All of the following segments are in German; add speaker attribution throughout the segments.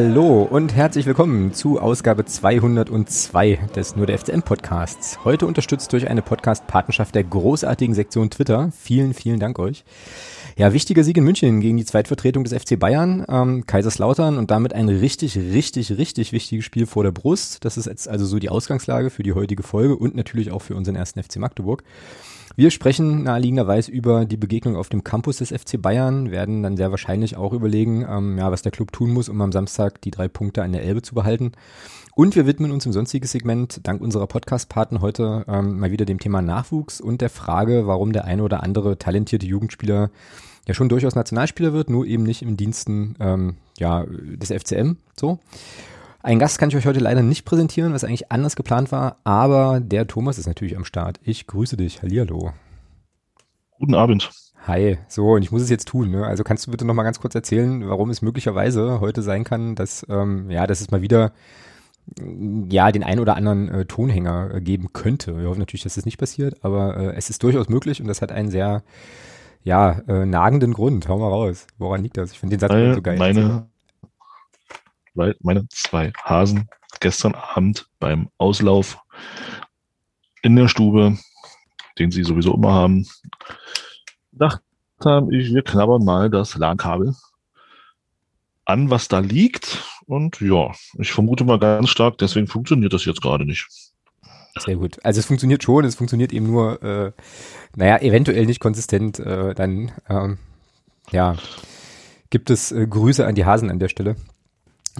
Speaker 1: Hallo und herzlich willkommen zu Ausgabe 202 des Nur der FCM Podcasts. Heute unterstützt durch eine Podcast-Partnerschaft der großartigen Sektion Twitter. Vielen, vielen Dank euch. Ja, wichtiger Sieg in München gegen die Zweitvertretung des FC Bayern, ähm, Kaiserslautern und damit ein richtig, richtig, richtig wichtiges Spiel vor der Brust. Das ist jetzt also so die Ausgangslage für die heutige Folge und natürlich auch für unseren ersten FC Magdeburg. Wir sprechen naheliegenderweise über die Begegnung auf dem Campus des FC Bayern, werden dann sehr wahrscheinlich auch überlegen, ähm, ja, was der Club tun muss, um am Samstag die drei Punkte an der Elbe zu behalten. Und wir widmen uns im sonstigen Segment dank unserer Podcast-Paten heute ähm, mal wieder dem Thema Nachwuchs und der Frage, warum der eine oder andere talentierte Jugendspieler ja schon durchaus Nationalspieler wird, nur eben nicht im Diensten ähm, ja, des FCM. So. Ein Gast kann ich euch heute leider nicht präsentieren, was eigentlich anders geplant war, aber der Thomas ist natürlich am Start. Ich grüße dich. Hallihallo.
Speaker 2: Guten Abend.
Speaker 1: Hi, so, und ich muss es jetzt tun. Ne? Also kannst du bitte nochmal ganz kurz erzählen, warum es möglicherweise heute sein kann, dass, ähm, ja, dass es mal wieder ja, den einen oder anderen äh, Tonhänger äh, geben könnte. Wir hoffen natürlich, dass das nicht passiert, aber äh, es ist durchaus möglich und das hat einen sehr, ja, äh, nagenden Grund. Hau mal raus. Woran liegt das? Ich finde den Satz
Speaker 2: Weil
Speaker 1: so geil.
Speaker 2: Meine, meine zwei Hasen gestern Abend beim Auslauf in der Stube, den sie sowieso immer haben, gedacht haben, ich, wir knabbern mal das LAN-Kabel an, was da liegt. Und ja, ich vermute mal ganz stark, deswegen funktioniert das jetzt gerade nicht.
Speaker 1: Sehr gut. Also es funktioniert schon, es funktioniert eben nur, äh, naja, eventuell nicht konsistent. Äh, dann, ähm, ja, gibt es äh, Grüße an die Hasen an der Stelle.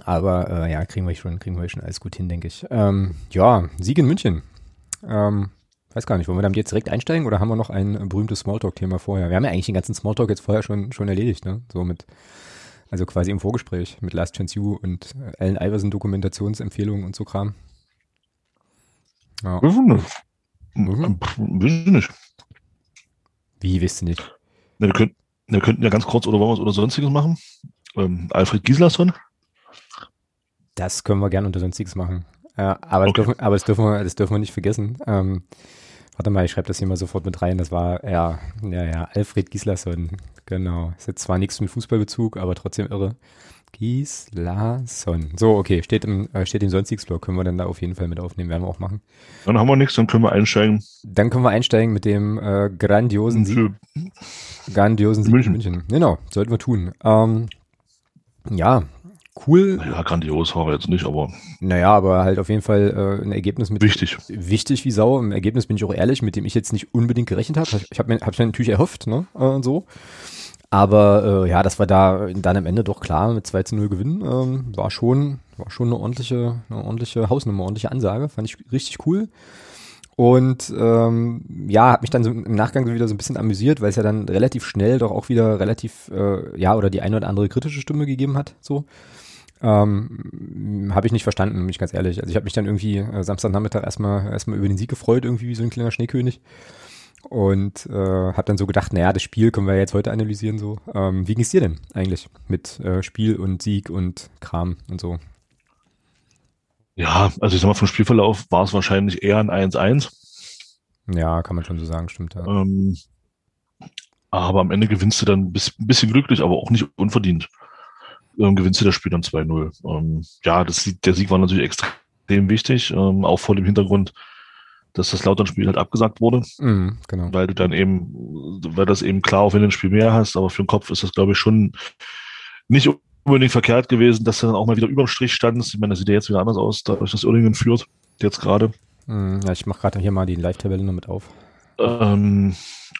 Speaker 1: Aber äh, ja, kriegen wir schon, kriegen wir schon alles gut hin, denke ich. Ähm, ja, Sieg in München. Ähm, weiß gar nicht, wollen wir damit jetzt direkt einsteigen oder haben wir noch ein berühmtes Smalltalk-Thema vorher? Wir haben ja eigentlich den ganzen Smalltalk jetzt vorher schon, schon erledigt, ne? So mit, also quasi im Vorgespräch mit Last Chance You und Allen Iverson Dokumentationsempfehlungen und so Kram. Ja.
Speaker 2: Mhm.
Speaker 1: Mhm.
Speaker 2: Wissen Sie nicht.
Speaker 1: Wie, wisst ihr nicht?
Speaker 2: Ne, wir, könnten, wir könnten ja ganz kurz oder wollen wir es oder sonstiges machen. Ähm, Alfred Gislason.
Speaker 1: Das können wir gerne unter Sonstiges machen. Ja, aber, das
Speaker 2: Okay.
Speaker 1: dürfen, aber das dürfen wir, das dürfen wir nicht vergessen. Ähm, warte mal, ich schreibe das hier mal sofort mit rein. Das war, ja, ja, ja, Alfred Gislason. Genau. Ist jetzt zwar nichts mit Fußballbezug, aber trotzdem irre. Gislason. So, okay, steht im, äh, steht im Sonstiges-Blog. Können wir dann da auf jeden Fall mit aufnehmen. Werden wir auch machen.
Speaker 2: Dann haben wir nichts, dann können wir einsteigen.
Speaker 1: Dann können wir einsteigen mit dem äh, grandiosen Sieg.
Speaker 2: Für,
Speaker 1: Grandiosen Sieg
Speaker 2: München.
Speaker 1: München. Genau, sollten wir tun. Ähm, ja, cool.
Speaker 2: ja, grandios war er jetzt nicht, aber
Speaker 1: Naja, aber halt auf jeden Fall äh, ein Ergebnis mit
Speaker 2: wichtig.
Speaker 1: wichtig wie Sau. Im Ergebnis bin ich auch ehrlich, mit dem ich jetzt nicht unbedingt gerechnet habe. Ich habe mir, hab's mir natürlich erhofft, ne, äh, und so. Aber äh, ja, das war da dann am Ende doch klar mit 2 zu 0 Gewinn. Ähm, war schon, war schon eine ordentliche, eine ordentliche Hausnummer, ordentliche Ansage. Fand ich richtig cool. Und ähm, ja, hat mich dann so im Nachgang so wieder so ein bisschen amüsiert, weil es ja dann relativ schnell doch auch wieder relativ, äh, ja, oder die eine oder andere kritische Stimme gegeben hat. So. Ähm, habe ich nicht verstanden, bin ich ganz ehrlich. Also ich habe mich dann irgendwie äh, Samstagnachmittag erstmal erstmal über den Sieg gefreut, irgendwie wie so ein kleiner Schneekönig. Und äh, habe dann so gedacht, naja, das Spiel können wir jetzt heute analysieren. So, ähm, wie ging's dir denn eigentlich mit äh, Spiel und Sieg und Kram und so?
Speaker 2: Ja, also ich sag mal, vom Spielverlauf war es wahrscheinlich eher ein 1-1.
Speaker 1: Ja, kann man schon so sagen, stimmt. Ja.
Speaker 2: Ähm, aber am Ende gewinnst du dann ein bisschen glücklich, aber auch nicht unverdient. Ähm, gewinnst du das Spiel dann 2-0. Ähm, ja, das, der Sieg war natürlich extrem wichtig, ähm, auch vor dem Hintergrund, dass das Lautern-Spiel halt abgesagt wurde,
Speaker 1: Mhm, genau.
Speaker 2: weil du dann eben, weil das eben klar, auch wenn du ein Spiel mehr hast, aber für den Kopf ist das, glaube ich, schon nicht unbedingt verkehrt gewesen, dass du dann auch mal wieder überm Strich standest. Ich meine, das sieht ja jetzt wieder anders aus, dadurch, dass Uerdingen führt, jetzt gerade.
Speaker 1: Mhm, ja, ich mache gerade hier mal die Live-Tabelle noch mit auf.
Speaker 2: Ähm,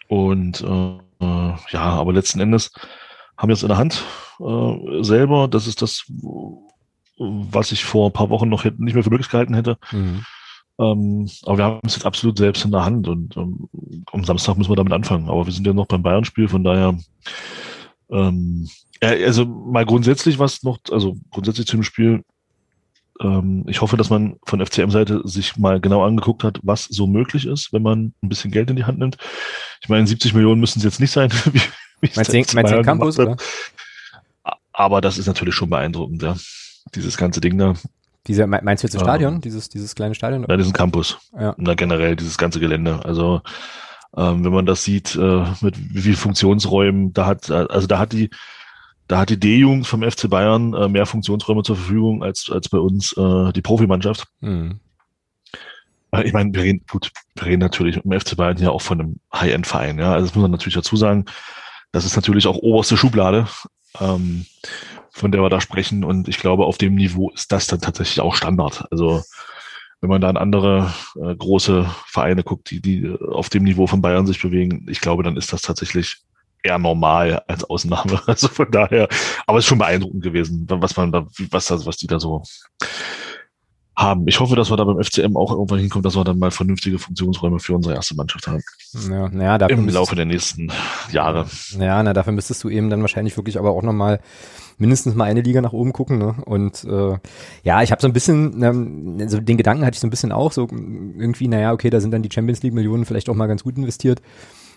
Speaker 2: und äh, ja, aber letzten Endes haben wir es in der Hand äh, selber. Das ist das, was ich vor ein paar Wochen noch hätte, nicht mehr für möglich gehalten hätte.
Speaker 1: Mhm.
Speaker 2: Ähm, aber wir haben es jetzt absolut selbst in der Hand und ähm, am Samstag müssen wir damit anfangen. Aber wir sind ja noch beim Bayern-Spiel, von daher ähm, also mal grundsätzlich was noch, also grundsätzlich zum Spiel. Ähm, ich hoffe, dass man von FCM-Seite sich mal genau angeguckt hat, was so möglich ist, wenn man ein bisschen Geld in die Hand nimmt. Ich meine, 70 Millionen müssen es jetzt nicht sein. Wie,
Speaker 1: Meinst du, den Campus? Oder?
Speaker 2: Aber das ist natürlich schon beeindruckend, ja. Dieses ganze Ding da,
Speaker 1: Diese, me- meinst du jetzt das
Speaker 2: Ähm,
Speaker 1: Stadion? Dieses, dieses kleine Stadion?
Speaker 2: ja, diesen Campus.
Speaker 1: Ja.
Speaker 2: Na, generell dieses ganze Gelände. Also ähm, wenn man das sieht, äh, mit wie viel Funktionsräumen, da hat, also da hat die, da hat die D-Jugend vom FC Bayern äh, mehr Funktionsräume zur Verfügung als, als bei uns äh, die Profimannschaft. Mhm. Äh, ich meine, wir reden, gut, wir reden natürlich im FC Bayern hier auch von einem High-End-Verein, ja. Also das muss man natürlich dazu sagen. Das ist natürlich auch oberste Schublade, ähm, von der wir da sprechen. Und ich glaube, auf dem Niveau ist das dann tatsächlich auch Standard. Also wenn man da an andere äh, große Vereine guckt, die, die auf dem Niveau von Bayern sich bewegen, ich glaube, dann ist das tatsächlich eher normal als Ausnahme. Also von daher, aber es ist schon beeindruckend gewesen, was man da, was was die da so haben. Ich hoffe, dass wir da beim FCM auch irgendwann hinkommen, dass wir dann mal vernünftige Funktionsräume für unsere erste Mannschaft haben.
Speaker 1: Ja, naja, dafür
Speaker 2: Im Laufe der nächsten Jahre.
Speaker 1: Ja, na, dafür müsstest du eben dann wahrscheinlich wirklich aber auch nochmal mindestens mal eine Liga nach oben gucken. Ne? Und äh, ja, ich habe so ein bisschen, ähm, so den Gedanken hatte ich so ein bisschen auch, so irgendwie, naja, okay, da sind dann die Champions League-Millionen vielleicht auch mal ganz gut investiert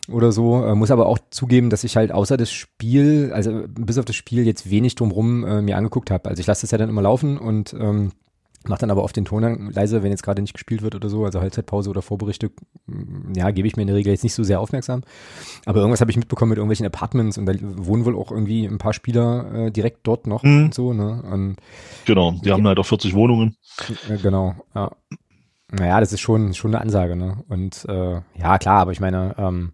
Speaker 1: oder so. Äh, muss aber auch zugeben, dass ich halt außer das Spiel, also bis auf das Spiel jetzt wenig drumrum äh, mir angeguckt habe. Also ich lasse das ja dann immer laufen und ähm, Mach dann aber oft den Ton leise, wenn jetzt gerade nicht gespielt wird oder so, also Halbzeitpause oder Vorberichte, mm, ja, gebe ich mir in der Regel jetzt nicht so sehr aufmerksam. Aber irgendwas habe ich mitbekommen mit irgendwelchen Apartments und da wohnen wohl auch irgendwie ein paar Spieler äh, direkt dort noch mhm. und so, ne? Und,
Speaker 2: genau, die haben halt auch 40 Wohnungen.
Speaker 1: Äh, genau, ja. Naja, das ist schon, schon eine Ansage, ne? Und äh, ja, klar, aber ich meine, ähm,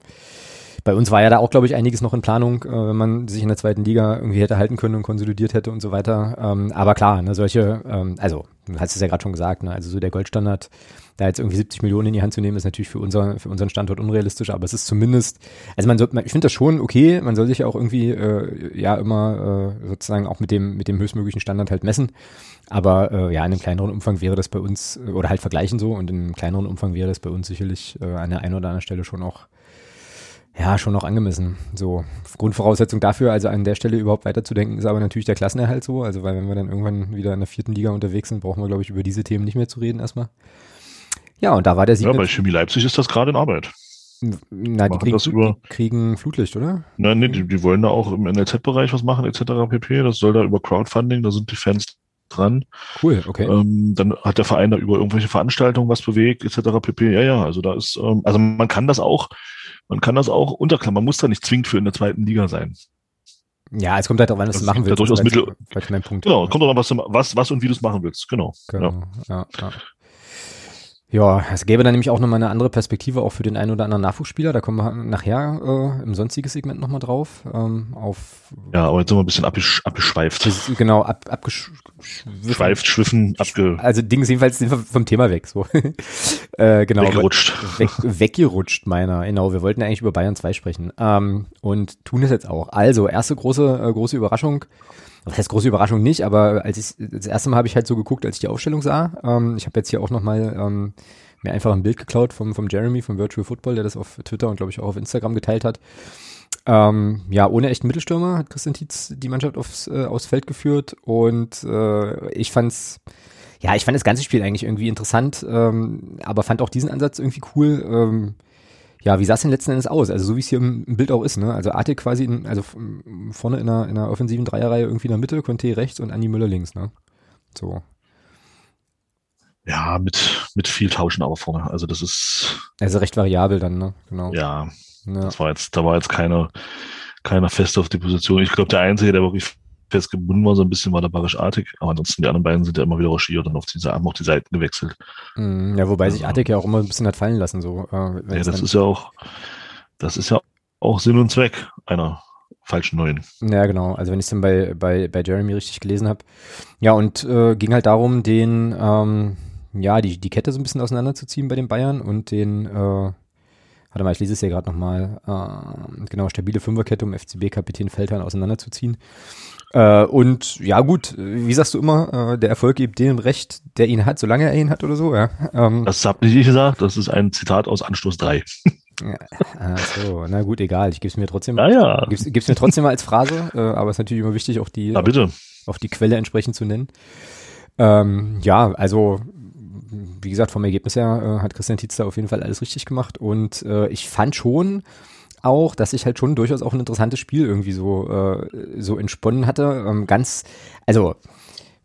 Speaker 1: bei uns war ja da auch, glaube ich, einiges noch in Planung, äh, wenn man sich in der zweiten Liga irgendwie hätte halten können und konsolidiert hätte und so weiter. Ähm, aber klar, ne, solche, ähm, also, du hast es ja gerade schon gesagt, ne, also so der Goldstandard, da jetzt irgendwie 70 Millionen in die Hand zu nehmen, ist natürlich für, unser, für unseren Standort unrealistisch, aber es ist zumindest, also man soll, ich finde das schon okay, man soll sich ja auch irgendwie äh, ja immer äh, sozusagen auch mit dem, mit dem höchstmöglichen Standard halt messen. Aber äh, ja, in einem kleineren Umfang wäre das bei uns, oder halt vergleichen so, und in einem kleineren Umfang wäre das bei uns sicherlich äh, an der einen oder anderen Stelle schon auch ja, schon noch angemessen. So, Grundvoraussetzung dafür, also an der Stelle überhaupt weiterzudenken, ist aber natürlich der Klassenerhalt so. Also, weil wenn wir dann irgendwann wieder in der vierten Liga unterwegs sind, brauchen wir, glaube ich, über diese Themen nicht mehr zu reden erstmal. Ja, und da war der
Speaker 2: Sieg. Ja, bei Chemie Leipzig ist das gerade in Arbeit.
Speaker 1: Na, die kriegen, über, die kriegen, Flutlicht, oder?
Speaker 2: Nein, nee, die, die wollen da auch im NLZ-Bereich was machen, etc. pp. Das soll da über Crowdfunding, da sind die Fans dran.
Speaker 1: Cool, okay.
Speaker 2: Ähm, dann hat der Verein da über irgendwelche Veranstaltungen was bewegt, etc. pp. Ja, ja, also da ist, ähm, also man kann das auch man kann das auch unterklammern. Man muss da nicht zwingend für in der zweiten Liga sein.
Speaker 1: Ja, es kommt halt darauf an, was du machen willst.
Speaker 2: Durchaus Mittel. Mein Punkt. Genau, kommt darauf an, was, was, was und wie du es machen willst. Genau. genau.
Speaker 1: Ja. Ja, ja. Ja, es gäbe dann nämlich auch nochmal eine andere Perspektive auch für den einen oder anderen Nachwuchsspieler. Da kommen wir nachher äh, im sonstigen Segment nochmal drauf. Ähm, auf
Speaker 2: ja, aber jetzt sind wir ein bisschen abgesch abgeschweift.
Speaker 1: Ist, genau, ab, abgeschweift,
Speaker 2: schwiffen, abge...
Speaker 1: Also Ding ist jedenfalls vom Thema weg. So. äh, genau,
Speaker 2: weggerutscht.
Speaker 1: Weg, weggerutscht, meiner. Genau, wir wollten eigentlich über Bayern 2 sprechen. Ähm, und tun es jetzt auch. Also, erste große, äh, große Überraschung was heißt große Überraschung nicht, aber als ich das erste Mal habe ich halt so geguckt, als ich die Aufstellung sah. Ähm, ich habe jetzt hier auch nochmal ähm, mir einfach ein Bild geklaut vom, vom Jeremy vom Virtual Football, der das auf Twitter und glaube ich auch auf Instagram geteilt hat. Ähm, ja, ohne echten Mittelstürmer hat Christian Tietz die Mannschaft aufs, äh, aufs Feld geführt und äh, ich fand's ja, ich fand das ganze Spiel eigentlich irgendwie interessant, ähm, aber fand auch diesen Ansatz irgendwie cool. Ähm, ja, wie sah es denn letzten Endes aus? Also so wie es hier im, Bild auch ist, ne? Also Arte quasi, in, also vorne in einer, in einer offensiven Dreierreihe irgendwie in der Mitte, Conte rechts und Andi Müller links, ne? So.
Speaker 2: Ja, mit, mit viel Tauschen auch vorne. Also das ist.
Speaker 1: Also recht variabel dann, ne? Genau.
Speaker 2: Ja. ja. Das war jetzt, da war jetzt keiner, keiner fest auf die Position. Ich glaube, der Einzige, der wirklich festgebunden war, so ein bisschen war der Barisch Artig, aber ansonsten die anderen beiden sind ja immer wieder ruschiert und auf diese, haben auch die Seiten gewechselt.
Speaker 1: Mm, ja, wobei sich Artig ja auch immer ein bisschen hat fallen lassen, so.
Speaker 2: Äh, ja, das ist ja auch, das ist ja auch Sinn und Zweck einer falschen neuen.
Speaker 1: Ja, genau. Also wenn ich es dann bei, bei, bei Jeremy richtig gelesen habe. Ja, und äh, ging halt darum, den, ähm, ja, die, die Kette so ein bisschen auseinanderzuziehen bei den Bayern und den, äh, warte mal, ich lese es ja gerade nochmal, äh, genau, stabile Fünferkette um FCB-Kapitän Feldhahn auseinanderzuziehen. Äh, und ja gut, wie sagst du immer, äh, der Erfolg gibt dem Recht, der ihn hat, solange er ihn hat oder so, ja.
Speaker 2: Ähm, das habe nicht ich gesagt, das ist ein Zitat aus Anstoß 3.
Speaker 1: Ja, so, na gut, egal. Ich gebe es mir trotzdem,
Speaker 2: ja, ja.
Speaker 1: Gib's, gib's mir trotzdem mal als Phrase, äh, aber es ist natürlich immer wichtig, auch die,
Speaker 2: na, bitte.
Speaker 1: auch die Quelle entsprechend zu nennen. Ähm, ja, also wie gesagt, vom Ergebnis her äh, hat Christian Tietz da auf jeden Fall alles richtig gemacht und äh, ich fand schon, auch, dass ich halt schon durchaus auch ein interessantes Spiel irgendwie so, äh, so entsponnen hatte. Ähm, ganz, also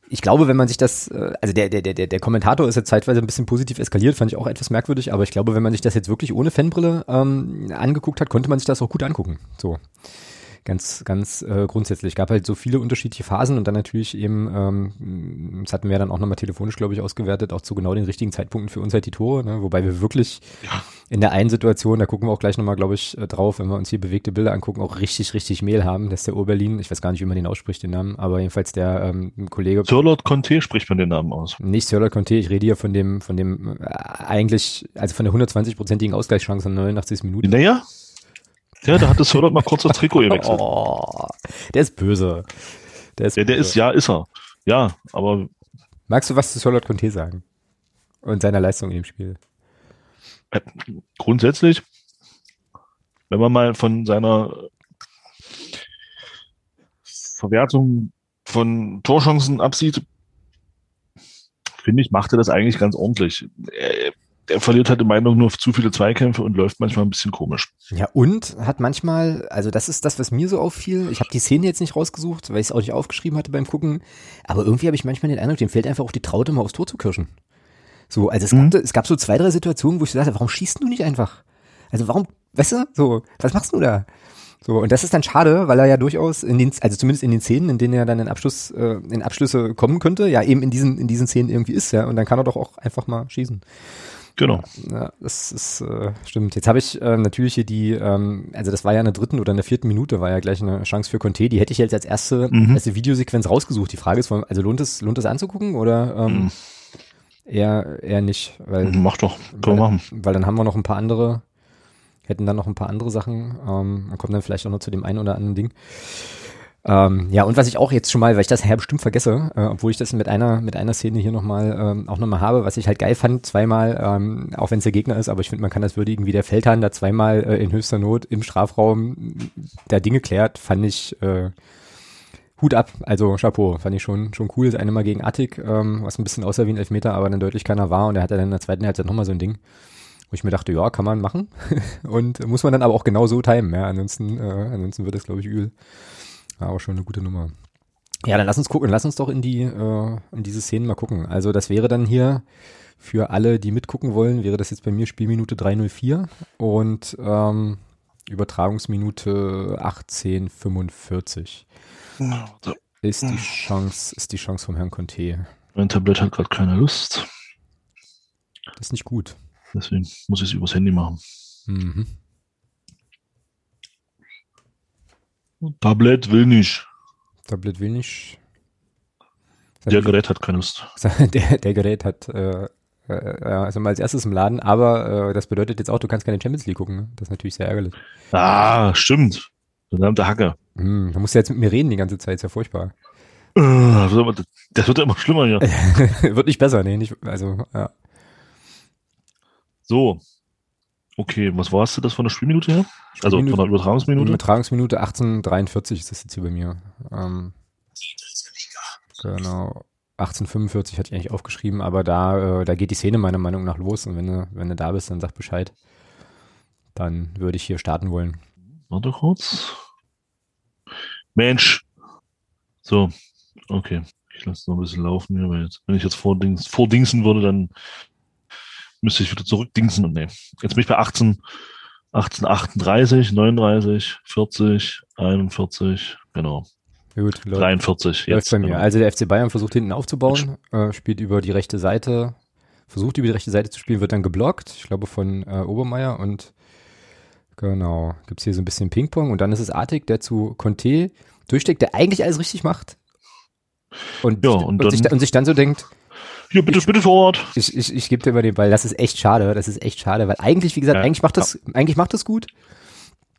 Speaker 1: ich glaube, wenn man sich das, äh, also der, der, der, der Kommentator ist jetzt zeitweise ein bisschen positiv eskaliert, fand ich auch etwas merkwürdig, aber ich glaube, wenn man sich das jetzt wirklich ohne Fanbrille ähm, angeguckt hat, konnte man sich das auch gut angucken. So. Ganz, ganz äh, grundsätzlich. Gab halt so viele unterschiedliche Phasen und dann natürlich eben, ähm, das hatten wir dann auch nochmal telefonisch, glaube ich, ausgewertet, auch zu genau den richtigen Zeitpunkten für uns halt die Tore, ne? wobei wir wirklich ja. in der einen Situation, da gucken wir auch gleich nochmal, glaube ich, äh, drauf, wenn wir uns hier bewegte Bilder angucken, auch richtig, richtig Mehl haben. Das ist der Oberlin, ich weiß gar nicht, wie man den ausspricht, den Namen, aber jedenfalls der ähm, Kollege.
Speaker 2: Sirlot Conte spricht man den Namen aus.
Speaker 1: Nicht Sirlot Conte, ich rede hier von dem, von dem äh, eigentlich, also von der 120-prozentigen Ausgleichschance in 89 Minuten.
Speaker 2: Naja, ja, da hat das Sörlot mal kurz das Trikot gewechselt. Oh,
Speaker 1: der ist böse.
Speaker 2: Der ist, ja, der ist, ja, ist er. Ja, aber.
Speaker 1: Magst du was zu Sörlot Conte sagen? Und seiner Leistung in dem Spiel?
Speaker 2: Äh, grundsätzlich, wenn man mal von seiner Verwertung von Torchancen absieht, finde ich, macht er das eigentlich ganz ordentlich. Er, er verliert halt in Meinung nur zu viele Zweikämpfe und läuft manchmal ein bisschen komisch.
Speaker 1: Ja, und hat manchmal, also das ist das, was mir so auffiel. Ich habe die Szene jetzt nicht rausgesucht, weil ich es auch nicht aufgeschrieben hatte beim Gucken. Aber irgendwie habe ich manchmal den Eindruck, dem fehlt einfach auch die Traute, mal aufs Tor zu kirschen. So, also es, mhm. gab, es gab so zwei, drei Situationen, wo ich so dachte, warum schießt du nicht einfach? Also warum, weißt du, so, was machst du da? So, und das ist dann schade, weil er ja durchaus in den, also zumindest in den Szenen, in denen er dann in Abschluss, äh, in Abschlüsse kommen könnte, ja eben in diesen, in diesen Szenen irgendwie ist, ja, und dann kann er doch auch einfach mal schießen.
Speaker 2: Genau.
Speaker 1: Ja, das ist äh, stimmt. Jetzt habe ich äh, natürlich hier die, ähm, also das war ja in der dritten oder in der vierten Minute, war ja gleich eine Chance für Conte. Die hätte ich jetzt als erste, mhm. erste Videosequenz rausgesucht. Die Frage ist, also lohnt es, lohnt es anzugucken oder ähm, mhm. eher, eher nicht?
Speaker 2: Weil, Mach doch, können wir machen.
Speaker 1: Weil dann haben wir noch ein paar andere, hätten dann noch ein paar andere Sachen. Ähm, man kommt dann vielleicht auch noch zu dem einen oder anderen Ding. Ähm, ja, und was ich auch jetzt schon mal, weil ich das ja bestimmt vergesse, äh, obwohl ich das mit einer, mit einer Szene hier nochmal ähm, auch nochmal habe, was ich halt geil fand, zweimal, ähm, auch wenn es der Gegner ist, aber ich finde, man kann das würdigen, wie der Feldhahn da zweimal äh, in höchster Not im Strafraum der Dinge klärt, fand ich äh, Hut ab, also Chapeau, fand ich schon, schon cool. Das eine Mal gegen Attik, ähm, was ein bisschen aussah wie ein Elfmeter, aber dann deutlich keiner war und er hatte dann in der zweiten Halbzeit nochmal so ein Ding wo ich mir dachte, ja, kann man machen. und muss man dann aber auch genau so timen, ja. Ansonsten, äh, ansonsten wird es, glaube ich, übel. War auch schon eine gute Nummer. Ja, dann lass uns gucken, lass uns doch in die, äh, in diese Szenen mal gucken. Also das wäre dann hier für alle, die mitgucken wollen, wäre das jetzt bei mir Spielminute 304 und ähm, Übertragungsminute 1845. So. Ist die Chance, ist die Chance vom Herrn Conte.
Speaker 2: Mein Tablet hat gerade keine Lust.
Speaker 1: Das ist nicht gut.
Speaker 2: Deswegen muss ich es übers Handy machen. Mhm. Tablet will nicht.
Speaker 1: Tablet will nicht.
Speaker 2: Der Gerät hat keine Lust.
Speaker 1: Der, der Gerät hat, äh, äh, also mal als erstes im Laden, aber äh, das bedeutet jetzt auch, du kannst keine Champions League gucken. Ne? Das ist natürlich sehr ärgerlich.
Speaker 2: Ah, stimmt. Verdammter Hacker.
Speaker 1: Hm, da musst du jetzt mit mir reden die ganze Zeit, ist ja furchtbar.
Speaker 2: Äh, das wird ja immer schlimmer hier.
Speaker 1: wird nicht besser, nee, nicht, also, ja.
Speaker 2: So, Okay, was warst du das von der Spielminute her? Also von der Übertragungsminute?
Speaker 1: Übertragungsminute 1843 ist das jetzt hier bei mir. Ähm, genau. 1845 hatte ich eigentlich aufgeschrieben, aber da, äh, da geht die Szene meiner Meinung nach los und wenn du, wenn du da bist, dann sag Bescheid. Dann würde ich hier starten wollen.
Speaker 2: Warte kurz. Mensch. So, okay. Ich lasse noch ein bisschen laufen hier, weil jetzt, wenn ich jetzt vordings, vordingsen würde, dann müsste ich wieder zurückdingsen und nee. Jetzt bin ich bei 18, 18, 38, 39, 40, 41, genau.
Speaker 1: Gut,
Speaker 2: läuft, 43
Speaker 1: jetzt. bei mir. Genau. Also der FC Bayern versucht hinten aufzubauen, äh, spielt über die rechte Seite, versucht über die rechte Seite zu spielen, wird dann geblockt, ich glaube von äh, Obermeier und genau, gibt's hier so ein bisschen Ping-Pong und dann ist es Artig, der zu Conte durchsteckt, der eigentlich alles richtig macht. Und, ja, und, und, sich, und sich dann so denkt,
Speaker 2: hier, bitte, ich, bitte vor Ort.
Speaker 1: Ich, ich, ich gebe dir mal den Ball. Das ist echt schade. Das ist echt schade, weil eigentlich, wie gesagt, ja, eigentlich macht das, ja. eigentlich macht das gut.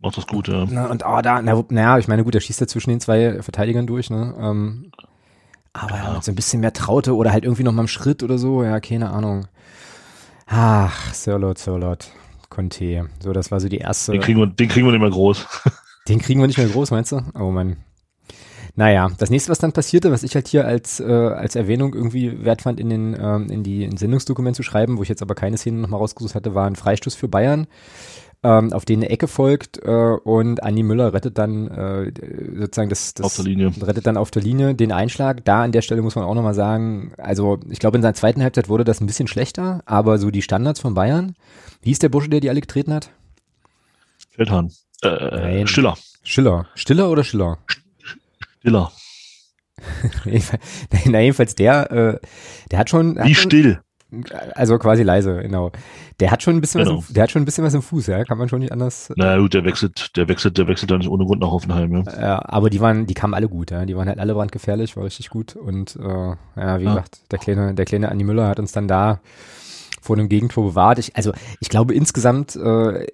Speaker 2: Macht das gut, ja.
Speaker 1: Na, und oh, da, na, naja, ich meine, gut, der schießt da zwischen den zwei Verteidigern durch, ne? Ähm, aber ja. so ein bisschen mehr Traute oder halt irgendwie noch mal einen Schritt oder so, ja, keine Ahnung. Ach, Sirlot, Sirlot, Conte. So, das war so die erste.
Speaker 2: Den kriegen wir, den kriegen wir nicht mehr groß.
Speaker 1: Den kriegen wir nicht mehr groß, meinst du? Oh Mann. Naja, das nächste, was dann passierte, was ich halt hier als, äh, als Erwähnung irgendwie wert fand, in, den, ähm, in die in Sendungsdokument zu schreiben, wo ich jetzt aber keine Szene nochmal rausgesucht hatte, war ein Freistoß für Bayern, ähm, auf den eine Ecke folgt äh, und Andi Müller rettet dann äh, sozusagen das, das
Speaker 2: auf der Linie.
Speaker 1: rettet dann auf der Linie den Einschlag. Da an der Stelle muss man auch nochmal sagen, also ich glaube in seiner zweiten Halbzeit wurde das ein bisschen schlechter, aber so die Standards von Bayern, wie ist der Bursche, der die alle getreten hat?
Speaker 2: Feldhahn. Äh, Stiller.
Speaker 1: Schiller. Stiller oder Schiller?
Speaker 2: Stiller.
Speaker 1: Na, jedenfalls der, äh, der hat schon.
Speaker 2: Wie
Speaker 1: schon,
Speaker 2: still.
Speaker 1: Also quasi leise, genau. Der hat schon ein bisschen
Speaker 2: Genau.
Speaker 1: was im, der hat schon ein bisschen was im Fuß, ja, kann man schon nicht anders.
Speaker 2: Na gut, der wechselt, der wechselt, der wechselt ja nicht ohne Grund nach Hoffenheim, ja.
Speaker 1: Ja, aber die waren, die kamen alle gut, ja. Die waren halt alle brandgefährlich, war richtig gut. Und äh, ja, wie
Speaker 2: Ja.
Speaker 1: gesagt, der kleine, der kleine Andi Müller hat uns dann da vor einem Gegentor bewahrt. Ich, also ich glaube insgesamt, äh,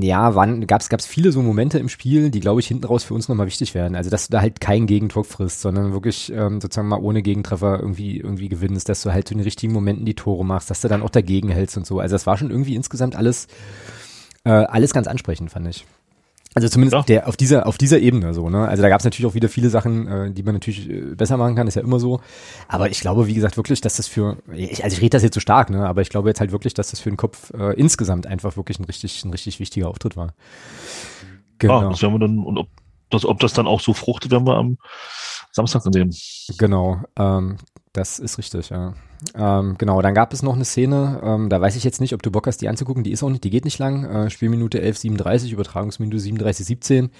Speaker 1: ja, gab es viele so Momente im Spiel, die, glaube ich, hinten raus für uns nochmal wichtig werden. Also dass du da halt kein Gegentor frisst, sondern wirklich ähm, sozusagen mal ohne Gegentreffer irgendwie, irgendwie gewinnst, dass du halt zu den richtigen Momenten die Tore machst, dass du dann auch dagegen hältst und so. Also das war schon irgendwie insgesamt alles, äh, alles ganz ansprechend, fand ich. Also zumindest
Speaker 2: Ja.
Speaker 1: auf, der, auf dieser auf dieser Ebene so, ne? Also da gab es natürlich auch wieder viele Sachen, äh, die man natürlich äh, besser machen kann, ist ja immer so. Aber ich glaube, wie gesagt, wirklich, dass das für, ich, also ich rede das jetzt so stark, ne? Aber ich glaube jetzt halt wirklich, dass das für den Kopf äh, insgesamt einfach wirklich ein richtig, ein richtig wichtiger Auftritt war. Genau,
Speaker 2: Ah, das werden wir dann, und ob das, ob das dann auch so fruchtet, werden wir am Samstag dann sehen.
Speaker 1: genau. Ähm, das ist richtig, ja. Ähm, genau, dann gab es noch eine Szene, ähm, da weiß ich jetzt nicht, ob du Bock hast, die anzugucken, die ist auch nicht, die geht nicht lang. Äh, Spielminute 11,37, Übertragungsminute 37,17.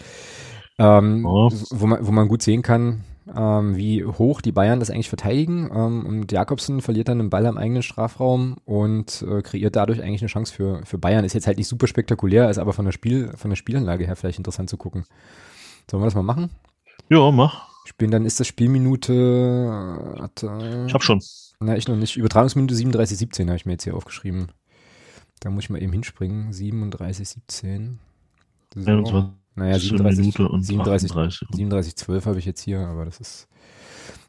Speaker 1: Ähm, wo, man, wo man gut sehen kann, ähm, wie hoch die Bayern das eigentlich verteidigen. Ähm, und Jakobsen verliert dann einen Ball am eigenen Strafraum und äh, kreiert dadurch eigentlich eine Chance für, für Bayern. Ist jetzt halt nicht super spektakulär, ist aber von der, Spiel, von der Spielanlage her vielleicht interessant zu gucken. Sollen wir das mal machen?
Speaker 2: Ja, mach.
Speaker 1: Spielen, dann ist das Spielminute, äh, warte,
Speaker 2: Ich hab schon.
Speaker 1: Na, ich noch nicht. Übertragungsminute 37, 17 habe ich mir jetzt hier aufgeschrieben. Da muss ich mal eben hinspringen. 37, 17. So.
Speaker 2: 21
Speaker 1: Naja, 37,
Speaker 2: Minute und
Speaker 1: 37,
Speaker 2: 38.
Speaker 1: 37, 12 habe ich jetzt hier, aber das ist,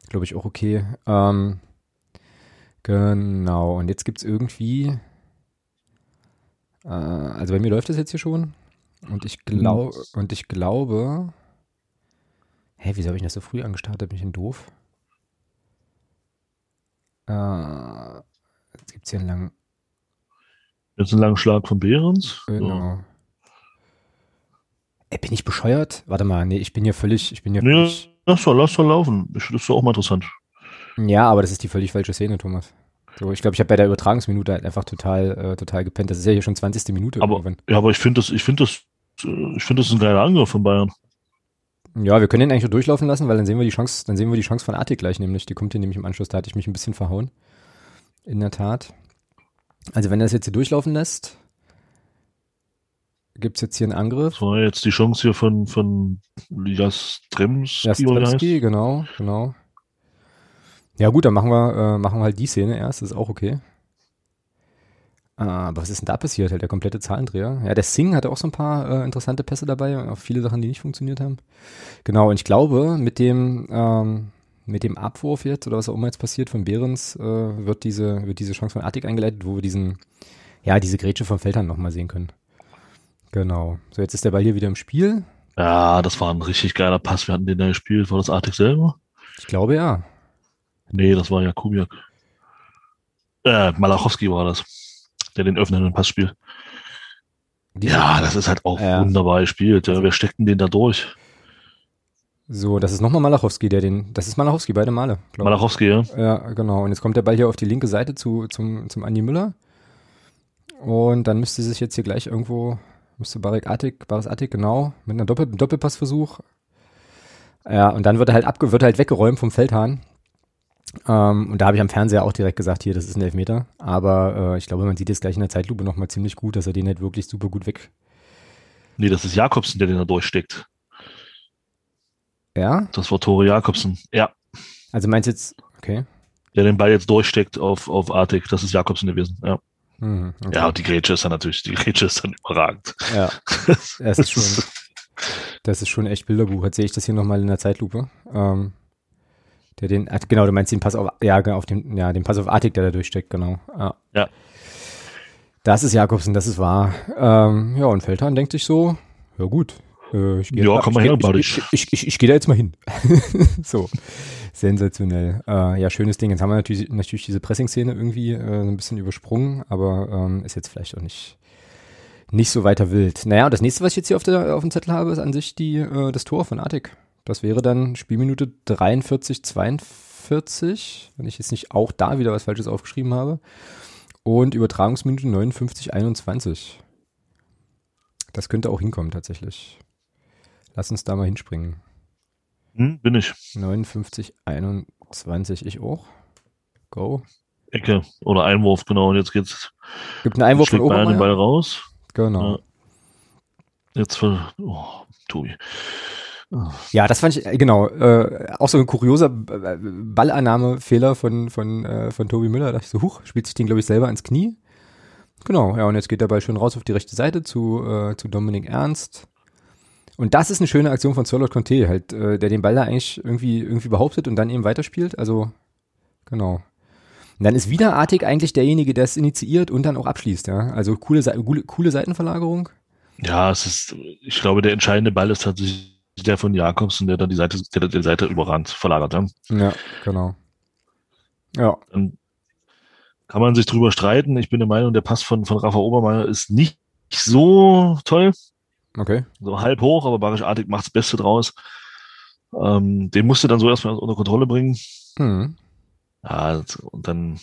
Speaker 1: glaube ich, auch okay. Ähm, genau, und jetzt gibt's irgendwie, äh, also bei mir läuft das jetzt hier schon. Und ich glaube, und ich glaube, hä, wieso habe ich das so früh angestartet? Bin ich denn doof? Äh, jetzt gibt's hier einen langen,
Speaker 2: Jetzt ein langer Schlag von Behrens.
Speaker 1: genau. Ey, bin ich bescheuert? Warte mal, nee, ich bin hier völlig, ich bin hier
Speaker 2: Ja. Nee,
Speaker 1: völlig,
Speaker 2: lass doch, lass doch laufen. Das ist doch auch mal interessant.
Speaker 1: Ja, aber das ist die völlig falsche Szene, Thomas. So, ich glaube, ich habe bei der Übertragungsminute halt einfach total, äh, total gepennt. Das ist ja hier schon 20. Minute
Speaker 2: Aber,
Speaker 1: irgendwann.
Speaker 2: ja, aber ich finde das, ich finde das, äh, ich finde das ein geiler Angriff von Bayern.
Speaker 1: Ja, wir können den eigentlich nur durchlaufen lassen, weil dann sehen wir die Chance, dann sehen wir die Chance von Artik gleich nämlich. Die kommt hier nämlich im Anschluss, da hatte ich mich ein bisschen verhauen. In der Tat. Also wenn er das jetzt hier durchlaufen lässt, gibt's jetzt hier einen Angriff.
Speaker 2: Das war jetzt die Chance hier von, von Jastremski,
Speaker 1: Ja,
Speaker 2: oder wie der
Speaker 1: Stremski,
Speaker 2: heißt.
Speaker 1: genau, genau. Ja gut, dann machen wir, äh, machen wir halt die Szene erst, das ist auch okay. Ah, aber was ist denn da passiert? Halt der komplette Zahlendreher. Ja, der Singh hatte auch so ein paar äh, interessante Pässe dabei, auch viele Sachen, die nicht funktioniert haben. Genau, und ich glaube, mit dem, ähm, mit dem Abwurf jetzt, oder was auch immer jetzt passiert von Behrens, äh, wird diese, wird diese Chance von Attic eingeleitet, wo wir diesen, ja, diese Grätsche von Feldern nochmal sehen können. Genau. So, jetzt ist der Ball hier wieder im Spiel.
Speaker 2: Ja, das war ein richtig geiler Pass. Wir hatten den da gespielt. War das Artig selber?
Speaker 1: Ich glaube ja.
Speaker 2: Nee, das war Jakubiak. Äh, Malachowski war das, der den öffnenden Pass spielt. Ja, das ist halt auch
Speaker 1: Ja.
Speaker 2: wunderbar gespielt. Ja, wer steckt denn den da durch?
Speaker 1: So, das ist nochmal Malachowski, der den, das ist Malachowski, beide Male,
Speaker 2: Malachowski, ja.
Speaker 1: Ja, genau. Und jetzt kommt der Ball hier auf die linke Seite zu, zum, zum Andi Müller. Und dann müsste sich jetzt hier gleich irgendwo, müsste Barik Attik, Baris Attik, genau, mit einer Doppel, Doppelpassversuch. Ja, und dann wird er halt abge, wird er halt weggeräumt vom Feldhahn. Ähm, und da habe ich am Fernseher auch direkt gesagt, hier, das ist ein Elfmeter. Aber äh, ich glaube, man sieht jetzt gleich in der Zeitlupe nochmal ziemlich gut, dass er den halt wirklich super gut weg.
Speaker 2: Nee, das ist Jakobsen, der den da durchsteckt.
Speaker 1: Ja?
Speaker 2: Das war Tore Jakobsen. Ja,
Speaker 1: Also meinst du jetzt, okay.
Speaker 2: der den Ball jetzt durchsteckt auf, auf Artig. Das ist Jakobsen gewesen. Ja.
Speaker 1: Mhm, okay.
Speaker 2: ja, und die Grätsche ist dann natürlich, die Grätsche ist dann überragend.
Speaker 1: Ja, das ist schon, das ist schon echt Bilderbuch. Jetzt sehe ich das hier nochmal in der Zeitlupe. Ähm, der den, genau, du meinst den Pass auf, ja, genau, auf den, ja, den Pass auf Artik, der da durchsteckt, genau. Ja.
Speaker 2: Ja.
Speaker 1: Das ist Jakobsen, das ist wahr. Ähm, ja, und Feldhahn denkt sich so, ja gut. Äh, ich geh
Speaker 2: Ja,
Speaker 1: jetzt
Speaker 2: komm
Speaker 1: ich
Speaker 2: mal her,
Speaker 1: ich, ich, ich, ich, gehe da jetzt mal hin. so, sensationell. Äh, ja, schönes Ding. Jetzt haben wir natürlich, natürlich diese Pressing-Szene irgendwie äh, ein bisschen übersprungen, aber ähm, ist jetzt vielleicht auch nicht, nicht so weiter wild. Naja, und das nächste, was ich jetzt hier auf, der, auf dem Zettel habe, ist an sich die, äh, das Tor von Artik. Das wäre dann Spielminute 43, 42, wenn ich jetzt nicht auch da wieder was Falsches aufgeschrieben habe. Und Übertragungsminute 59, 21. Das könnte auch hinkommen tatsächlich. Lass uns da mal hinspringen.
Speaker 2: Hm, bin ich.
Speaker 1: 59, 21, ich auch. Go.
Speaker 2: Ecke oder Einwurf, genau. Und jetzt geht's.
Speaker 1: Gibt einen Einwurf von
Speaker 2: Bayern den. Ball raus.
Speaker 1: Genau.
Speaker 2: Ja. Jetzt für, oh, Tobi.
Speaker 1: Ja, das fand ich, äh, genau, äh, auch so ein kurioser Ballannahmefehler von, von, äh, von Tobi Müller. Da dachte ich so, huch, spielt sich den, glaube ich, selber ins Knie. Genau, ja, und jetzt geht der Ball schön raus auf die rechte Seite zu, äh, zu Dominik Ernst. Und das ist eine schöne Aktion von Charlotte Conte, halt, äh, der den Ball da eigentlich irgendwie, irgendwie behauptet und dann eben weiterspielt. Also, genau. Und dann ist wieder Artig eigentlich derjenige, der es initiiert und dann auch abschließt, ja. Also coole, coole, coole Seitenverlagerung.
Speaker 2: Ja, es ist, ich glaube, der entscheidende Ball ist tatsächlich der von Jakobsen, der dann die Seite, der die Seite überrannt, verlagert. Ja.
Speaker 1: Ja, genau. Ja,
Speaker 2: Dann kann man sich drüber streiten. Ich bin der Meinung, der Pass von, von Rafa Obermeier ist nicht so toll.
Speaker 1: okay.
Speaker 2: So halb hoch, aber Barisch Artig macht das Beste draus. Ähm, den musste dann so erstmal unter Kontrolle bringen.
Speaker 1: Mhm.
Speaker 2: Ja, und dann,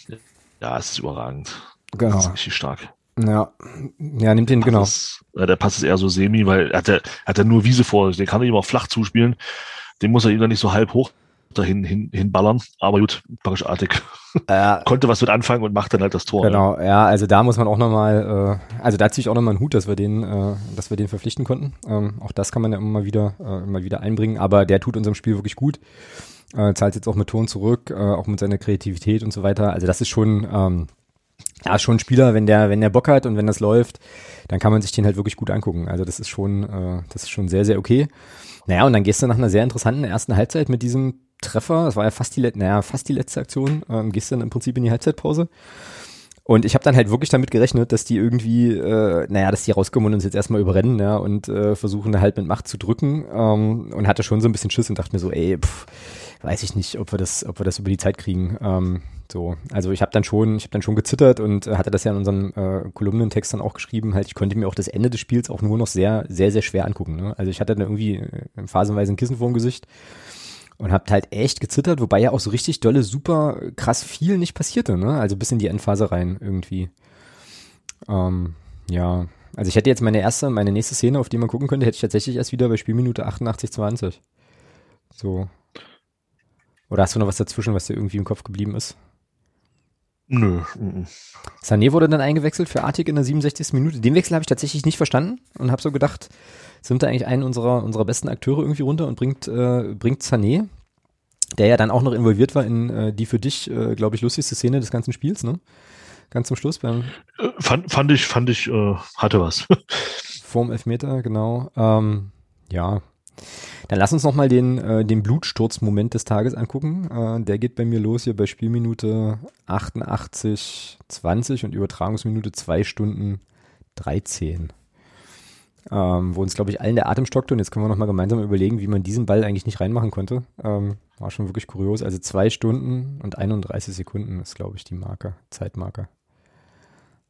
Speaker 2: ja, es ist überragend. Das
Speaker 1: Genau.
Speaker 2: ist richtig stark.
Speaker 1: Ja, ja, nimmt den, genau.
Speaker 2: Äh, der Pass ist eher so semi, weil er hat ja, hat ja nur Wiese vor sich. Den kann er ihm auch flach zuspielen. Den muss er ihm dann nicht so halb hoch dahin hin, hinballern. Aber gut, Barisch-artig
Speaker 1: Ja,
Speaker 2: konnte was mit anfangen und macht dann halt das Tor.
Speaker 1: genau, ja, also da muss man auch nochmal, äh, also da ziehe ich auch nochmal einen Hut, dass wir den, äh, dass wir den verpflichten konnten. Ähm, auch das kann man ja immer mal wieder, äh, immer wieder einbringen, aber der tut unserem Spiel wirklich gut. Äh, zahlt jetzt auch mit Ton zurück, äh, auch mit seiner Kreativität und so weiter. Also das ist schon, ähm, ja, schon ein Spieler, wenn der, wenn der Bock hat und wenn das läuft, dann kann man sich den halt wirklich gut angucken. Also das ist schon, äh, das ist schon sehr, sehr okay. Naja, und dann gehst du nach einer sehr interessanten ersten Halbzeit mit diesem Treffer, das war ja fast die, naja, fast die letzte Aktion, ähm, gehst dann im Prinzip in die Halbzeitpause. Und ich habe dann halt wirklich damit gerechnet, dass die irgendwie, äh, naja, dass die rauskommen und uns jetzt erstmal überrennen, ja, und äh, versuchen da halt mit Macht zu drücken. Ähm, und hatte schon so ein bisschen Schiss und dachte mir so, ey, pff, weiß ich nicht, ob wir das, ob wir das über die Zeit kriegen. Ähm, so, also ich habe dann schon, ich habe dann schon gezittert und äh, hatte das ja in unserem äh, Kolumnentext dann auch geschrieben. Halt, ich konnte mir auch das Ende des Spiels auch nur noch sehr, sehr, sehr schwer angucken. Ne? Also ich hatte dann irgendwie äh, phasenweise ein Kissen vorm Gesicht und hab halt echt gezittert, wobei ja auch so richtig dolle, super krass viel nicht passierte, ne? Also bis in die Endphase rein irgendwie. Ähm, ja, also ich hätte jetzt meine erste, meine nächste Szene, auf die man gucken könnte, hätte ich tatsächlich erst wieder bei Spielminute 88, 20. So. Oder hast du noch was dazwischen, was dir irgendwie im Kopf geblieben ist?
Speaker 2: Nö. mhm.
Speaker 1: Sané wurde dann eingewechselt für Artig in der 67. Minute. Den Wechsel habe ich tatsächlich nicht verstanden und habe so gedacht, sind da eigentlich einen unserer, unserer besten Akteure irgendwie runter und bringt, äh, bringt Sané, der ja dann auch noch involviert war in äh, die für dich, äh, glaube ich, lustigste Szene des ganzen Spiels, ne? Ganz zum Schluss beim
Speaker 2: Äh, Fand, fand ich, fand ich, äh, hatte was.
Speaker 1: vorm Elfmeter, genau. Ähm, ja. Dann lass uns nochmal den, äh, den Blutsturzmoment des Tages angucken. Äh, der geht bei mir los hier bei Spielminute 88, 20 und Übertragungsminute 2 Stunden 13. Ähm, wo uns, glaube ich, allen der Atem stockte und jetzt können wir nochmal gemeinsam überlegen, wie man diesen Ball eigentlich nicht reinmachen konnte. Ähm, war schon wirklich kurios. Also 2 Stunden und 31 Sekunden ist, glaube ich, die Marke, Zeitmarke.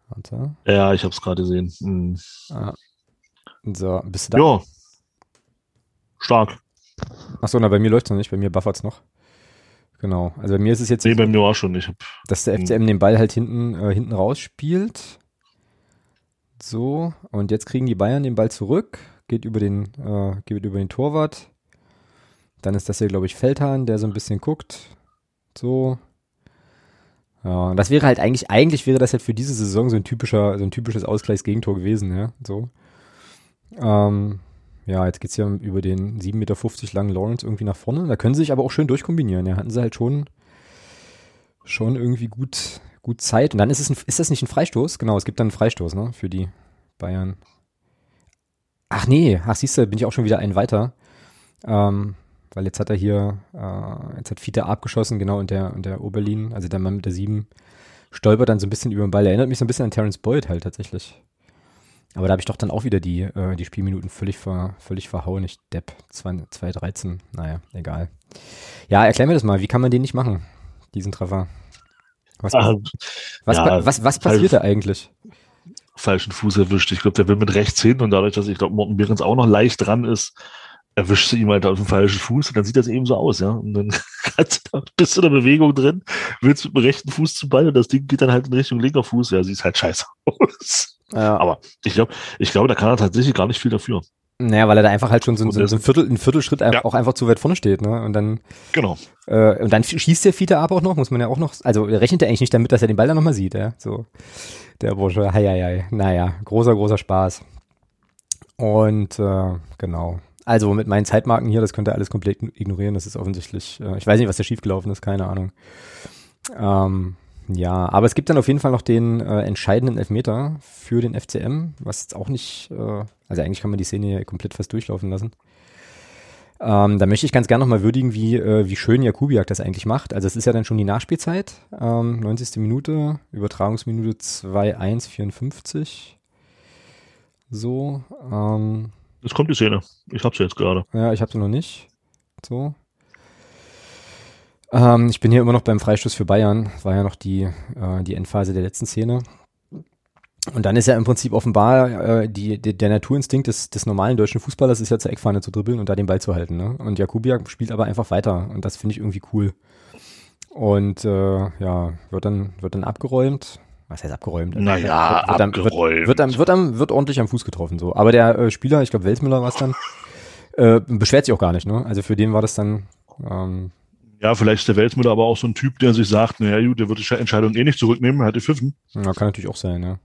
Speaker 1: Warte.
Speaker 2: ja, ich habe es gerade gesehen. Mhm.
Speaker 1: So, bist du da?
Speaker 2: Ja. Stark.
Speaker 1: Achso, na, bei mir läuft es noch nicht, bei mir buffert's noch. Genau. Also bei mir ist es jetzt,
Speaker 2: Nee, bei mir auch schon. Ich hab,
Speaker 1: dass der FCM den Ball halt hinten, äh, hinten raus spielt. So, und jetzt kriegen die Bayern den Ball zurück, geht über den, äh, geht über den Torwart. Dann ist das hier, glaube ich, Feldhahn, der so ein bisschen guckt. So. Ja, und das wäre halt eigentlich, eigentlich wäre das halt für diese Saison so ein typischer, so ein typisches Ausgleichsgegentor gewesen, ja. So. Ähm, ja, jetzt geht's ja über den 7,50 Meter langen Lawrence irgendwie nach vorne. Da können sie sich aber auch schön durchkombinieren. Ja, hatten sie halt schon, schon irgendwie gut, gut Zeit. Und dann ist es ein, ist das nicht ein Freistoß? Genau, es gibt dann einen Freistoß, ne, für die Bayern. Ach nee, ach siehst du, bin ich auch schon wieder einen weiter. Ähm, weil jetzt hat er hier, äh, jetzt hat Fiete abgeschossen, genau, und der, und der Oberlin, also der Mann mit der 7, stolpert dann so ein bisschen über den Ball. Erinnert mich so ein bisschen an Terence Boyd halt tatsächlich. Aber da habe ich doch dann auch wieder die, äh, die Spielminuten völlig, ver, völlig verhauen. Ich Depp, 2-13. Naja, egal. Ja, erklär mir das mal. Wie kann man den nicht machen, diesen Treffer? Was,
Speaker 2: ah,
Speaker 1: was,
Speaker 2: ja,
Speaker 1: was, was passiert da eigentlich?
Speaker 2: falschen Fuß erwischt. Ich glaube, der will mit rechts hin und dadurch, dass ich glaube, Morten Behrens auch noch leicht dran ist, erwischt sie ihm halt auf den falschen Fuß und dann sieht das eben so aus, ja. Und dann du da- bist du in der Bewegung drin, willst mit dem rechten Fuß zum Ball und das Ding geht dann halt in Richtung linker Fuß. Ja, sieht halt scheiße aus.
Speaker 1: Ja,
Speaker 2: Aber ich glaube, ich glaube, da kann er tatsächlich gar nicht viel dafür.
Speaker 1: Naja, weil er da einfach halt schon so, so, so ein Viertel, ein Viertelschritt ja. auch einfach zu weit vorne steht, ne? Und dann.
Speaker 2: Genau.
Speaker 1: Äh, und dann schießt der Fiete aber auch noch, muss man ja auch noch, also rechnet er eigentlich nicht damit, dass er den Ball dann nochmal sieht, ja? So. Der Bursche, hei, hei, hei. Naja, großer, großer Spaß. Und äh, genau. Also mit meinen Zeitmarken hier, das könnt ihr alles komplett ignorieren. Das ist offensichtlich, äh, ich weiß nicht, was da schiefgelaufen ist, keine Ahnung. Ähm, ja, aber es gibt dann auf jeden Fall noch den äh, entscheidenden Elfmeter für den FCM, was jetzt auch nicht, äh, also eigentlich kann man die Szene hier komplett fast durchlaufen lassen. Ähm, da möchte ich ganz gerne nochmal würdigen, wie, äh, wie schön Jakubiak das eigentlich macht. Also es ist ja dann schon die Nachspielzeit, ähm, 90. Minute, Übertragungsminute 2-1-54. So. Ähm,
Speaker 2: Jetzt kommt die Szene. Ich habe sie jetzt gerade.
Speaker 1: Ja, ich habe sie noch nicht. So. Ähm, ich bin hier immer noch beim Freistoß für Bayern. War ja noch die, äh, die Endphase der letzten Szene. Und dann ist ja im Prinzip offenbar äh, die, die, der Naturinstinkt des, des normalen deutschen Fußballers ist ja zur Eckfahne zu dribbeln und da den Ball zu halten. Ne? Und Jakubiak spielt aber einfach weiter und das finde ich irgendwie cool. Und äh, ja, wird dann, wird dann abgeräumt. Was heißt abgeräumt?
Speaker 2: Naja, wird, wird,
Speaker 1: abgeräumt. Wird, wird, wird, wird, wird ordentlich am Fuß getroffen so. Aber der äh, Spieler, ich glaube Welsmüller war es dann, äh, beschwert sich auch gar nicht. Ne? Also für den war das dann ähm,
Speaker 2: ja, vielleicht ist der Weltmüller aber auch so ein Typ, der sich sagt, naja, gut, der wird die Entscheidung eh nicht zurücknehmen, er hat die Pfiffen.
Speaker 1: Ja, kann natürlich auch sein, ja.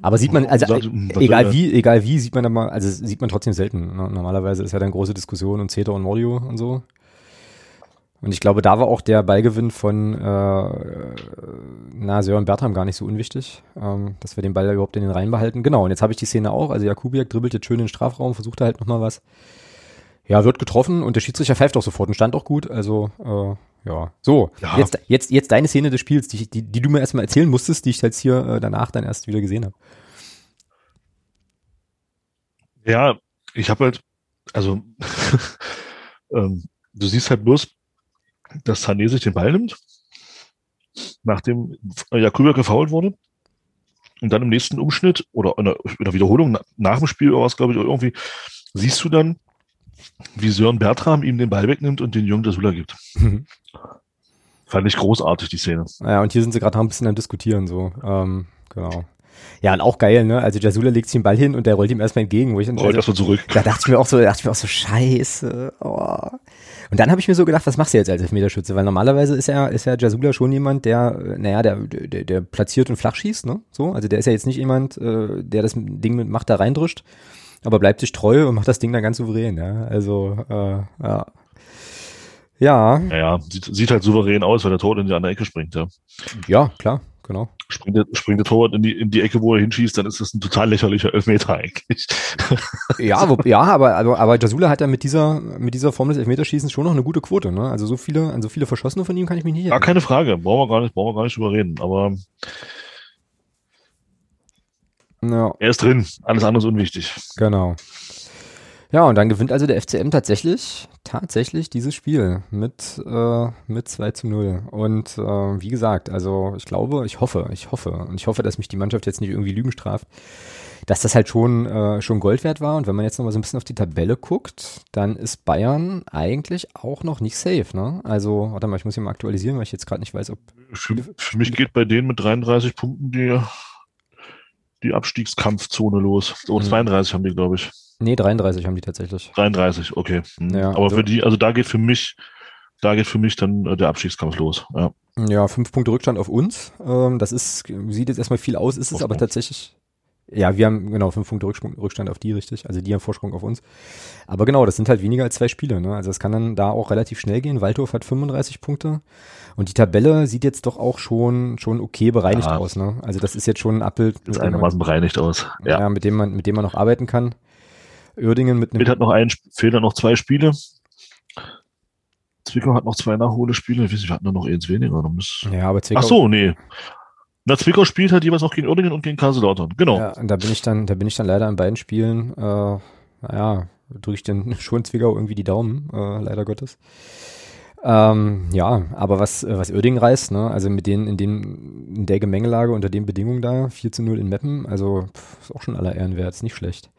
Speaker 1: Aber sieht man, also sagt, egal wie, egal wie, sieht man da mal, also sieht man trotzdem selten. Ne? Normalerweise ist ja dann große Diskussion und Zeter und Mordio und so. Und ich glaube, da war auch der Ballgewinn von äh, na, Sören Bertram gar nicht so unwichtig, ähm, dass wir den Ball überhaupt in den Reihen behalten. Genau, und jetzt habe ich die Szene auch. Also Jakubiak dribbelt jetzt schön in den Strafraum, versucht da halt nochmal was. Ja, wird getroffen und der Schiedsrichter pfeift auch sofort und stand auch gut. Also, äh, ja. So, ja. Jetzt, jetzt, jetzt deine Szene des Spiels, die, die, die du mir erstmal erzählen musstest, die ich jetzt hier äh, danach dann erst wieder gesehen habe.
Speaker 2: Ja, ich habe halt, also, ähm, du siehst halt bloß, dass Sané sich den Ball nimmt, nachdem Jakuba gefault wurde. Und dann im nächsten Umschnitt oder in der, in der Wiederholung nach dem Spiel oder was, glaube ich, irgendwie, siehst du dann, wie Sören Bertram ihm den Ball wegnimmt und den Jungen das Hula gibt. Mhm. Fand ich großartig, die Szene.
Speaker 1: Ja, und hier sind sie gerade noch ein bisschen am Diskutieren, so. Ähm, genau. Ja, und auch geil, ne? Also Jasula legt sich den Ball hin und der rollt ihm erstmal entgegen, wo ich dann.
Speaker 2: Rollt
Speaker 1: also,
Speaker 2: erstmal zurück.
Speaker 1: Da dachte ich mir auch so, da dachte ich mir auch so, scheiße. Oh. Und dann habe ich mir so gedacht, was machst du jetzt als Elfmeterschütze? Weil normalerweise ist ja, ist ja Jasula schon jemand, der, naja, der, der, der platziert und flach schießt, ne? So, also der ist ja jetzt nicht jemand, äh, der das Ding mit Macht da reindrischt aber bleibt sich treu und macht das Ding dann ganz souverän. Ja? Also, äh, ja. Ja.
Speaker 2: Ja, sieht, sieht halt souverän aus, weil der Torwart in die andere Ecke springt, ja.
Speaker 1: Ja, klar, genau.
Speaker 2: Springt der, springt der Torwart in die, in die Ecke, wo er hinschießt, dann ist das ein total lächerlicher Elfmeter eigentlich.
Speaker 1: ja, wo, ja, aber, aber, aber Jasula hat ja mit dieser, mit dieser Form des Elfmeterschießens schon noch eine gute Quote, ne? Also so viele, an so viele Verschossene von ihm kann ich mich nicht
Speaker 2: erinnern. Ja, keine Frage. Brauchen wir gar nicht, brauchen wir gar nicht drüber reden. Aber ja. Er ist drin, alles andere ist unwichtig.
Speaker 1: Genau. Ja, und dann gewinnt also der FCM tatsächlich, tatsächlich dieses Spiel mit, äh, mit 2 zu 0. Und äh, wie gesagt, also ich glaube, ich hoffe, ich hoffe, und ich hoffe, dass mich die Mannschaft jetzt nicht irgendwie Lügen straft, dass das halt schon, äh, schon Gold wert war. Und wenn man jetzt nochmal so ein bisschen auf die Tabelle guckt, dann ist Bayern eigentlich auch noch nicht safe, ne? Also, warte mal, ich muss hier mal aktualisieren, weil ich jetzt gerade nicht weiß, ob.
Speaker 2: Für, für mich geht bei denen mit 33 Punkten die die Abstiegskampfzone los. Oh, 32 mhm. haben die, glaube ich.
Speaker 1: Nee, 33 haben die tatsächlich.
Speaker 2: 33, okay. Mhm. Ja, Aber für die, also da geht für mich, da geht für mich dann äh, der Abstiegskampf los. Ja.
Speaker 1: ja, fünf Punkte Rückstand auf uns. Ähm, das ist, sieht jetzt erstmal viel aus, ist es aber tatsächlich ja, wir haben genau fünf Punkte Rückstand auf die, richtig. Also die haben Vorsprung auf uns. Aber genau, das sind halt weniger als zwei Spiele. Ne? Also es kann dann da auch relativ schnell gehen. Waldhof hat 35 Punkte. Und die Tabelle sieht jetzt doch auch schon, schon okay bereinigt ja. aus. Ne? Also das ist jetzt schon ein Abbild.
Speaker 2: Sieht einigermaßen bereinigt aus.
Speaker 1: Ja. ja, mit dem man, mit dem man noch arbeiten kann. Uerdingen mit
Speaker 2: einem. Fehlt, hat noch ein, fehlt noch zwei Spiele. Zwickau hat noch zwei Nachholespiele. Ich weiß nicht, wir hatten nur noch eins weniger.
Speaker 1: Ja, aber
Speaker 2: Zwickau. Ach so, nee. Na, Zwickau spielt halt jeweils auch gegen Uerdingen und gegen Kaiserslautern. Genau.
Speaker 1: Ja, und da bin ich dann, da bin ich dann leider an beiden Spielen, äh, naja, drücke ich den schon Zwickau irgendwie die Daumen, äh, leider Gottes. Ähm, ja, aber was, was Uerdingen reißt, ne, also mit denen, in den, in der Gemengelage, unter den Bedingungen da, 4 zu 0 in Meppen, also pff, ist auch schon aller Ehren wert, ist nicht schlecht.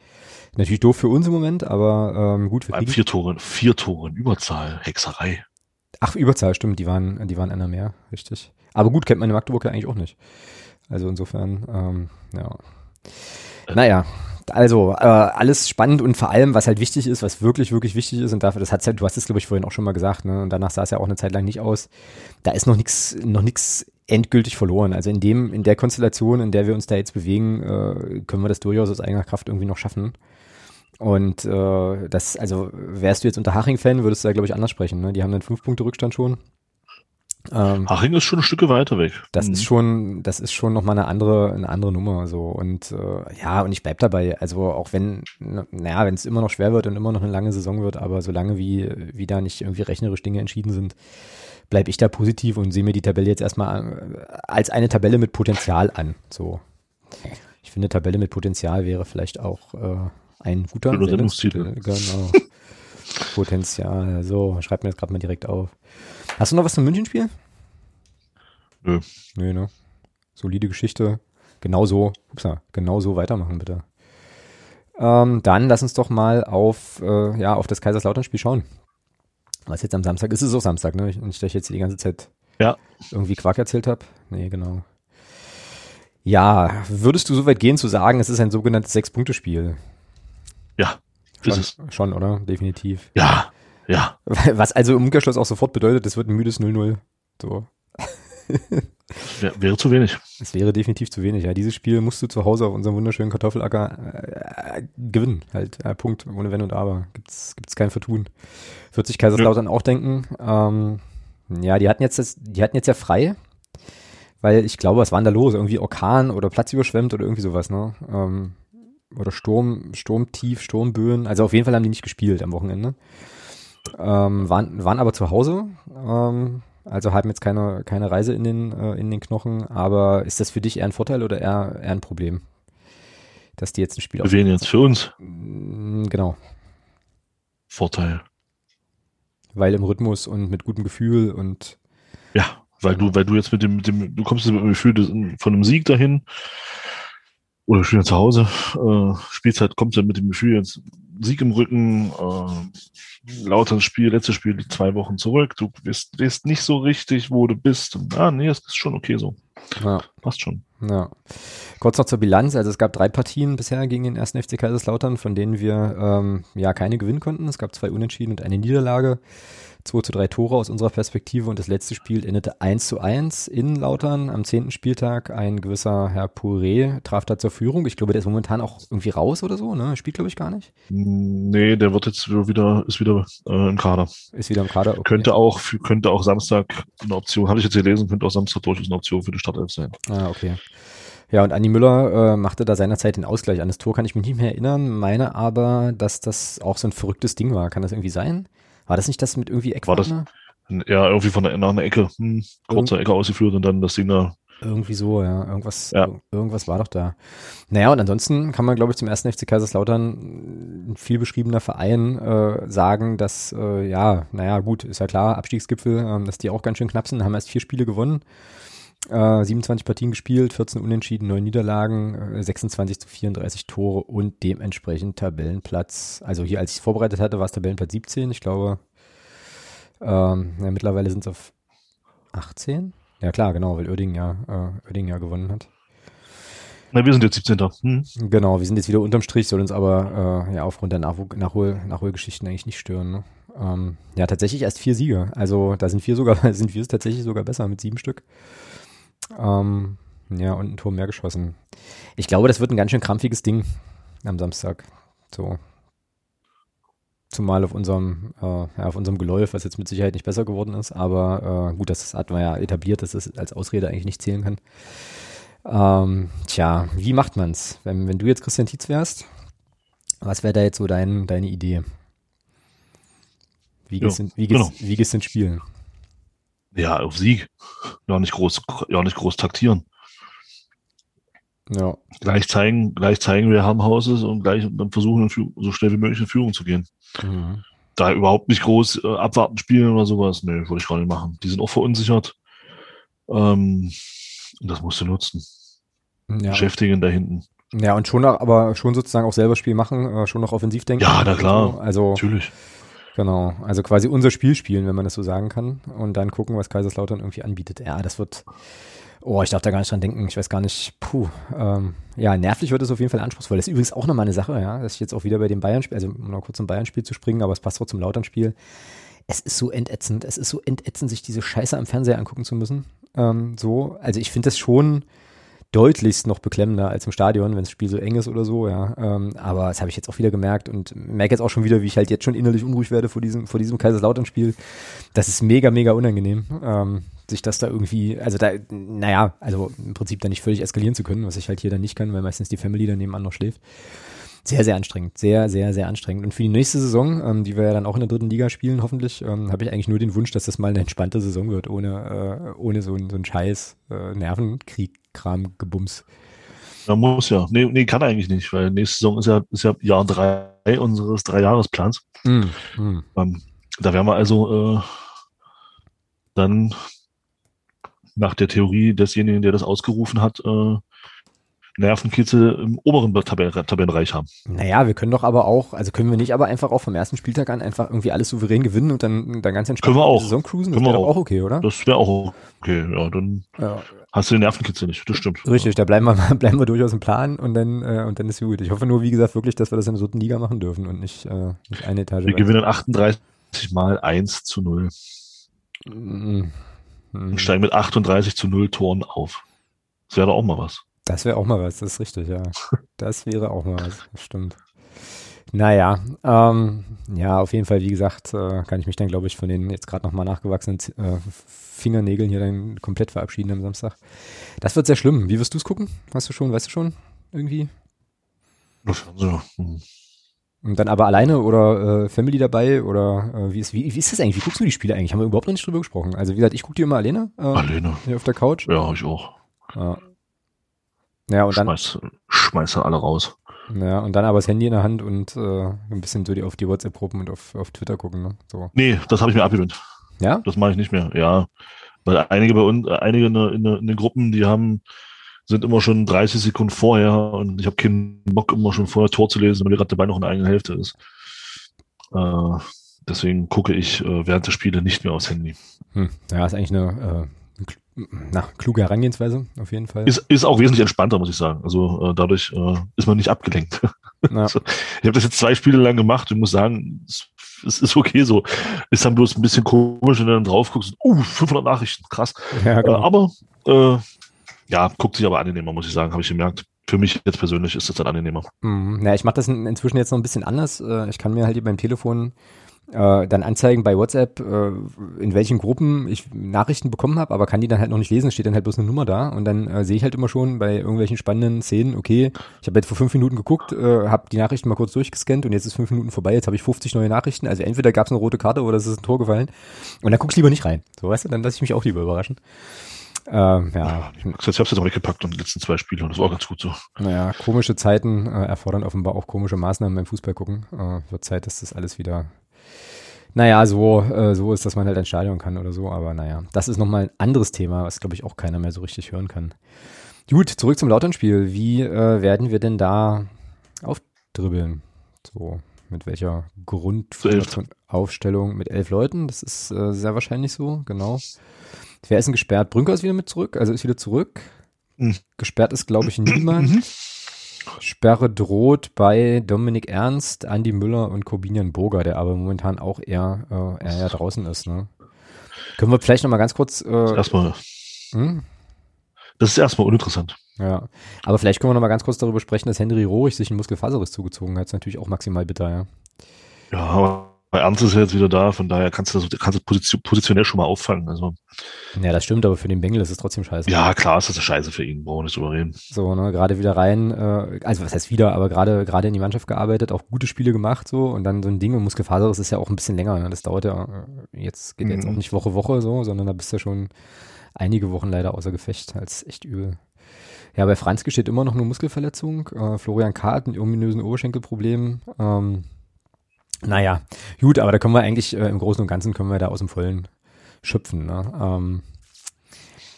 Speaker 1: Natürlich doof für uns im Moment, aber ähm, gut
Speaker 2: für die. Vier Tore, vier Tore in Überzahl, Hexerei.
Speaker 1: Ach, Überzahl, stimmt, die waren, die waren einer mehr, richtig. Aber gut, kennt man in Magdeburg ja eigentlich auch nicht. Also insofern, ähm, ja. Naja, also äh, alles spannend und vor allem, was halt wichtig ist, was wirklich, wirklich wichtig ist und dafür, das hat's ja, du hast es, glaube ich, vorhin auch schon mal gesagt, ne? Und danach sah es ja auch eine Zeit lang nicht aus. Da ist noch nichts, noch nichts endgültig verloren. Also in dem, in der Konstellation, in der wir uns da jetzt bewegen, äh, können wir das durchaus aus eigener Kraft irgendwie noch schaffen. Und äh, das, also wärst du jetzt unter Haching-Fan, würdest du da, glaube ich, anders sprechen. Ne? Die haben dann fünf Punkte Rückstand schon.
Speaker 2: Ähm, Haching ist schon ein Stück weiter weg.
Speaker 1: Das mhm. ist schon, das ist schon nochmal eine andere, eine andere Nummer. So. Und äh, ja, und ich bleib dabei. Also auch wenn, naja, wenn es immer noch schwer wird und immer noch eine lange Saison wird, aber solange wie, wie da nicht irgendwie rechnerisch Dinge entschieden sind, bleibe ich da positiv und sehe mir die Tabelle jetzt erstmal äh, als eine Tabelle mit Potenzial an. So. Ich finde, Tabelle mit Potenzial wäre vielleicht auch äh, ein guter
Speaker 2: Sendungstitel.
Speaker 1: Genau. Potenzial. So, schreib mir das gerade mal direkt auf. Hast du noch was zum Münchenspiel?
Speaker 2: Nö.
Speaker 1: Nö, ne? Solide Geschichte. Genauso, upsa, genauso weitermachen, bitte. Ähm, dann lass uns doch mal auf, äh, ja, auf das Kaiserslautern-Spiel schauen. Was jetzt am Samstag ist, ist auch Samstag, ne? Nicht, dass ich jetzt hier die ganze Zeit
Speaker 2: ja.
Speaker 1: irgendwie Quark erzählt habe. Nee, genau. Ja, würdest du so weit gehen zu sagen, es ist ein sogenanntes Sechs-Punkte-Spiel?
Speaker 2: Ja,
Speaker 1: schon. Schon, oder? Definitiv.
Speaker 2: Ja, ja.
Speaker 1: Was also im Umkehrschluss auch sofort bedeutet, es wird ein müdes 0-0. So.
Speaker 2: Wär, wäre zu wenig.
Speaker 1: Es wäre definitiv zu wenig. Ja, dieses Spiel musst du zu Hause auf unserem wunderschönen Kartoffelacker äh, gewinnen. Halt, äh, Punkt, ohne Wenn und Aber. Gibt's, gibt's kein Vertun. Wird sich Kaiserslautern ja. auch denken. Ähm, ja, die hatten jetzt das, die hatten jetzt ja frei, weil ich glaube, was war denn da los? Irgendwie Orkan oder Platz überschwemmt oder irgendwie sowas, ne? Ähm, oder Sturm, Sturmtief, Sturmböen. Also auf jeden Fall haben die nicht gespielt am Wochenende. Ähm, waren, waren aber zu Hause. Ähm, also haben jetzt keine, keine Reise in den, äh, in den Knochen. Aber ist das für dich eher ein Vorteil oder eher, eher ein Problem? Dass die jetzt ein Spiel
Speaker 2: Für wen jetzt? Für uns?
Speaker 1: Mm, genau.
Speaker 2: Vorteil.
Speaker 1: Weil im Rhythmus und mit gutem Gefühl und.
Speaker 2: Ja, weil du, weil du jetzt mit dem, mit dem du kommst mit dem Gefühl von einem Sieg dahin oder spielen zu Hause. Äh, Spielzeit kommt dann mit dem Gefühl jetzt Sieg im Rücken, äh, lauter Spiel, letztes Spiel liegt zwei Wochen zurück. Du weißt, weißt nicht so richtig, wo du bist. Und, ah, nee, es ist schon okay so.
Speaker 1: Ja.
Speaker 2: Passt schon.
Speaker 1: Ja. Kurz noch zur Bilanz. Also es gab drei Partien bisher gegen den ersten FC Kaiserslautern, von denen wir ähm, ja keine gewinnen konnten. Es gab zwei Unentschieden und eine Niederlage. 2 zu 3 Tore aus unserer Perspektive und das letzte Spiel endete 1 zu 1 in Lautern am zehnten Spieltag. Ein gewisser Herr Pouré traf da zur Führung. Ich glaube, der ist momentan auch irgendwie raus oder so, ne? Spielt, glaube ich, gar nicht.
Speaker 2: Nee, der wird jetzt wieder, ist wieder äh, im Kader.
Speaker 1: Ist wieder im Kader, okay.
Speaker 2: Könnte auch, könnte auch Samstag eine Option, habe ich jetzt gelesen, könnte auch Samstag durchaus eine Option für die Startelf sein.
Speaker 1: Ah, okay. Ja, und Andi Müller äh, machte da seinerzeit den Ausgleich. An das Tor kann ich mich nicht mehr erinnern, meine aber, dass das auch so ein verrücktes Ding war. Kann das irgendwie sein? War das nicht das mit irgendwie
Speaker 2: Eckwartner? War das, ja, irgendwie von nach einer Ecke, hm, kurzer Ecke ausgeführt und dann das Ding da.
Speaker 1: Irgendwie so, ja. Irgendwas, ja. irgendwas war doch da. Naja, und ansonsten kann man, glaube ich, zum ersten FC Kaiserslautern, ein viel beschriebener Verein, äh, sagen, dass, äh, ja, naja, gut, ist ja klar, Abstiegsgipfel, äh, dass die auch ganz schön knapp sind, haben erst vier Spiele gewonnen. Äh, 27 Partien gespielt, 14 Unentschieden, 9 Niederlagen, äh, 26 zu 34 Tore und dementsprechend Tabellenplatz. Also hier, als ich es vorbereitet hatte, war es Tabellenplatz 17. Ich glaube, ähm, ja, mittlerweile sind es auf 18. Ja klar, genau, weil Oerding ja, äh, Oerding ja gewonnen hat.
Speaker 2: Na, wir sind jetzt 17. Hm.
Speaker 1: Genau, wir sind jetzt wieder unterm Strich, soll uns aber äh, ja aufgrund der Nachhol Nachhol Nachholgeschichten eigentlich nicht stören. Ne? Ähm, ja, tatsächlich erst vier Siege. Also da sind wir sogar, sind wir tatsächlich sogar besser mit sieben Stück. Ähm, ja, und ein Tor mehr geschossen. Ich glaube, das wird ein ganz schön krampfiges Ding am Samstag. So. Zumal auf unserem, äh, ja, auf unserem Geläuf, was jetzt mit Sicherheit nicht besser geworden ist, aber äh, gut, das hat man ja etabliert, dass es als Ausrede eigentlich nicht zählen kann. Ähm, tja, wie macht man's? Wenn, wenn du jetzt Christian Tietz wärst, was wäre da jetzt so dein, deine Idee? Wie gehst, ja, in, wie, gehst, genau. wie gehst Spielen?
Speaker 2: Ja, auf Sieg. Ja, nicht groß, ja, nicht groß taktieren.
Speaker 1: Ja.
Speaker 2: Gleich zeigen, gleich zeigen, wer haben Haus ist und gleich dann versuchen, so schnell wie möglich in Führung zu gehen. Mhm. Da überhaupt nicht groß äh, abwarten spielen oder sowas, nee, würde ich gar nicht machen. Die sind auch verunsichert. Ähm, und das musst du nutzen. Ja. Beschäftigen da hinten.
Speaker 1: Ja, und schon, aber schon sozusagen auch selber Spiel machen, äh, schon noch offensiv denken.
Speaker 2: Ja, na klar.
Speaker 1: Also,
Speaker 2: natürlich
Speaker 1: Genau, also quasi unser Spiel spielen, wenn man das so sagen kann. Und dann gucken, was Kaiserslautern irgendwie anbietet. Ja, das wird, oh, ich darf da gar nicht dran denken. Ich weiß gar nicht, puh. Ähm, ja, nervlich wird es auf jeden Fall anspruchsvoll. Das ist übrigens auch nochmal eine Sache, ja, dass ich jetzt auch wieder bei dem Bayern-Spiel, also um noch kurz zum Bayern-Spiel zu springen, aber es passt auch zum Lautern-Spiel. Es ist so entätzend, es ist so entätzend, sich diese Scheiße am Fernseher angucken zu müssen. Ähm, so, also ich finde das schon, deutlichst noch beklemmender als im Stadion, wenn das Spiel so eng ist oder so, ja. Ähm, aber das habe ich jetzt auch wieder gemerkt und merke jetzt auch schon wieder, wie ich halt jetzt schon innerlich unruhig werde vor diesem, vor diesem Kaiserslautern-Spiel. Das ist mega, mega unangenehm, ähm, sich das da irgendwie, also da, naja, also im Prinzip da nicht völlig eskalieren zu können, was ich halt hier dann nicht kann, weil meistens die Family dann nebenan noch schläft. Sehr, sehr anstrengend. Sehr, sehr, sehr anstrengend. Und für die nächste Saison, ähm, die wir ja dann auch in der dritten Liga spielen, hoffentlich, ähm, habe ich eigentlich nur den Wunsch, dass das mal eine entspannte Saison wird, ohne, äh, ohne so, so einen scheiß äh, Nervenkrieg-Kram, Gebums.
Speaker 2: Ja, muss ja. Nee, nee, kann eigentlich nicht, weil nächste Saison ist ja, ist ja Jahr drei unseres Dreijahresplans. Mm, mm. Ähm, da werden wir also äh, dann nach der Theorie desjenigen, der das ausgerufen hat, äh, Nervenkitzel im oberen Tabellen Tabellenbereich haben.
Speaker 1: Naja, wir können doch aber auch, also können wir nicht aber einfach auch vom ersten Spieltag an einfach irgendwie alles souverän gewinnen und dann, dann ganz
Speaker 2: entspannt können wir auch.
Speaker 1: Saison cruisen? Das wäre doch auch okay, oder?
Speaker 2: Das wäre auch okay, ja, dann ja. hast du den Nervenkitzel nicht, das stimmt.
Speaker 1: Richtig, da bleiben wir, bleiben wir durchaus im Plan und dann, äh, und dann ist gut. Ich hoffe nur, wie gesagt, wirklich, dass wir das in der dritten Liga machen dürfen und nicht, äh, nicht eine Etage.
Speaker 2: Wir gewinnen 38 mal 1 zu 0. Mhm. Und steigen mit 38 zu 0 Toren auf. Das wäre doch auch mal was.
Speaker 1: Das wäre auch mal was, das ist richtig, ja. Das wäre auch mal was, das stimmt. Naja, ähm, ja, auf jeden Fall, wie gesagt, äh, kann ich mich dann, glaube ich, von den jetzt gerade nochmal nachgewachsenen äh, Fingernägeln hier dann komplett verabschieden am Samstag. Das wird sehr schlimm. Wie wirst du es gucken? Hast du schon, weißt du schon? Irgendwie?
Speaker 2: Also, hm.
Speaker 1: Und dann aber alleine oder äh, Family dabei oder äh, wie, ist, wie, wie ist das eigentlich? Wie guckst du die Spiele eigentlich? Haben wir überhaupt noch nicht drüber gesprochen. Also wie gesagt, ich gucke die immer alleine.
Speaker 2: Äh, alleine.
Speaker 1: Hier auf der Couch.
Speaker 2: Ja, ich auch. Ja.
Speaker 1: Ja, und dann.
Speaker 2: Schmeiß, schmeiße alle raus.
Speaker 1: Ja, und dann aber das Handy in der Hand und äh, ein bisschen so die, auf die WhatsApp-Gruppen und auf, auf Twitter gucken. Ne? So.
Speaker 2: Nee, das habe ich mir abgewöhnt.
Speaker 1: Ja?
Speaker 2: Das mache ich nicht mehr, ja. Weil einige bei uns, einige in, in, in den Gruppen, die haben, sind immer schon 30 Sekunden vorher und ich habe keinen Bock, immer schon vorher Tor zu lesen, weil gerade dabei noch in der eigenen Hälfte ist. Äh, deswegen gucke ich äh, während der Spiele nicht mehr aufs Handy.
Speaker 1: Hm. Ja, ist eigentlich eine äh, na, kluge Herangehensweise, auf jeden Fall.
Speaker 2: Ist, ist auch wesentlich entspannter, muss ich sagen. Also äh, dadurch äh, ist man nicht abgelenkt. Ja. also, ich habe das jetzt zwei Spiele lang gemacht und muss sagen, es, es, ist okay so. Ist dann bloß ein bisschen komisch, wenn du dann drauf guckst, uh, 500 Nachrichten, krass. Ja, genau. äh, aber äh, ja, guckt sich aber angenehmer, muss ich sagen, habe ich gemerkt. Für mich jetzt persönlich ist das dann angenehmer.
Speaker 1: Mhm. Ja, ich mache das inzwischen jetzt noch ein bisschen anders. Äh, ich kann mir halt hier beim Telefon äh, dann anzeigen bei WhatsApp, äh, in welchen Gruppen ich Nachrichten bekommen habe, aber kann die dann halt noch nicht lesen, steht dann halt bloß eine Nummer da und dann äh, sehe ich halt immer schon bei irgendwelchen spannenden Szenen, okay, ich habe jetzt vor fünf Minuten geguckt, äh, habe die Nachrichten mal kurz durchgescannt und jetzt ist fünf Minuten vorbei, jetzt habe ich 50 neue Nachrichten, also entweder gab es eine rote Karte oder es ist ein Tor gefallen und dann guck ich lieber nicht rein, so weißt du, dann lasse ich mich auch lieber überraschen. Ähm, ja.
Speaker 2: Ich habe es jetzt auch weggepackt und die letzten zwei Spiele und das war auch ganz gut so.
Speaker 1: Naja, komische Zeiten äh, erfordern offenbar auch komische Maßnahmen beim Fußball gucken. Äh, wird Zeit, dass das alles wieder naja, so, äh, so ist, dass man halt ein Stadion kann oder so, aber naja, das ist nochmal ein anderes Thema, was glaube ich auch keiner mehr so richtig hören kann. Gut, zurück zum Lauternspiel. Wie äh, werden wir denn da aufdribbeln? So, mit welcher Grundaufstellung? Mit elf Leuten, das ist äh, sehr wahrscheinlich so, genau. Wer ist denn gesperrt? Brünker ist wieder mit zurück, also ist wieder zurück. Mhm. Gesperrt ist, glaube ich, niemand. Mhm. Sperre droht bei Dominik Ernst, Andi Müller und Corbinian Burger, der aber momentan auch eher, äh, eher draußen ist. Ne? Können wir vielleicht noch mal ganz kurz. Äh,
Speaker 2: erstmal. Hm? Das ist erstmal uninteressant.
Speaker 1: Ja, aber vielleicht können wir noch mal ganz kurz darüber sprechen, dass Henry Rohrig sich einen Muskelfaserriss zugezogen hat. Das ist natürlich auch maximal bitter, ja.
Speaker 2: Ja, aber bei Ernst ist er jetzt wieder da, von daher kannst du das kannst du position, positionell schon mal auffangen. Also.
Speaker 1: Ja, das stimmt, aber für den Bengel ist es trotzdem scheiße.
Speaker 2: Ja, klar ist das scheiße für ihn, brauchen wir nicht drüber reden.
Speaker 1: So, ne, gerade wieder rein, äh, also was heißt wieder, aber gerade gerade in die Mannschaft gearbeitet, auch gute Spiele gemacht so und dann so ein Ding und Muskelfaserriss ist ja auch ein bisschen länger. Ne? Das dauert ja, äh, jetzt geht mhm. jetzt auch nicht Woche Woche so, sondern da bist du ja schon einige Wochen leider außer Gefecht, als echt übel. Ja, bei Franz steht immer noch eine Muskelverletzung. Äh, Florian K. hat ein ominösen Oberschenkelproblem. Ähm, naja, gut, aber da können wir eigentlich äh, im Großen und Ganzen können wir da aus dem Vollen schöpfen. Ne? Ähm,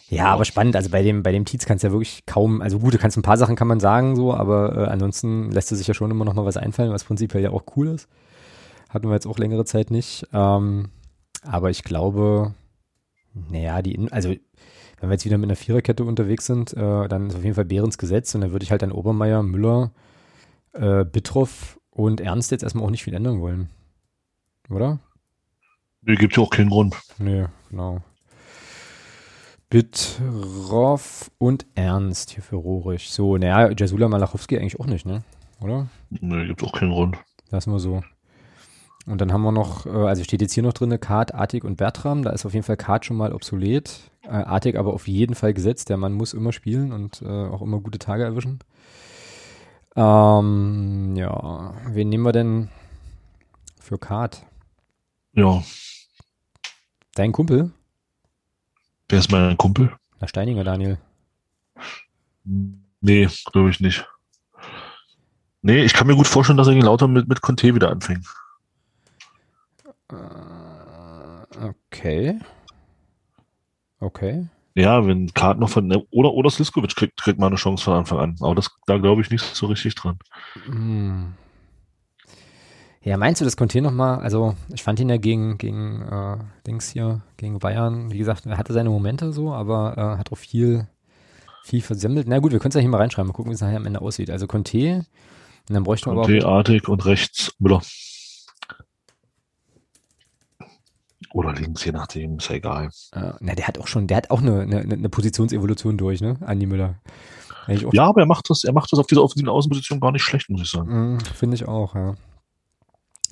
Speaker 1: ja, aber spannend. Also bei dem, bei dem Tietz kannst du ja wirklich kaum, also gut, du kannst ein paar Sachen kann man sagen so, aber äh, ansonsten lässt sich ja schon immer noch mal was einfallen, was prinzipiell ja auch cool ist. Hatten wir jetzt auch längere Zeit nicht. Ähm, aber ich glaube, naja, die, also wenn wir jetzt wieder mit einer Viererkette unterwegs sind, äh, dann ist auf jeden Fall Behrens gesetzt und dann würde ich halt an Obermeier, Müller, äh, Bittroff und Ernst jetzt erstmal auch nicht viel ändern wollen. Oder?
Speaker 2: Nee, gibt ja auch keinen Grund.
Speaker 1: Nee, genau. Bittroff und Ernst hier für Rohrig. So, naja, Jasula Malachowski eigentlich auch nicht, ne? Oder?
Speaker 2: Nee, gibt auch keinen Grund.
Speaker 1: Lassen wir so. Und dann haben wir noch, äh, also steht jetzt hier noch drin, Kart, Artig und Bertram. Da ist auf jeden Fall Kart schon mal obsolet. Äh, Artig aber auf jeden Fall gesetzt. Der Mann muss immer spielen und äh, auch immer gute Tage erwischen. Ähm, ja, wen nehmen wir denn für Kart?
Speaker 2: Ja.
Speaker 1: Dein Kumpel?
Speaker 2: Wer ist mein Kumpel?
Speaker 1: Na, Steininger Daniel.
Speaker 2: Nee, glaube ich nicht. Nee, ich kann mir gut vorstellen, dass er gegen Lauter mit, mit Conte wieder anfängt.
Speaker 1: Okay. Okay.
Speaker 2: Ja, wenn Kart noch von, ne, oder, oder Sliskovic kriegt, kriegt mal eine Chance von Anfang an. Aber das, da glaube ich nicht so richtig dran.
Speaker 1: Hm. Ja, meinst du, das Conte nochmal? Also, ich fand ihn ja gegen, gegen äh, Dings hier, gegen Bayern, wie gesagt, er hatte seine Momente so, aber äh, hat auch viel, viel versemmelt. Na gut, wir können es ja hier mal reinschreiben, mal gucken, wie es nachher am Ende aussieht. Also Conte, und dann bräuchte man aber
Speaker 2: Conte, Artig und rechts Müller. Oder links, je nachdem, ist ja egal.
Speaker 1: Äh, na, der hat auch schon, der hat auch eine, eine, eine Positionsevolution durch, ne? Andi Müller.
Speaker 2: Ja, aber er macht das, er macht das auf dieser offensiven Außenposition gar nicht schlecht, muss ich sagen.
Speaker 1: Mm, Finde ich auch, ja.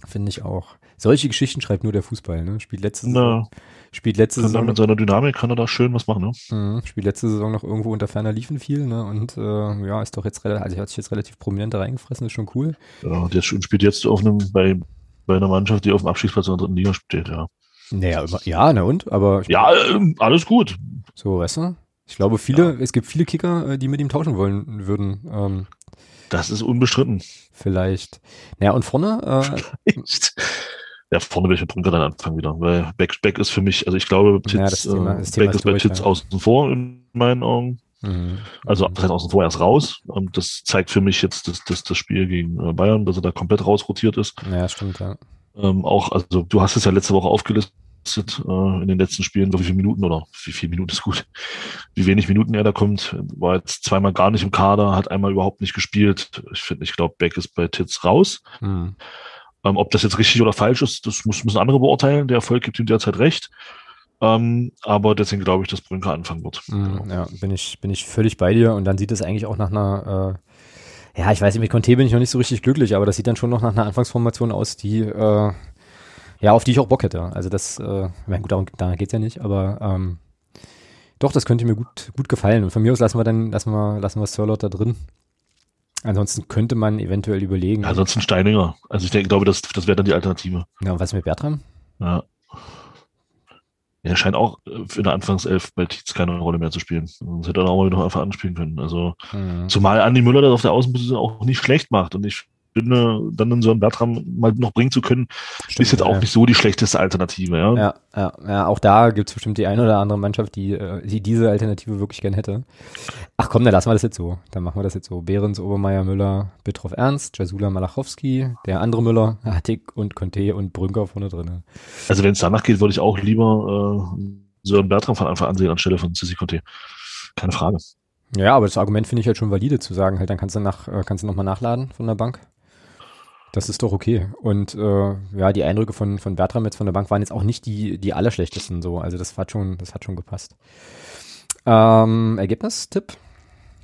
Speaker 1: Finde ich auch. Solche Geschichten schreibt nur der Fußball, ne? Spielt letzte Saison,
Speaker 2: Na,
Speaker 1: spielt letzte
Speaker 2: kann
Speaker 1: Saison,
Speaker 2: mit seiner Dynamik kann er da schön was machen, ne?
Speaker 1: Mhm, spielt letzte Saison noch irgendwo unter ferner Liefen viel, ne? Und äh, ja, ist doch jetzt relativ, also hat sich jetzt relativ prominent da reingefressen, ist schon cool.
Speaker 2: Ja, der spielt jetzt auf einem, bei, bei einer Mannschaft, die auf dem Abstiegsplatz in der dritten Liga steht, ja.
Speaker 1: Naja, immer, ja, na und? Aber
Speaker 2: Ja, ähm, alles gut.
Speaker 1: so, weißt du? Ich glaube, viele, es gibt viele Kicker, äh, die mit ihm tauschen wollen würden. Ähm,
Speaker 2: Das ist unbestritten.
Speaker 1: vielleicht. Naja, und vorne, äh,
Speaker 2: Ja, vorne will ich mit Brünker dann anfangen wieder, weil Beck, Beck ist für mich, also ich glaube, Titz,
Speaker 1: Ja, das Thema-
Speaker 2: äh,
Speaker 1: das
Speaker 2: Beck
Speaker 1: ist
Speaker 2: ist bei
Speaker 1: durch,
Speaker 2: Titz
Speaker 1: ja.
Speaker 2: außen vor in meinen Augen.
Speaker 1: mhm,
Speaker 2: Also das heißt außen vor erst raus. Und das zeigt für mich jetzt das, das, das Spiel gegen äh, Bayern, dass er da komplett rausrotiert ist.
Speaker 1: ja, stimmt, ja.
Speaker 2: Ähm, auch, also du hast es ja letzte Woche aufgelistet äh, in den letzten Spielen, wie viele Minuten oder wie viele Minuten ist gut, wie wenig Minuten er da kommt. War jetzt zweimal gar nicht im Kader, hat einmal überhaupt nicht gespielt. Ich finde, ich glaube, Beck ist bei Titz raus.
Speaker 1: Mhm.
Speaker 2: Ähm, ob das jetzt richtig oder falsch ist, das muss, müssen andere beurteilen. Der Erfolg gibt ihm derzeit recht. Ähm, aber deswegen glaube ich, dass Brünker anfangen wird.
Speaker 1: Mhm, ja, bin ich, bin ich völlig bei dir und dann sieht es eigentlich auch nach einer, äh, ja, ich weiß nicht, mit Conte bin ich noch nicht so richtig glücklich, aber das sieht dann schon noch nach einer Anfangsformation aus, die, äh, ja, auf die ich auch Bock hätte. Also das, äh, ich meine, gut, darum, da geht's ja nicht, aber ähm, doch, das könnte mir gut, gut gefallen. Und von mir aus lassen wir dann, lassen wir, lassen wir Sirlot da drin. Ansonsten könnte man eventuell überlegen.
Speaker 2: Ja, ansonsten Steininger. Also ich denke, glaube, das, das wäre dann die Alternative.
Speaker 1: ja, und was mit Bertram?
Speaker 2: Ja. Er scheint auch äh, in der Anfangself bei Tietz keine Rolle mehr zu spielen. Sonst hätte er auch mal wieder einfach anspielen können. Also,
Speaker 1: Mhm.
Speaker 2: zumal Andi Müller das auf der Außenposition auch nicht schlecht macht. Und ich finde, dann in so einen Bertram mal noch bringen zu können,
Speaker 1: Stimmt,
Speaker 2: ist jetzt auch
Speaker 1: ja.
Speaker 2: nicht so die schlechteste Alternative. Ja.
Speaker 1: Ja, ja, ja, auch da gibt es bestimmt die eine oder andere Mannschaft, die, äh, die diese Alternative wirklich gern hätte. Ach komm, dann lassen wir das jetzt so. Dann machen wir das jetzt so. Behrens, Obermeier, Müller, Bitroff Ernst, Jasula Malachowski, der andere Müller, Hattig und Conte und Brünker vorne drin.
Speaker 2: Also wenn es danach geht, würde ich auch lieber äh, Sören Bertram von Anfang an sehen anstelle von Sissi Conte. Keine Frage.
Speaker 1: Ja, aber das Argument finde ich halt schon valide zu sagen, halt, dann kannst du nach, äh, kannst du nochmal nachladen von der Bank. Das ist doch okay. Und äh, ja, die Eindrücke von, von Bertram jetzt von der Bank waren jetzt auch nicht die, die allerschlechtesten so. Also das hat schon, das hat schon gepasst. Ähm, Ergebnis, Tipp?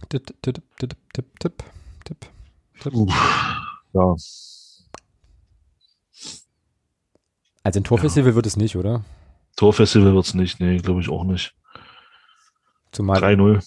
Speaker 1: Tipp, Tipp, Tipp, Tipp, Tipp, Tipp, Tipp.
Speaker 2: Uff, ja.
Speaker 1: Also ein Torfestival wird es nicht, oder?
Speaker 2: Torfestival wird's nicht. Nee, glaube ich auch nicht.
Speaker 1: Zumal
Speaker 2: 3-0.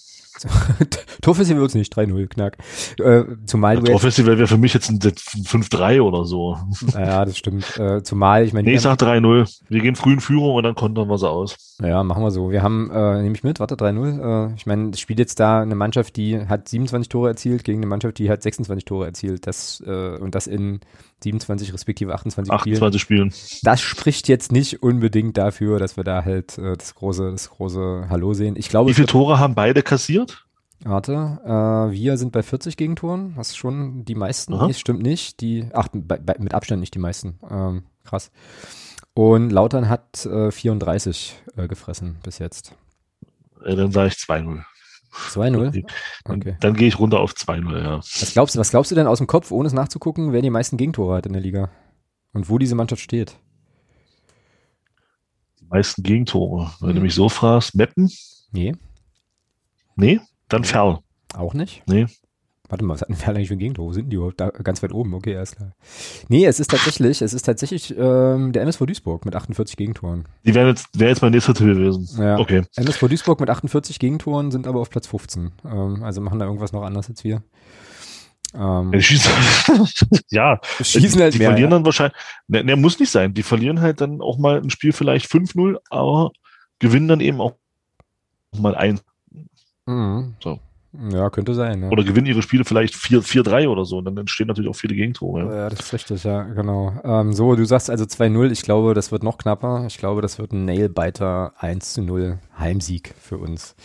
Speaker 1: Torfestival wird es nicht, 3-0, knack. Äh, zumal jetzt,
Speaker 2: Torfestival wäre für mich jetzt ein 5-3 oder so.
Speaker 1: ja, das stimmt. Äh, zumal, ich meine,
Speaker 2: Nee, ich sag 3-0. Wir gehen früh in Führung und dann kontern wir sie aus.
Speaker 1: Ja, machen wir so. Wir haben, äh, nehme ich mit, warte, 3-0. Äh, ich meine, es spielt jetzt da eine Mannschaft, die hat 27 Tore erzielt gegen eine Mannschaft, die hat 26 Tore erzielt. Das, äh, und das in 27 respektive 28, Spielen.
Speaker 2: 28 Spielen.
Speaker 1: Das spricht jetzt nicht unbedingt dafür, dass wir da halt äh, das große, das große Hallo sehen. Ich glaube,
Speaker 2: Wie viele Tore haben beide kassiert?
Speaker 1: warte, äh, wir sind bei 40 Gegentoren. Das ist schon die meisten.
Speaker 2: Aha.
Speaker 1: Nee, stimmt nicht. Die, ach, bei, bei, mit Abstand nicht die meisten. Ähm, krass. Und Lautern hat äh, 34 äh, gefressen bis jetzt.
Speaker 2: Äh, dann sage ich 2-0.
Speaker 1: 2-0?
Speaker 2: Dann, okay. dann gehe ich runter auf 2-0, ja.
Speaker 1: Was glaubst, was glaubst du denn aus dem Kopf, ohne es nachzugucken, wer die meisten Gegentore hat in der Liga? Und wo diese Mannschaft steht?
Speaker 2: Die meisten Gegentore. Wenn hm. du mich so fragst, Meppen?
Speaker 1: Nee.
Speaker 2: Nee? Dann Ferl.
Speaker 1: Auch nicht?
Speaker 2: Nee.
Speaker 1: Warte mal, was hat denn Ferl eigentlich für ein Gegentor? Wo sind die überhaupt? Da, ganz weit oben, okay, alles klar. Nee, es ist tatsächlich, es ist tatsächlich ähm, der MSV Duisburg mit 48 Gegentoren.
Speaker 2: Die wären jetzt, wäre jetzt mein nächster Tipp gewesen.
Speaker 1: Ja. Okay. MSV Duisburg mit 48 Gegentoren sind aber auf Platz 15. Ähm, also machen da irgendwas noch anders als wir.
Speaker 2: Ähm, ja, schießen, ja,
Speaker 1: schießen halt
Speaker 2: die
Speaker 1: mehr,
Speaker 2: verlieren
Speaker 1: ja.
Speaker 2: dann wahrscheinlich, ne, ne, muss nicht sein. Die verlieren halt dann auch mal ein Spiel vielleicht 5-0, aber gewinnen dann eben auch mal ein.
Speaker 1: Mhm. So. Ja, könnte sein. Ja.
Speaker 2: Oder gewinnen ihre Spiele vielleicht 4-3 oder so. Und dann entstehen natürlich auch viele Gegentore.
Speaker 1: Ja, ja das ist richtig, ja, genau. Ähm, so, du sagst also 2-0. Ich glaube, das wird noch knapper. Ich glaube, das wird ein Nailbiter 1-0 Heimsieg für uns.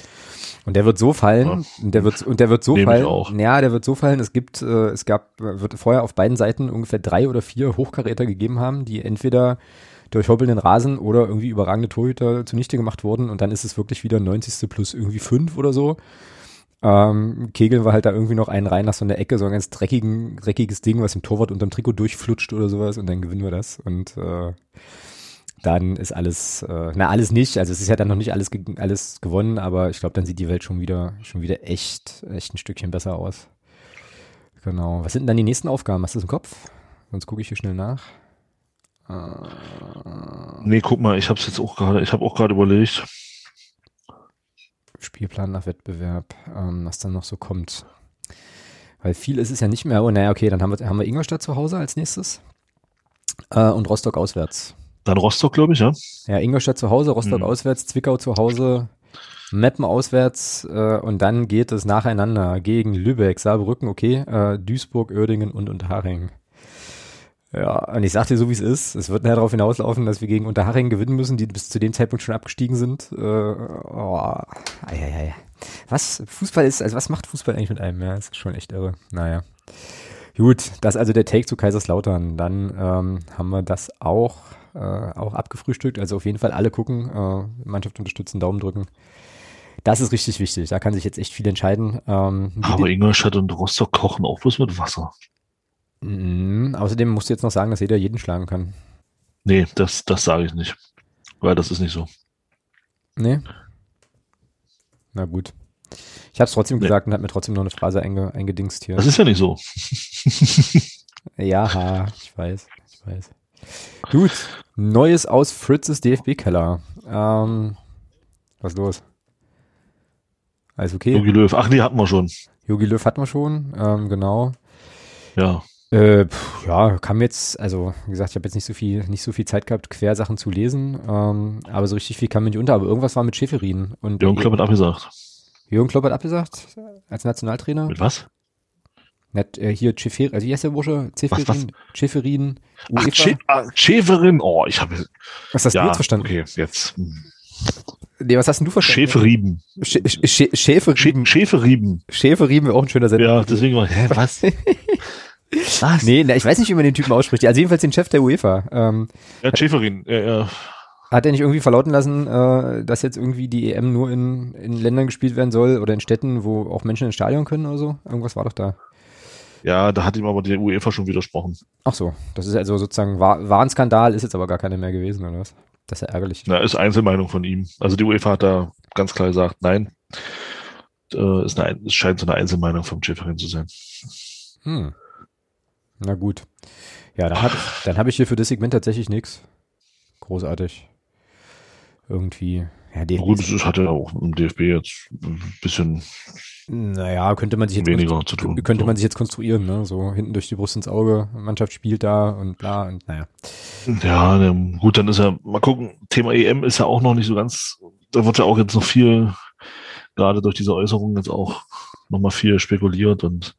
Speaker 1: Und der wird so fallen, ja. und der wird, und der wird so
Speaker 2: Nehm
Speaker 1: fallen.
Speaker 2: Auch.
Speaker 1: Ja, der wird so fallen. Es gibt, äh, es gab, wird vorher auf beiden Seiten ungefähr drei oder vier Hochkaräter gegeben haben, die entweder durch hoppelnden Rasen oder irgendwie überragende Torhüter zunichte gemacht wurden. Und dann ist es wirklich wieder 90. plus irgendwie fünf oder so. Ähm, kegeln wir halt da irgendwie noch einen rein nach so einer Ecke, so ein ganz dreckigen, dreckiges Ding, was im Torwart unterm Trikot durchflutscht oder sowas und dann gewinnen wir das. Und äh, dann ist alles, äh, na alles nicht, also es ist ja dann noch nicht alles, alles gewonnen, aber ich glaube, dann sieht die Welt schon wieder, schon wieder echt, echt ein Stückchen besser aus. Genau. Was sind denn dann die nächsten Aufgaben? Hast du das im Kopf? Sonst gucke ich hier schnell nach.
Speaker 2: Äh, nee, guck mal, ich habe es jetzt auch gerade, ich habe auch gerade überlegt.
Speaker 1: Spielplan nach Wettbewerb, ähm, was dann noch so kommt. Weil viel ist es ja nicht mehr. Oh, naja, okay, dann haben wir, haben wir Ingolstadt zu Hause als nächstes. Äh, und Rostock auswärts.
Speaker 2: Dann Rostock, glaube ich, ja.
Speaker 1: Ja, Ingolstadt zu Hause, Rostock mhm. auswärts, Zwickau zu Hause, Meppen auswärts äh, und dann geht es nacheinander gegen Lübeck, Saarbrücken, okay, äh, Duisburg, Uerdingen und Unterhaching. Ja, und ich sag dir so, wie es ist. Es wird nachher darauf hinauslaufen, dass wir gegen Unterhaching gewinnen müssen, die bis zu dem Zeitpunkt schon abgestiegen sind. Äh, oh, ei, ei, ei. Was Fußball ist, also was macht Fußball eigentlich mit einem? Ja, das ist schon echt irre. Naja. Gut, das ist also der Take zu Kaiserslautern. Dann ähm, haben wir das auch, äh, auch abgefrühstückt. Also auf jeden Fall alle gucken, äh, Mannschaft unterstützen, Daumen drücken. Das ist richtig wichtig. Da kann sich jetzt echt viel entscheiden. Ähm,
Speaker 2: Aber Ingolstadt und Rostock kochen auch bloß mit Wasser.
Speaker 1: Mhm. Außerdem musst du jetzt noch sagen, dass jeder jeden schlagen kann.
Speaker 2: Nee, das, das sage ich nicht. Weil das ist nicht so.
Speaker 1: Nee. Na gut. Ich habe es trotzdem nee. gesagt und habe mir trotzdem noch eine Phrase einge, eingedingst hier.
Speaker 2: Das ist ja nicht so.
Speaker 1: ja, ich weiß, ich weiß. Gut, Neues aus Fritzes DFB-Keller. Ähm, was ist los? Alles okay?
Speaker 2: Jogi Löw. Ach nee, hatten wir schon.
Speaker 1: Jogi Löw hatten wir schon, ähm, genau.
Speaker 2: Ja.
Speaker 1: Äh, pff, ja, kam jetzt, also wie gesagt, ich habe jetzt nicht so viel, nicht so viel Zeit gehabt, Quersachen zu lesen, ähm, aber so richtig viel kam mir nicht unter. Aber irgendwas war mit Schäferin. Und
Speaker 2: Jürgen Klopp hat abgesagt.
Speaker 1: Jürgen Klopp hat abgesagt als Nationaltrainer.
Speaker 2: Mit was?
Speaker 1: Net, äh, hier Schäferin, also wie heißt der Bursche? Schäferin, Schäferin,
Speaker 2: Ach, ah, Schäferin, oh, ich habe.
Speaker 1: Was hast ja, du jetzt verstanden?
Speaker 2: Okay, jetzt.
Speaker 1: Nee, was hast denn du verstanden?
Speaker 2: Schäferrieben.
Speaker 1: Sch Sch Schäferrieben.
Speaker 2: Schäferrieben.
Speaker 1: Schäferrieben wäre auch ein schöner Sender.
Speaker 2: Ja, deswegen war, hä, was?
Speaker 1: Was? Nee, na, ich weiß nicht, wie man den Typen ausspricht. Also jedenfalls den Chef der UEFA. Ähm,
Speaker 2: ja, Schäferin. Ja, ja.
Speaker 1: Hat er nicht irgendwie verlauten lassen, äh, dass jetzt irgendwie die EM nur in, in Ländern gespielt werden soll oder in Städten, wo auch Menschen ins Stadion können oder so? Irgendwas war doch da.
Speaker 2: Ja, da hat ihm aber die UEFA schon widersprochen.
Speaker 1: Ach so, das ist also sozusagen, war, war ein Skandal, ist jetzt aber gar keine mehr gewesen, oder was? Das ist ja ärgerlich.
Speaker 2: Na, ist Einzelmeinung von ihm. Also die UEFA hat da ganz klar gesagt, nein. Äh, ist eine, es scheint so eine Einzelmeinung vom Schäferin zu sein.
Speaker 1: Hm. Na gut. Ja, dann, dann habe ich hier für das Segment tatsächlich nichts. Großartig. Irgendwie. Ja,
Speaker 2: DFB gut, das hat ja auch im DFB jetzt ein bisschen.
Speaker 1: Naja, könnte man sich jetzt
Speaker 2: weniger zu tun.
Speaker 1: Könnte so. man sich jetzt konstruieren, ne? So hinten durch die Brust ins Auge, Mannschaft spielt da und bla und naja.
Speaker 2: Ja, ne, gut, dann ist ja, mal gucken, Thema EM ist ja auch noch nicht so ganz, da wird ja auch jetzt noch viel, gerade durch diese Äußerungen jetzt auch nochmal viel spekuliert und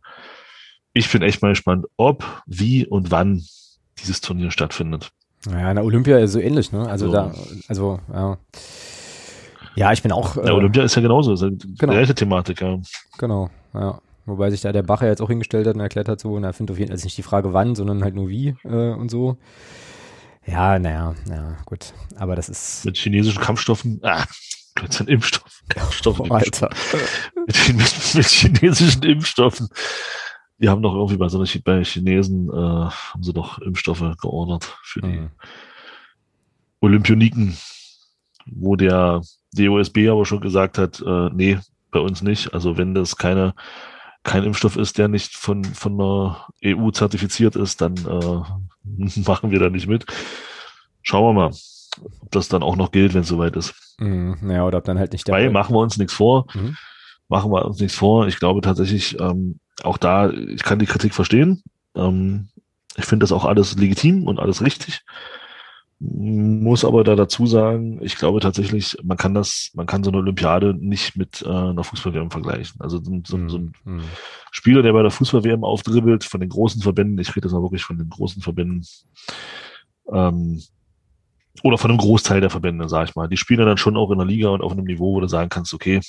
Speaker 2: ich bin echt mal gespannt, ob, wie und wann dieses Turnier stattfindet.
Speaker 1: Ja, in der Olympia ist so ähnlich, ne? Also so. da, also, ja. Ja, ich bin auch.
Speaker 2: Äh, Olympia ist ja genauso, ist ja genau. gleiche Thematik, ja.
Speaker 1: Genau, ja. Wobei sich da der Bacher jetzt auch hingestellt hat und erklärt hat, so, und er findet auf jeden Fall also nicht die Frage wann, sondern halt nur wie äh, und so. Ja, naja, naja, gut. Aber das ist.
Speaker 2: Mit chinesischen Kampfstoffen, ah, Blödsinn, Impfstoff. Impfstoff
Speaker 1: oh, Alter.
Speaker 2: Mit, mit, mit, chinesischen Impfstoffen. Die haben doch irgendwie bei so einer, bei Chinesen, äh, haben sie doch Impfstoffe geordert für die mhm. Olympioniken, wo der DOSB aber schon gesagt hat, äh, nee, bei uns nicht. Also wenn das keine, kein Impfstoff ist, der nicht von, von der EU zertifiziert ist, dann äh, machen wir da nicht mit. Schauen wir mal, ob das dann auch noch gilt, wenn es soweit ist.
Speaker 1: Mhm, ja, oder ob dann halt nicht
Speaker 2: der Weil machen wir uns nichts vor. Mhm. Machen wir uns nichts vor. Ich glaube tatsächlich, ähm, auch da, ich kann die Kritik verstehen. Ähm, ich finde das auch alles legitim und alles richtig. Muss aber da dazu sagen, ich glaube tatsächlich, man kann das, man kann so eine Olympiade nicht mit äh, einer Fußball-WM vergleichen. Also so, so, so ein mhm. Spieler, der bei der Fußball-WM aufdribbelt, von den großen Verbänden, ich rede jetzt mal wirklich von den großen Verbänden, ähm, oder von einem Großteil der Verbände, sag ich mal. Die spielen dann schon auch in der Liga und auf einem Niveau, wo du sagen kannst, okay,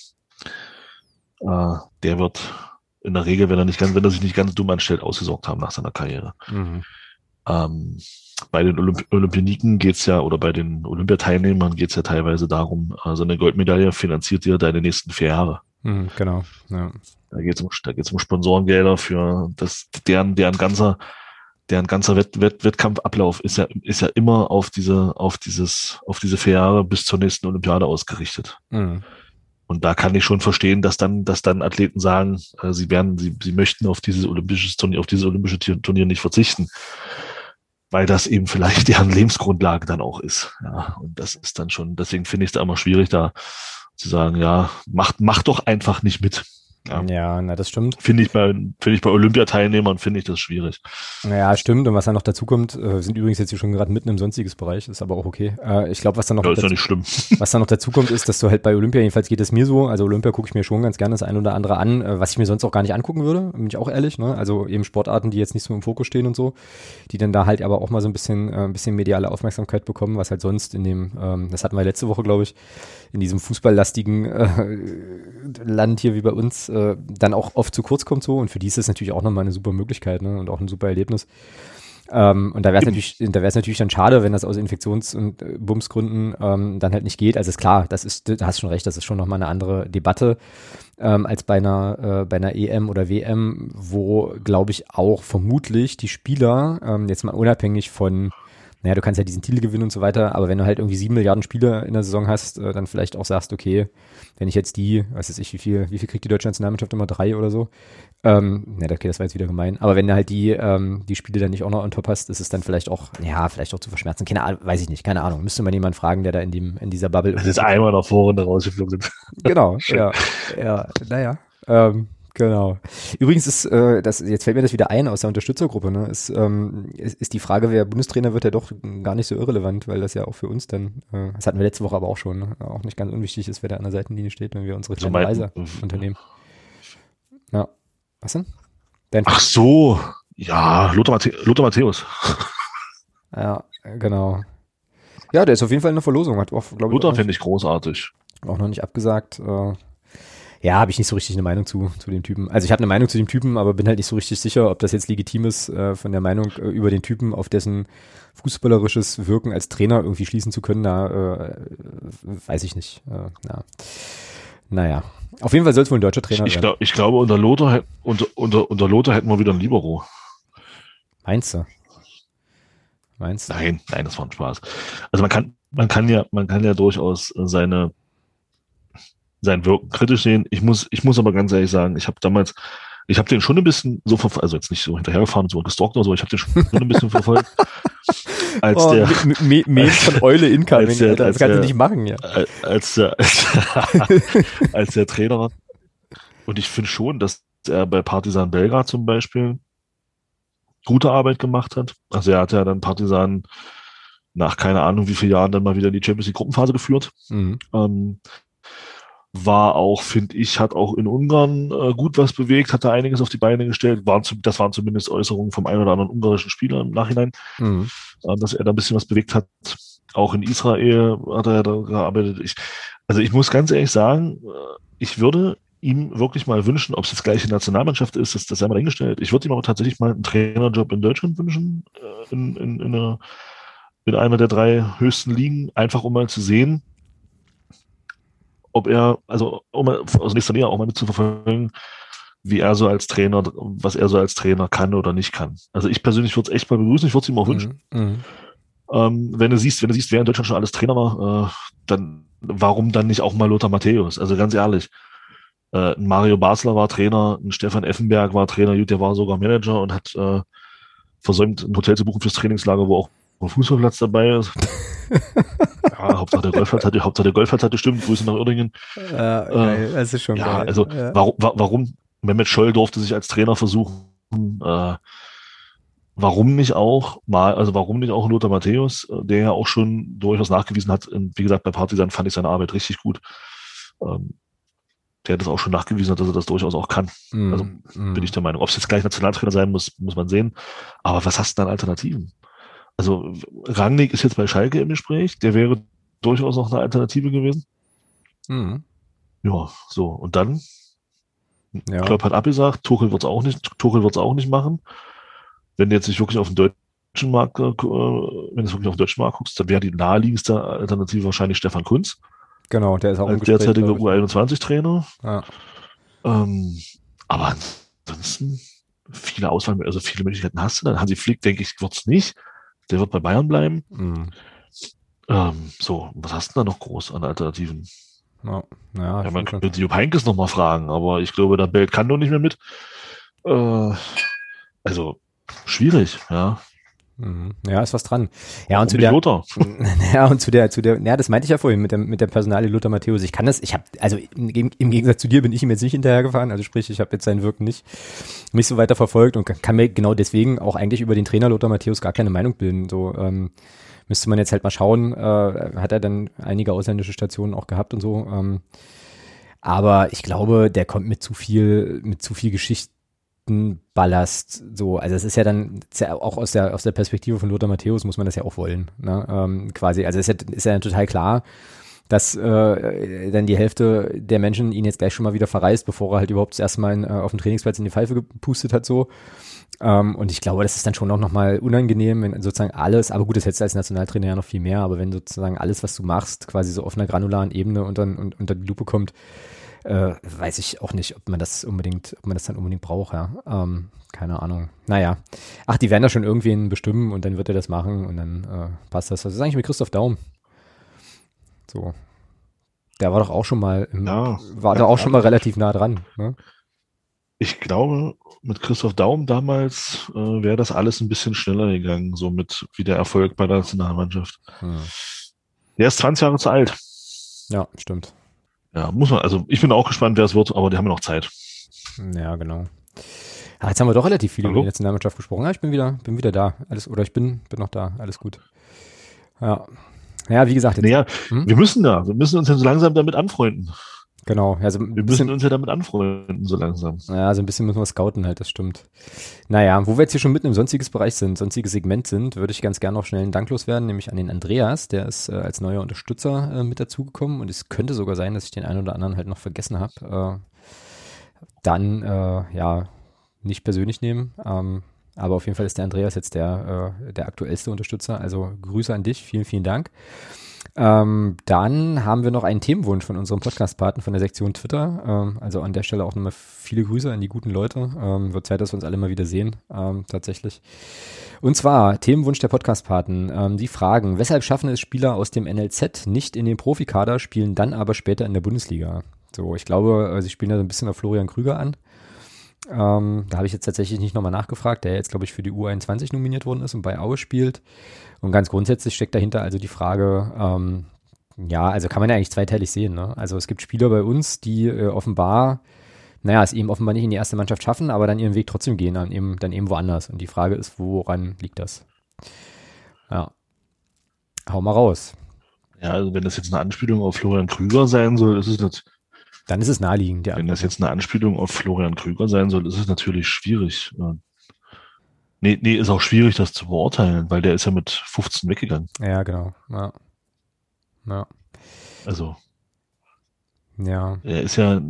Speaker 2: äh, der wird in der Regel, wenn er nicht ganz, wenn er sich nicht ganz dumm anstellt, ausgesorgt haben nach seiner Karriere. Mhm. Ähm, bei den Olymp Olympioniken geht's ja, oder bei den Olympiateilnehmern geht's ja teilweise darum, also eine Goldmedaille finanziert dir deine nächsten vier Jahre.
Speaker 1: Mhm, genau. Ja.
Speaker 2: Da geht's um, da geht's um Sponsorengelder für das, deren, deren ganzer, deren ganzer Wett, Wett, Wettkampfablauf ist ja, ist ja immer auf diese, auf dieses, auf diese vier Jahre bis zur nächsten Olympiade ausgerichtet. Mhm. Und da kann ich schon verstehen, dass dann, dass dann Athleten sagen, äh, sie werden, sie, sie möchten auf dieses olympische Turnier, auf dieses olympische Turnier nicht verzichten, weil das eben vielleicht deren Lebensgrundlage dann auch ist. Ja, und das ist dann schon, deswegen finde ich es da immer schwierig, da zu sagen, ja, macht, macht doch einfach nicht mit.
Speaker 1: Ja, ja na, das stimmt.
Speaker 2: Finde ich bei, finde ich bei Olympiateilnehmern finde ich das schwierig.
Speaker 1: Ja, stimmt. Und was dann noch dazu kommt, äh, sind übrigens jetzt hier schon gerade mitten im sonstiges Bereich, ist aber auch okay. Äh, ich glaube, was dann noch,
Speaker 2: ja, ist dazu, nicht schlimm.
Speaker 1: was dann noch dazu kommt, ist, dass du halt bei Olympia, jedenfalls geht es mir so, also Olympia gucke ich mir schon ganz gerne das ein oder andere an, äh, was ich mir sonst auch gar nicht angucken würde, bin ich auch ehrlich, ne? Also eben Sportarten, die jetzt nicht so im Fokus stehen und so, die dann da halt aber auch mal so ein bisschen, ein bisschen mediale Aufmerksamkeit bekommen, was halt sonst in dem, ähm, das hatten wir letzte Woche, glaube ich, in diesem fußballlastigen äh, Land hier wie bei uns, äh, dann auch oft zu kurz kommt so. Und für die ist das natürlich auch nochmal eine super Möglichkeit ne? und auch ein super Erlebnis. Ähm, und da wäre es natürlich, da wäre es natürlich dann schade, wenn das aus Infektions- und äh, Bumsgründen ähm, dann halt nicht geht. Also ist klar, das ist, da hast schon recht, das ist schon nochmal eine andere Debatte ähm, als bei einer, äh, bei einer EM oder WM, wo, glaube ich, auch vermutlich die Spieler, ähm, jetzt mal unabhängig von naja, du kannst ja diesen Titel gewinnen und so weiter, aber wenn du halt irgendwie sieben Milliarden Spiele in der Saison hast, äh, dann vielleicht auch sagst, okay, wenn ich jetzt die, weiß ich, wie viel, wie viel kriegt die deutsche Nationalmannschaft immer drei oder so? Ähm, ne, okay, das war jetzt wieder gemein. Aber wenn du halt die, ähm, die Spiele dann nicht auch noch on top hast, ist es dann vielleicht auch, ja, vielleicht auch zu verschmerzen. Keine Ahnung, weiß ich nicht, keine Ahnung. Müsste man jemanden fragen, der da in dem, in dieser Bubble.
Speaker 2: Das ist einmal nach vorne rausgeflogen sind.
Speaker 1: Genau, ja. Ja, naja. Ähm, Genau. Übrigens ist, äh, das, jetzt fällt mir das wieder ein aus der Unterstützergruppe, ne? Ist, ähm, ist, ist die Frage, wer Bundestrainer wird, ja doch gar nicht so irrelevant, weil das ja auch für uns dann, äh, das hatten wir letzte Woche aber auch schon, ne? auch nicht ganz unwichtig ist, wer da an der Seitenlinie steht, wenn wir unsere kleine Reise unternehmen. Ja. Was denn?
Speaker 2: Dein Ach so, ja, Lothar, Matthä Lothar Matthäus.
Speaker 1: Ja, genau. Ja, der ist auf jeden Fall in der Verlosung. Hat auch,
Speaker 2: glaube Lothar finde ich großartig.
Speaker 1: Auch noch nicht abgesagt. Äh, ja, habe ich nicht so richtig eine Meinung zu, zu dem Typen. Also ich habe eine Meinung zu dem Typen, aber bin halt nicht so richtig sicher, ob das jetzt legitim ist, äh, von der Meinung äh, über den Typen auf dessen fußballerisches Wirken als Trainer irgendwie schließen zu können. Da äh, weiß ich nicht. Äh, na. Naja, auf jeden Fall soll es wohl ein deutscher Trainer
Speaker 2: ich, ich sein. Glaub, ich glaube, unter Lothar, unter, unter, unter Lothar hätten wir wieder ein Libero.
Speaker 1: Meinst du? Meinst
Speaker 2: du? Nein, nein, das war ein Spaß. Also man kann, man kann ja, man kann ja durchaus seine sein Wirken kritisch sehen. Ich muss, ich muss aber ganz ehrlich sagen, ich habe damals, ich habe den schon ein bisschen so verfolgt, also jetzt nicht so hinterhergefahren, so gestalkt oder so, ich habe den schon ein bisschen verfolgt.
Speaker 1: Als oh, der Med von Eule Incoming, als der, Alter, das kannst du nicht machen, ja.
Speaker 2: Als der, als, als der Trainer. Und ich finde schon, dass er bei Partisan Belgrad zum Beispiel gute Arbeit gemacht hat. Also er hat ja dann Partisan nach keine Ahnung wie vielen Jahren dann mal wieder in die Champions League Gruppenphase geführt. Mhm. Ähm, war auch, finde ich, hat auch in Ungarn äh, gut was bewegt, hat da einiges auf die Beine gestellt. Waren zu, das waren zumindest Äußerungen vom einen oder anderen ungarischen Spieler im Nachhinein, mhm. äh, dass er da ein bisschen was bewegt hat. Auch in Israel hat er da gearbeitet. Ich, also ich muss ganz ehrlich sagen, äh, ich würde ihm wirklich mal wünschen, ob es jetzt gleiche Nationalmannschaft ist, das, das sei mal dahingestellt. Ich würde ihm aber tatsächlich mal einen Trainerjob in Deutschland wünschen, äh, in, in, in einer in einer der drei höchsten Ligen, einfach um mal zu sehen, ob er, also um aus nächster Nähe auch mal mitzuverfolgen, wie er so als Trainer, was er so als Trainer kann oder nicht kann. Also ich persönlich würde es echt mal begrüßen, ich würde es ihm auch wünschen. Mhm. mhm. Ähm, wenn du siehst, wenn du siehst, wer in Deutschland schon alles Trainer war, äh, dann warum dann nicht auch mal Lothar Matthäus? Also ganz ehrlich. Äh, Mario Basler war Trainer, ein Stefan Effenberg war Trainer, der war sogar Manager und hat äh, versäumt, ein Hotel zu buchen fürs Trainingslager, wo auch ein Fußballplatz dabei ist. ja, Hauptsache der Golfplatz hatte, Hauptsache der Golfplatz hatte stimmt, Grüße nach Uerdingen.
Speaker 1: Ja, äh, das ist schon
Speaker 2: ja,
Speaker 1: geil.
Speaker 2: also ja. warum, warum Mehmet Scholl durfte sich als Trainer versuchen, äh, warum nicht auch mal, also warum nicht auch Lothar Matthäus, äh, der ja auch schon durchaus nachgewiesen hat, wie gesagt, bei Partisan fand ich seine Arbeit richtig gut. Ähm, der das auch schon nachgewiesen hat, dass er das durchaus auch kann. Mm, also mm. bin ich der Meinung. Ob es jetzt gleich Nationaltrainer sein muss, muss man sehen. Aber was hast du an Alternativen? Also Rangnick ist jetzt bei Schalke im Gespräch, der wäre durchaus noch eine Alternative gewesen. Mhm. Ja, so. Und dann? Ja. Klopp hat abgesagt, Tuchel wird es auch nicht, Tuchel wird es auch nicht machen. Wenn du jetzt nicht wirklich auf den deutschen Markt, äh, wenn du wirklich auf den deutschen Markt guckst, dann wäre die naheliegendste Alternative wahrscheinlich Stefan Kunz.
Speaker 1: Genau, der ist auch
Speaker 2: als derzeitiger U21-Trainer. Ja. Ähm, aber ansonsten viele Auswahl, also viele Möglichkeiten hast du. Dann Hansi Flick, denke ich, wird es nicht. Der wird bei Bayern bleiben. Mhm. Ähm, so, was hast du da noch groß an Alternativen? Ja, ja, ja man könnte Jupp Heynckes noch mal fragen, aber ich glaube, da Belt kann doch nicht mehr mit. Äh, also, schwierig, ja.
Speaker 1: Mhm. Ja, ist was dran. Ja, und zu der, Lothar. ja, und zu der, zu der, ja, das meinte ich ja vorhin mit der, mit der Personalie Lothar Matthäus. Ich kann das, ich habe, also im, im, Gegensatz zu dir bin ich ihm jetzt nicht hinterhergefahren, also sprich, ich habe jetzt sein Wirken nicht, nicht so weiter verfolgt und kann mir genau deswegen auch eigentlich über den Trainer Lothar Matthäus gar keine Meinung bilden. So, ähm, müsste man jetzt halt mal schauen, äh, hat er dann einige ausländische Stationen auch gehabt und so. Ähm, aber ich glaube, der kommt mit zu viel, mit zu viel Geschichte Ballast so, also es ist ja dann auch aus der aus der Perspektive von Lothar Matthäus muss man das ja auch wollen, ne? ähm, quasi. Also es ist ja, ist ja total klar, dass äh, dann die Hälfte der Menschen ihn jetzt gleich schon mal wieder verreist, bevor er halt überhaupt das erste Mal äh, auf dem Trainingsplatz in die Pfeife gepustet hat so. Ähm, und ich glaube, das ist dann schon auch nochmal unangenehm, wenn sozusagen alles, aber gut, das hättest du als Nationaltrainer ja noch viel mehr, aber wenn sozusagen alles, was du machst, quasi so auf einer granularen Ebene unter, unter die Lupe kommt, äh, weiß ich auch nicht, ob man das unbedingt, ob man das dann unbedingt braucht, ja. Ähm, keine Ahnung. Naja. Ach, die werden da schon irgendwen bestimmen und dann wird er das machen und dann äh, passt das. Das ist eigentlich mit Christoph Daum. So. Der war doch auch schon mal, im, ja, war ja, da auch schon mal relativ nah dran. Ne?
Speaker 2: Ich glaube, mit Christoph Daum damals äh, wäre das alles ein bisschen schneller gegangen, so mit wie der Erfolg bei der Nationalmannschaft. Hm. Der ist 20 Jahre zu alt.
Speaker 1: Ja, stimmt.
Speaker 2: Ja, muss man, also ich bin auch gespannt, wer es wird, aber die haben ja noch Zeit.
Speaker 1: Ja, genau. Ja, jetzt haben wir doch relativ viel Hallo? über die Nationalmannschaft gesprochen. Ja, ich bin wieder, bin wieder da. Alles, oder ich bin, bin noch da. Alles gut. Ja. Ja, wie gesagt.
Speaker 2: Jetzt, naja, hm? wir müssen da, wir müssen uns ja so langsam damit anfreunden.
Speaker 1: Genau.
Speaker 2: Also wir müssen uns ja damit anfreunden, so langsam.
Speaker 1: Ja, so ein bisschen müssen wir scouten halt, das stimmt. Naja, wo wir jetzt hier schon mitten im sonstiges Bereich sind, sonstiges Segment sind, würde ich ganz gerne noch schnell einen Dank loswerden, nämlich an den Andreas, der ist äh, als neuer Unterstützer äh, mit dazugekommen und es könnte sogar sein, dass ich den einen oder anderen halt noch vergessen habe. Äh, dann, äh, ja, nicht persönlich nehmen. Ähm, aber auf jeden Fall ist der Andreas jetzt der, äh, der aktuellste Unterstützer. Also Grüße an dich, vielen, vielen Dank. Ähm, dann haben wir noch einen Themenwunsch von unserem Podcast-Partner von der Sektion Twitter. Ähm, also an der Stelle auch nochmal viele Grüße an die guten Leute. Ähm, wird Zeit, dass wir uns alle mal wieder sehen, ähm, tatsächlich. Und zwar Themenwunsch der Podcast-Paten. Ähm, die fragen, weshalb schaffen es Spieler aus dem NLZ nicht in den Profikader, spielen dann aber später in der Bundesliga? So, ich glaube, äh, sie spielen da so ein bisschen auf Florian Krüger an. Ähm, da habe ich jetzt tatsächlich nicht nochmal nachgefragt, der jetzt, glaube ich, für die U21 nominiert worden ist und bei Aue spielt. Und ganz grundsätzlich steckt dahinter also die Frage, ähm, ja, also kann man ja eigentlich zweiteilig sehen. Ne? Also es gibt Spieler bei uns, die äh, offenbar, naja, es eben offenbar nicht in die erste Mannschaft schaffen, aber dann ihren Weg trotzdem gehen, dann eben, dann eben woanders. Und die Frage ist, woran liegt das? Ja. Hau mal raus.
Speaker 2: Ja, also wenn das jetzt eine Anspielung auf Florian Krüger sein soll, ist es natürlich
Speaker 1: dann ist es naheliegend,
Speaker 2: ja. Wenn das jetzt eine Anspielung auf Florian Krüger sein soll, ist es natürlich schwierig. Nee, nee, ist auch schwierig, das zu beurteilen, weil der ist ja mit 15 weggegangen.
Speaker 1: Ja, genau. Ja. ja.
Speaker 2: Also.
Speaker 1: Ja.
Speaker 2: Er ist ja,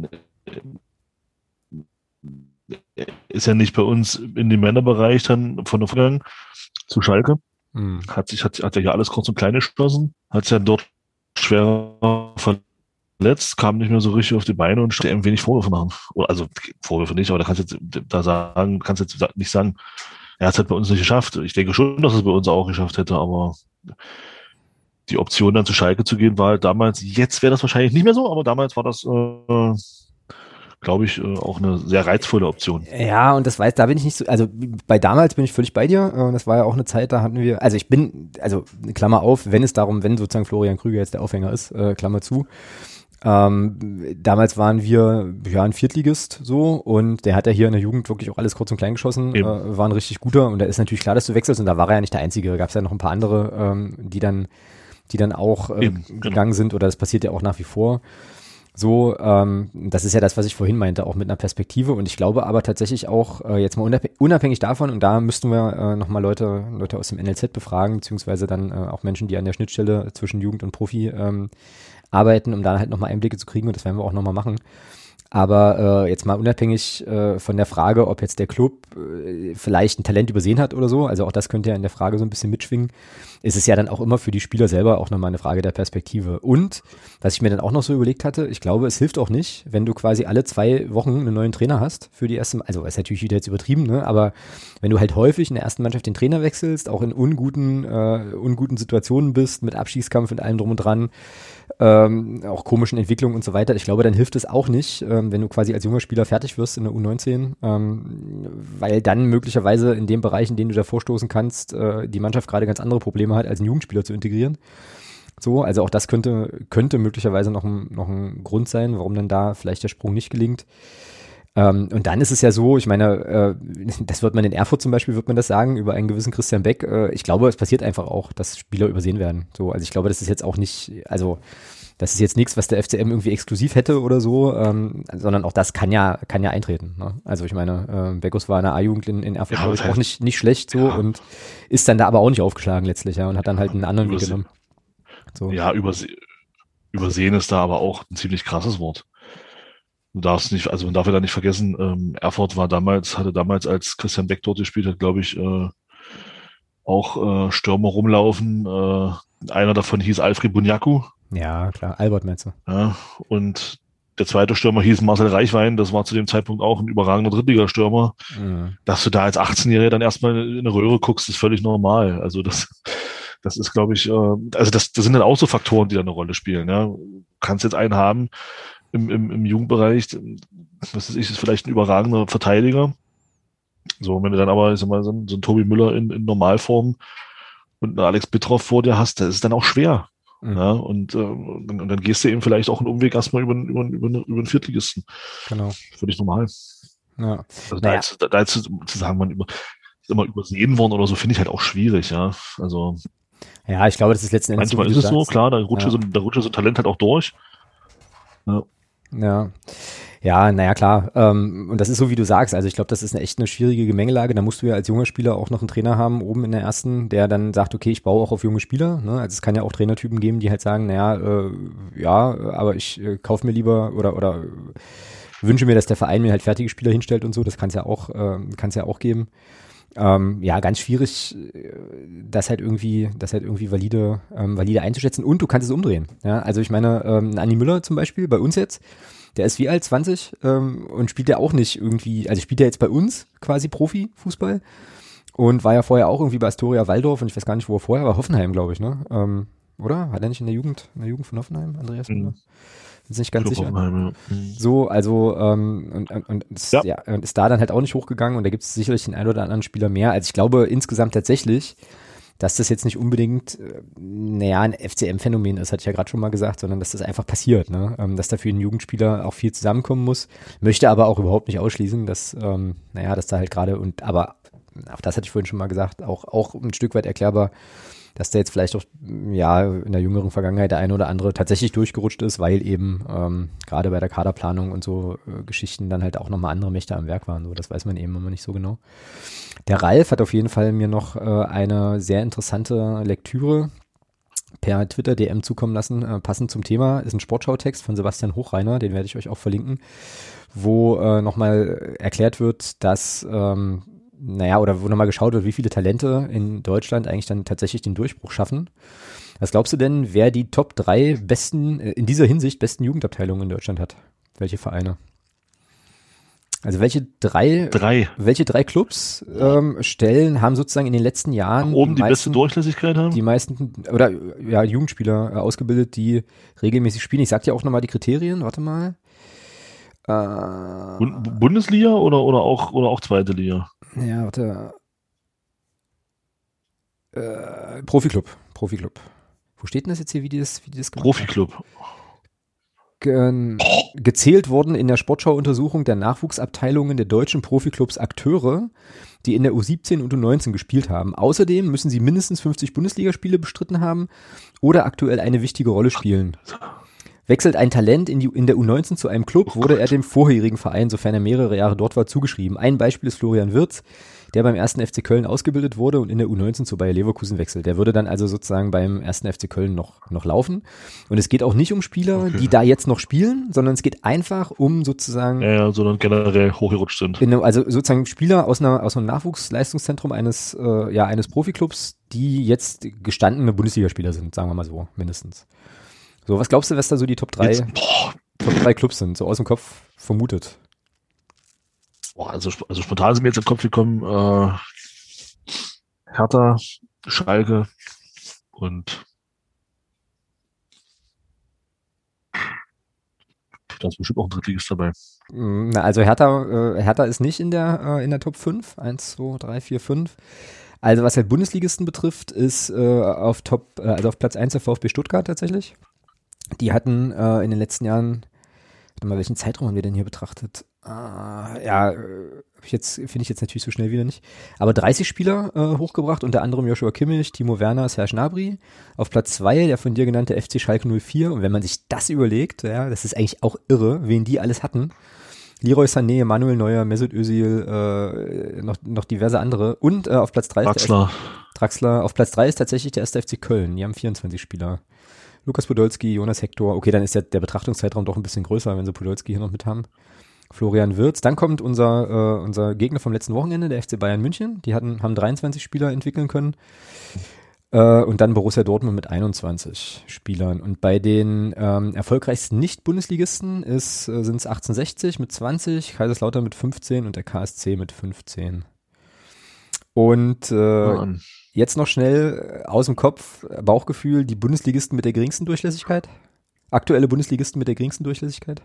Speaker 2: ist ja nicht bei uns in dem Männerbereich dann von der Vorgang zu Schalke. Mhm. Hat sich, hat, hat ja alles kurz und klein geschlossen, hat sich ja dort schwer verletzt, kam nicht mehr so richtig auf die Beine und ein wenig Vorwürfe machen. Also Vorwürfe nicht, aber da kannst du jetzt da sagen, kannst jetzt nicht sagen, er hat es halt bei uns nicht geschafft. Ich denke schon, dass es bei uns auch geschafft hätte, aber die Option dann zu Schalke zu gehen war halt damals, jetzt wäre das wahrscheinlich nicht mehr so, aber damals war das äh, glaube ich, äh, auch eine sehr reizvolle Option.
Speaker 1: Ja, und das weiß, da bin ich nicht so, also bei damals bin ich völlig bei dir. Äh, das war ja auch eine Zeit, da hatten wir, also ich bin, also Klammer auf, wenn es darum, wenn sozusagen Florian Krüger jetzt der Aufhänger ist, äh, Klammer zu. Ähm, damals waren wir ja ein Viertligist so. Und der hat ja hier in der Jugend wirklich auch alles kurz und klein geschossen, äh, war ein richtig guter. Und da ist natürlich klar, dass du wechselst. Und da war er ja nicht der Einzige, da gab es ja noch ein paar andere, ähm, die dann die dann auch äh, Eben, genau. gegangen sind. Oder das passiert ja auch nach wie vor. So, ähm, das ist ja das, was ich vorhin meinte, auch mit einer Perspektive. Und ich glaube aber tatsächlich auch, äh, jetzt mal unabhängig davon, und da müssten wir äh, nochmal Leute, Leute aus dem NLZ befragen, beziehungsweise dann äh, auch Menschen, die an der Schnittstelle zwischen Jugend und Profi ähm, arbeiten, um da halt nochmal Einblicke zu kriegen. Und das werden wir auch nochmal machen. Aber äh, jetzt mal unabhängig äh, von der Frage, ob jetzt der Club äh, vielleicht ein Talent übersehen hat oder so, also auch das könnte ja in der Frage so ein bisschen mitschwingen, ist es ja dann auch immer für die Spieler selber auch nochmal eine Frage der Perspektive. Und was ich mir dann auch noch so überlegt hatte, ich glaube, es hilft auch nicht, wenn du quasi alle zwei Wochen einen neuen Trainer hast für die erste, also ist natürlich wieder jetzt übertrieben, ne? aber wenn du halt häufig in der ersten Mannschaft den Trainer wechselst, auch in unguten, äh, unguten Situationen bist, mit Abstiegskampf und allem drum und dran, ähm, auch komischen Entwicklungen und so weiter. Ich glaube, dann hilft es auch nicht, ähm, wenn du quasi als junger Spieler fertig wirst in der U19, ähm, weil dann möglicherweise in dem Bereich, in dem du da vorstoßen kannst, äh, die Mannschaft gerade ganz andere Probleme hat, als einen Jugendspieler zu integrieren. So, also auch das könnte, könnte möglicherweise noch ein, noch ein Grund sein, warum dann da vielleicht der Sprung nicht gelingt. Ähm, und dann ist es ja so, ich meine, äh, das wird man in Erfurt zum Beispiel, wird man das sagen, über einen gewissen Christian Beck. Äh, ich glaube, es passiert einfach auch, dass Spieler übersehen werden. So, also ich glaube, das ist jetzt auch nicht, also das ist jetzt nichts, was der FCM irgendwie exklusiv hätte oder so, ähm, sondern auch das kann ja, kann ja eintreten. Ne? Also ich meine, äh, Beckus war in der A-Jugend in, in Erfurt ja, auch nicht, nicht schlecht so ja. und ist dann da aber auch nicht aufgeschlagen letztlich, ja, und hat dann halt einen anderen Weg genommen.
Speaker 2: So. Ja, überse übersehen ist da aber auch ein ziemlich krasses Wort. Du darfst nicht, also man darf ja da nicht vergessen, ähm, Erfurt war damals, hatte damals, als Christian Beck dort gespielt hat, glaube ich, äh, auch äh, Stürmer rumlaufen. Äh, einer davon hieß Alfred Bunyaku.
Speaker 1: Ja, klar, Albert meinst du.
Speaker 2: Ja, und der zweite Stürmer hieß Marcel Reichwein, das war zu dem Zeitpunkt auch ein überragender Drittligastürmer. Mhm. Dass du da als 18-Jähriger dann erstmal in eine Röhre guckst, ist völlig normal. Also das, das ist, glaube ich, äh, also das, das sind dann auch so Faktoren, die da eine Rolle spielen. Ja. Du kannst jetzt einen haben, im, im, im Jugendbereich, was weiß ich, ist vielleicht ein überragender Verteidiger. So, wenn du dann aber, ich sag mal, so ein, so ein Tobi Müller in, in Normalform und einen Alex Bitroff vor dir hast, das ist dann auch schwer. Mhm. Ja, und, äh, und, und, dann gehst du eben vielleicht auch einen Umweg erstmal über, über, über, über einen Viertligisten. Genau. Völlig normal. Ja. Also naja. da, jetzt, da jetzt zu sagen, man über, ist immer übersehen worden oder so, finde ich halt auch schwierig, ja. Also.
Speaker 1: Ja, ich glaube, das ist letzten Endes.
Speaker 2: Manchmal so, ist es so, klar, da rutscht, ja. so, da rutscht so ein Talent halt auch durch.
Speaker 1: Ja. Ja. Ja, naja, klar. Ähm, und das ist so, wie du sagst. Also ich glaube, das ist eine echt eine schwierige Gemengelage. Da musst du ja als junger Spieler auch noch einen Trainer haben, oben in der ersten, der dann sagt, okay, ich baue auch auf junge Spieler. Ne? Also es kann ja auch Trainertypen geben, die halt sagen, naja, äh, ja, aber ich äh, kaufe mir lieber oder, oder wünsche mir, dass der Verein mir halt fertige Spieler hinstellt und so. Das kann es ja auch, äh, kann ja auch geben. Ähm, ja, ganz schwierig, äh, das halt irgendwie, das halt irgendwie valide, ähm, valide einzuschätzen. Und du kannst es umdrehen. Ja, also ich meine, ähm, Anni Müller zum Beispiel bei uns jetzt, der ist wie alt, 20 ähm, und spielt ja auch nicht irgendwie, also spielt er jetzt bei uns quasi Profifußball und war ja vorher auch irgendwie bei Astoria Waldorf und ich weiß gar nicht, wo er vorher war, Hoffenheim, glaube ich, ne? Ähm, oder? Hat er nicht in der Jugend, in der Jugend von Hoffenheim, Andreas? Mhm. Bin nicht ganz sicher. Mhm. So, also ähm, und, und, und ist, ja. ja. ist da dann halt auch nicht hochgegangen und da gibt es sicherlich den einen oder anderen Spieler mehr. Also ich glaube insgesamt tatsächlich, dass das jetzt nicht unbedingt, äh, naja, ein FCM-Phänomen ist, hatte ich ja gerade schon mal gesagt, sondern dass das einfach passiert, ne? Ähm, dass da für einen Jugendspieler auch viel zusammenkommen muss. Möchte aber auch überhaupt nicht ausschließen, dass, ähm, naja, dass da halt gerade und aber auch das hatte ich vorhin schon mal gesagt, auch, auch ein Stück weit erklärbar, dass da jetzt vielleicht auch ja in der jüngeren Vergangenheit der eine oder andere tatsächlich durchgerutscht ist, weil eben ähm, gerade bei der Kaderplanung und so äh, Geschichten dann halt auch nochmal andere Mächte am Werk waren. So, das weiß man eben immer nicht so genau. Der Ralf hat auf jeden Fall mir noch äh, eine sehr interessante Lektüre per Twitter DM zukommen lassen, äh, passend zum Thema, ist ein Sportschau-Text von Sebastian Hochreiner, den werde ich euch auch verlinken, wo äh, nochmal erklärt wird, dass ähm, naja, oder wo nochmal geschaut wird, wie viele Talente in Deutschland eigentlich dann tatsächlich den Durchbruch schaffen. Was glaubst du denn, wer die Top 3 besten, äh, in dieser Hinsicht besten Jugendabteilungen in Deutschland hat? Welche Vereine? Also welche drei,
Speaker 2: Drei.
Speaker 1: welche drei Clubs ähm, stellen, haben sozusagen in den letzten Jahren
Speaker 2: Oben die beste
Speaker 1: meisten,
Speaker 2: Durchlässigkeit haben?
Speaker 1: die meisten oder ja Jugendspieler äh, ausgebildet, die regelmäßig spielen. Ich sag dir auch nochmal die Kriterien. Warte mal. Äh,
Speaker 2: Bund- Bundesliga oder, oder, auch, oder auch zweite Liga?
Speaker 1: ja, warte. Äh, Profiklub, Profiklub. Wo steht denn das jetzt hier, wie die das, wie die das gemacht haben?
Speaker 2: Profiklub.
Speaker 1: Ge gezählt wurden in der Sportschau-Untersuchung der Nachwuchsabteilungen der deutschen Profiklubs Akteure, die in der U17 und U19 gespielt haben. Außerdem müssen sie mindestens 50 Bundesligaspiele bestritten haben oder aktuell eine wichtige Rolle spielen. Wechselt ein Talent in, die, in der U19 zu einem Club, wurde er dem vorherigen Verein, sofern er mehrere Jahre dort war, zugeschrieben. Ein Beispiel ist Florian Wirz, der beim ersten FC Köln ausgebildet wurde und in der U19 zu Bayer Leverkusen wechselt. Der würde dann also sozusagen beim ersten FC Köln noch, noch laufen. Und es geht auch nicht um Spieler,
Speaker 2: Okay.
Speaker 1: die da jetzt noch spielen, sondern es geht einfach um sozusagen
Speaker 2: Ja, sondern generell hochgerutscht sind.
Speaker 1: in, einem- also sozusagen Spieler aus, einer, aus einem Nachwuchsleistungszentrum eines, äh, ja, eines Profiklubs, die jetzt gestandene Bundesligaspieler sind, sagen wir mal so, mindestens. So, was glaubst du, was da so die Top 3,
Speaker 2: Jetzt,
Speaker 1: Top 3 Clubs sind? So aus dem Kopf vermutet.
Speaker 2: boah, also, also spontan sind mir jetzt im Kopf gekommen, äh, Hertha, Schalke und da ist bestimmt auch ein Drittligist dabei.
Speaker 1: Mm, Na, also Hertha, äh, Hertha ist nicht in der, äh, in der Top 5. 1, 2, 3, 4, 5. Also was halt Bundesligisten betrifft, ist äh, auf Top, äh, also auf Platz 1 der VfB Stuttgart tatsächlich. Die hatten äh, in den letzten Jahren, warte mal, welchen Zeitraum haben wir denn hier betrachtet? Ah, ja, äh, hab ich jetzt finde ich jetzt natürlich so schnell wieder nicht. Aber 30 Spieler äh, hochgebracht, unter anderem Joshua Kimmich, Timo Werner, Serge Gnabry. Auf Platz 2 der von dir genannte FC Schalke 04. Und wenn man sich das überlegt, ja, das ist eigentlich auch irre, wen die alles hatten. Leroy Sané, Manuel Neuer, Mesut Özil, äh, noch, noch diverse andere. Und äh, auf Platz 3 ist der
Speaker 2: Draxler,
Speaker 1: Draxler. Auf Platz 3 ist tatsächlich der erste FC Köln. Die haben 24 Spieler. Lukas Podolski, Jonas Hector. Okay, dann ist ja der Betrachtungszeitraum doch ein bisschen größer, wenn sie Podolski hier noch mit haben. Florian Wirz. Dann kommt unser, äh, unser Gegner vom letzten Wochenende, der FC Bayern München. Die hatten, haben 23 Spieler entwickeln können. Äh, und dann Borussia Dortmund mit 21 Spielern. Und bei den ähm, erfolgreichsten Nicht-Bundesligisten ist, sind es 1860 mit 20, Kaiserslautern mit 15 und der KSC mit 15. Und äh. Jetzt noch schnell äh, aus dem Kopf, äh, Bauchgefühl, die Bundesligisten mit der geringsten Durchlässigkeit? Aktuelle Bundesligisten mit der geringsten Durchlässigkeit?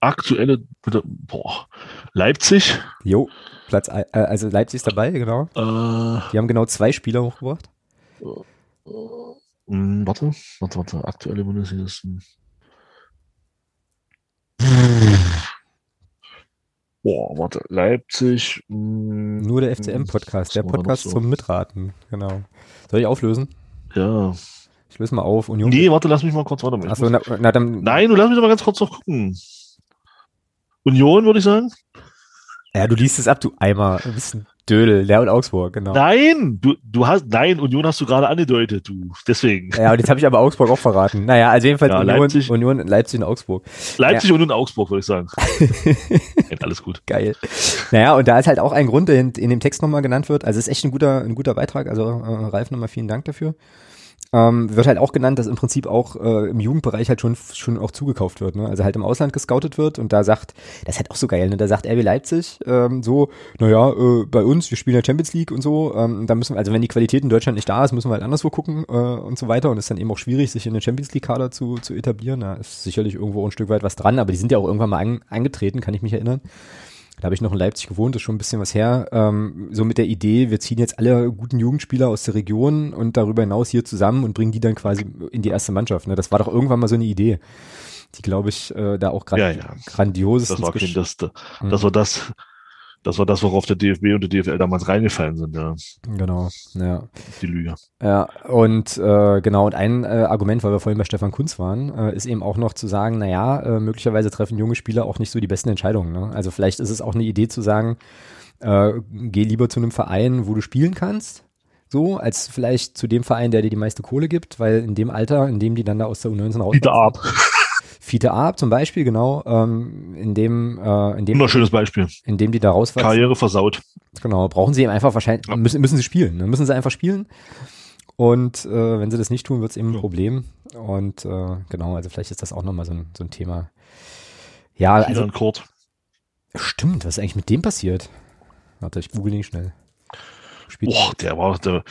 Speaker 2: aktuelle, boah, Leipzig,
Speaker 1: Jo, Platz, äh, also Leipzig ist dabei, genau.
Speaker 2: äh,
Speaker 1: Die haben genau zwei Spieler hochgebracht.
Speaker 2: warte, warte, warte, aktuelle Bundesligisten. Boah, warte, Leipzig, mh,
Speaker 1: Nur der FCM-Podcast, der Podcast
Speaker 2: so?
Speaker 1: zum Mitraten, genau. Soll ich auflösen?
Speaker 2: Ja.
Speaker 1: Ich löse mal auf. Union.
Speaker 2: Nee, warte, lass mich mal kurz, ich
Speaker 1: Achso, na, na dann.
Speaker 2: Nein, du lass mich doch mal ganz kurz noch gucken. Union, würde ich sagen?
Speaker 1: Ja, du liest es ab, du Eimer. Du bist ein Dödel. Der und Augsburg, genau.
Speaker 2: Nein, du, du hast, nein, Union hast du gerade angedeutet, du. Deswegen.
Speaker 1: Ja, und jetzt habe ich aber Augsburg auch verraten. Naja, also jedenfalls
Speaker 2: Ja,
Speaker 1: Union,
Speaker 2: Leipzig.
Speaker 1: Union, Leipzig und Augsburg.
Speaker 2: Leipzig und Augsburg, würde ich sagen. Ja, alles gut.
Speaker 1: Geil. Naja, und da ist halt auch ein Grund, der in, in dem Text nochmal genannt wird. Also ist echt ein guter, ein guter Beitrag. Also äh, Ralf nochmal vielen Dank dafür. Ähm, wird halt auch genannt, dass im Prinzip auch äh, im Jugendbereich halt schon schon auch zugekauft wird. Ne? Also halt im Ausland gescoutet wird und da sagt, das ist halt auch so geil, ne? da sagt RB Leipzig ähm, so, naja, äh, bei uns, wir spielen ja Champions League und so, ähm, da müssen wir, also wenn die Qualität in Deutschland nicht da ist, müssen wir halt anderswo gucken äh, und so weiter und es ist dann eben auch schwierig, sich in den Champions League-Kader zu, zu etablieren. Da ist sicherlich irgendwo ein Stück weit was dran, aber die sind ja auch irgendwann mal an, angetreten, kann ich mich erinnern. Da habe ich noch in Leipzig gewohnt, ist schon ein bisschen was her. Ähm, so mit der Idee, wir ziehen jetzt alle guten Jugendspieler aus der Region und darüber hinaus hier zusammen und bringen die dann quasi in die erste Mannschaft. Ne? Das war doch irgendwann mal so eine Idee, die, glaube ich, äh, da auch gerade
Speaker 2: Ja, ja.
Speaker 1: grandios
Speaker 2: Das war,
Speaker 1: ist.
Speaker 2: das, das war das, das war das, worauf der DFB und der DFL damals reingefallen sind, ja.
Speaker 1: Genau, ja.
Speaker 2: Die Lüge.
Speaker 1: Ja, und äh, genau, und ein äh, Argument, weil wir vorhin bei Stefan Kunz waren, äh, ist eben auch noch zu sagen, naja, äh, möglicherweise treffen junge Spieler auch nicht so die besten Entscheidungen. Ne? Also vielleicht ist es auch eine Idee zu sagen, äh, geh lieber zu einem Verein, wo du spielen kannst, so, als vielleicht zu dem Verein, der dir die meiste Kohle gibt, weil in dem Alter, in dem die dann da aus der U19 raus
Speaker 2: Dieter Arp.
Speaker 1: Fiete Ab zum Beispiel, genau, ähm, in dem, äh, in dem,
Speaker 2: Wunderschönes Beispiel.
Speaker 1: in dem die da rauswachsen.
Speaker 2: Karriere versaut.
Speaker 1: Genau, brauchen sie eben einfach wahrscheinlich,
Speaker 2: Ja.
Speaker 1: müssen, müssen sie spielen, ne? müssen sie einfach spielen. Und äh, wenn sie das nicht tun, wird es eben ein
Speaker 2: Ja.
Speaker 1: Problem. Und äh, genau, also vielleicht ist das auch nochmal so ein, so ein Thema. Ja, also
Speaker 2: Also, Kurt.
Speaker 1: stimmt, was ist eigentlich mit dem passiert? Warte, ich google ihn schnell.
Speaker 2: Boah, der war, der,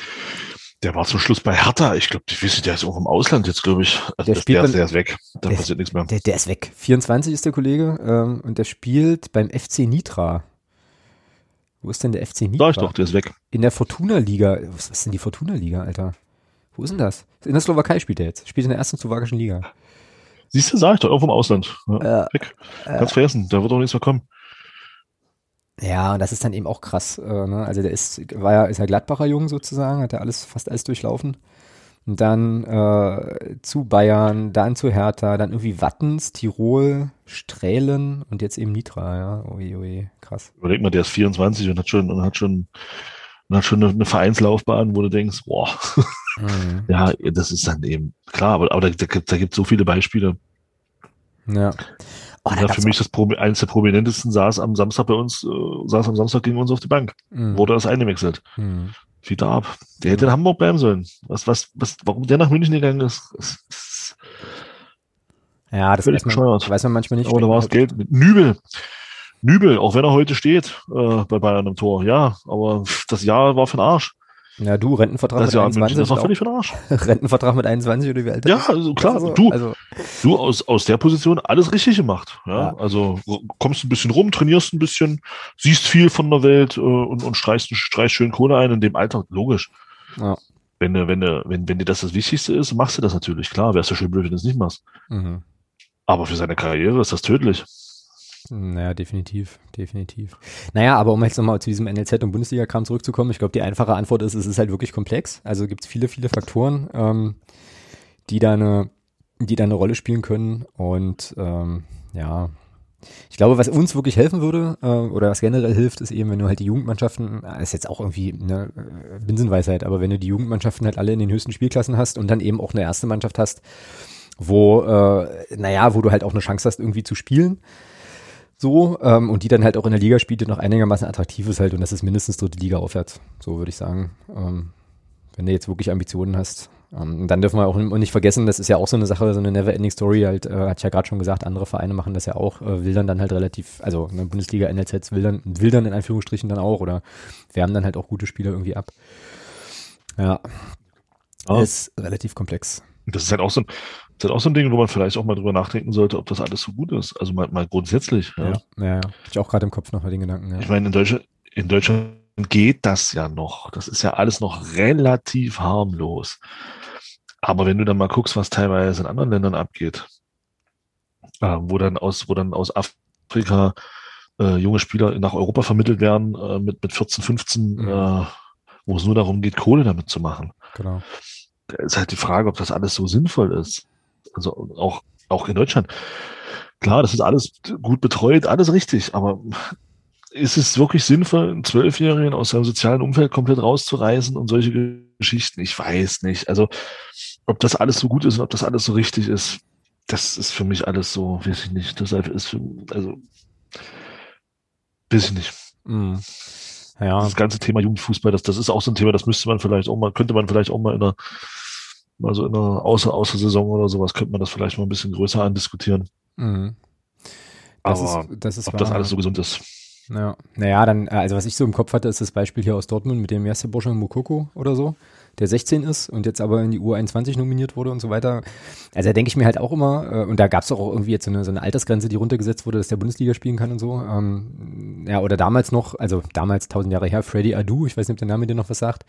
Speaker 2: der war zum Schluss bei Hertha. Ich glaube, ich weiß, der ist auch im Ausland jetzt, glaube ich. Also
Speaker 1: Der
Speaker 2: der, ist, der ist weg. Da
Speaker 1: der-
Speaker 2: passiert nichts mehr.
Speaker 1: der, ist weg. 24 ist der Kollege ähm, und der spielt beim FC Nitra. Wo ist denn der FC Nitra?
Speaker 2: Sag ich doch, der ist weg.
Speaker 1: In der Fortuna-Liga. Was ist denn die Fortuna-Liga, Alter? Wo ist denn das? In der Slowakei spielt er jetzt. Spielt in der ersten slowakischen Liga.
Speaker 2: Siehst du, sag ich doch, irgendwo im Ausland. Ja,
Speaker 1: Äh,
Speaker 2: weg. Kannst vergessen, da wird auch nichts mehr kommen.
Speaker 1: Ja, und das ist dann eben auch krass. Äh, ne? Also der ist, war ja, ist ja Gladbacher Jung sozusagen, hat ja alles, fast alles durchlaufen. Und dann äh, zu Bayern, dann zu Hertha, dann irgendwie Wattens, Tirol, Strählen und jetzt eben Nitra, ja. Ui, ui, krass.
Speaker 2: Überleg mal, der ist 24 und hat schon, und hat schon, und hat schon eine, eine Vereinslaufbahn, wo du denkst, boah,
Speaker 1: Mhm.
Speaker 2: ja, das ist dann eben klar, aber, aber da, da, gibt- da gibt es so viele Beispiele.
Speaker 1: Ja. Oh, da
Speaker 2: Ja,
Speaker 1: gab's
Speaker 2: für mich das Promi eines der prominentesten saß am Samstag bei uns, äh, saß am Samstag gegen uns auf die Bank.
Speaker 1: Mhm.
Speaker 2: Wurde das eingewechselt.
Speaker 1: Mhm.
Speaker 2: Wieder ab. Der hätte in Hamburg bleiben sollen. Was, was, was, warum der nach München gegangen ist, ist, ist
Speaker 1: Ja, das weiß man,
Speaker 2: bescheuert.
Speaker 1: weiß man manchmal nicht.
Speaker 2: aber da war das Geld mit Nübel. Nübel, auch wenn er heute steht äh, bei Bayern im Tor, ja, aber das Jahr war für den Arsch.
Speaker 1: Ja, du, Rentenvertrag
Speaker 2: Das
Speaker 1: mit
Speaker 2: München,
Speaker 1: 21.
Speaker 2: das war
Speaker 1: auch-
Speaker 2: völlig für den Arsch.
Speaker 1: Rentenvertrag mit 21 oder wie alt
Speaker 2: Ja,
Speaker 1: ist?
Speaker 2: also klar,
Speaker 1: Also,
Speaker 2: du,
Speaker 1: Also,
Speaker 2: du aus, aus der Position alles richtig gemacht. Ja,
Speaker 1: Ja.
Speaker 2: also kommst ein bisschen rum, trainierst ein bisschen, siehst viel von der Welt äh, und, und streichst, streichst schön Kohle ein in dem Alter, logisch.
Speaker 1: Ja.
Speaker 2: Wenn, du- wenn, du- wenn, wenn dir das das Wichtigste ist, machst du das natürlich. Klar, wärst du schön blöd, wenn du es nicht machst.
Speaker 1: mhm.
Speaker 2: Aber für seine Karriere ist das tödlich.
Speaker 1: Naja, definitiv, definitiv. Naja, aber um jetzt nochmal zu diesem NLZ und Bundesliga-Kram zurückzukommen, ich glaube, die einfache Antwort ist, es ist halt wirklich komplex. Also gibt es viele, viele Faktoren, ähm, die da eine, die da eine Rolle spielen können. Und ähm, ja, ich glaube, was uns wirklich helfen würde, äh, oder was generell hilft, ist eben, wenn du halt die Jugendmannschaften, äh, ist jetzt auch irgendwie eine äh, Binsenweisheit, aber wenn du die Jugendmannschaften halt alle in den höchsten Spielklassen hast und dann eben auch eine erste Mannschaft hast, wo, äh, naja, wo du halt auch eine Chance hast, irgendwie zu spielen. So, ähm, und die dann halt auch in der Liga spielt, die noch einigermaßen attraktiv ist halt, und das ist mindestens dritte Liga aufwärts, so würde ich sagen. Ähm, wenn du jetzt wirklich Ambitionen hast. Ähm, dann dürfen wir auch nicht vergessen, das ist ja auch so eine Sache, so eine Never-Ending Story, halt, äh, hatte ich ja gerade schon gesagt, andere Vereine machen das ja auch, äh, wildern dann halt relativ, also in der Bundesliga, NLZ wildern, wildern in Anführungsstrichen dann auch, oder wärmen dann halt auch gute Spieler irgendwie ab. Ja,
Speaker 2: Ja.
Speaker 1: ist relativ komplex.
Speaker 2: Das ist halt auch so ein, ist halt auch so ein Ding, wo man vielleicht auch mal drüber nachdenken sollte, ob das alles so gut ist. Also mal, mal grundsätzlich. Ja.
Speaker 1: Ja, ja, ich auch gerade im Kopf noch den Gedanken, ja.
Speaker 2: Ich meine, in Deutschland, in Deutschland geht das ja noch. Das ist ja alles noch relativ harmlos. Aber wenn du dann mal guckst, was teilweise in anderen Ländern abgeht, äh, wo dann aus, wo dann aus Afrika äh, junge Spieler nach Europa vermittelt werden äh, mit, mit 14, 15,
Speaker 1: Mhm.
Speaker 2: äh, wo es nur darum geht, Kohle damit zu machen.
Speaker 1: Genau.
Speaker 2: Da ist halt die Frage, ob das alles so sinnvoll ist. Also auch, auch in Deutschland. Klar, das ist alles gut betreut, alles richtig, aber ist es wirklich sinnvoll, einen Zwölfjährigen aus seinem sozialen Umfeld komplett rauszureißen und solche Geschichten? Ich weiß nicht. Also, ob das alles so gut ist und ob das alles so richtig ist, das ist für mich alles so, weiß ich nicht. Deshalb ist für, also, weiß ich nicht.
Speaker 1: Mhm. Ja,
Speaker 2: Das ganze Thema Jugendfußball, das, das ist auch so ein Thema, das müsste man vielleicht auch mal, könnte man vielleicht auch mal in einer, mal so in einer Außer, Außersaison oder sowas, könnte man das vielleicht mal ein bisschen größer andiskutieren.
Speaker 1: mhm. Das
Speaker 2: Aber
Speaker 1: ist, das ist
Speaker 2: ob das
Speaker 1: wahr.
Speaker 2: alles so gesund ist.
Speaker 1: Ja, naja, dann, also was ich so im Kopf hatte, ist das Beispiel hier aus Dortmund mit dem ersten Bursche Mukoko oder so, der 16 ist und jetzt aber in die U21 nominiert wurde und so weiter. Also da denke ich mir halt auch immer, äh, und da gab es auch irgendwie jetzt so eine, so eine Altersgrenze, die runtergesetzt wurde, dass der Bundesliga spielen kann und so. Ähm, ja, oder damals noch, also damals tausend Jahre her, Freddy Adu, ich weiß nicht, ob der Name dir noch was sagt.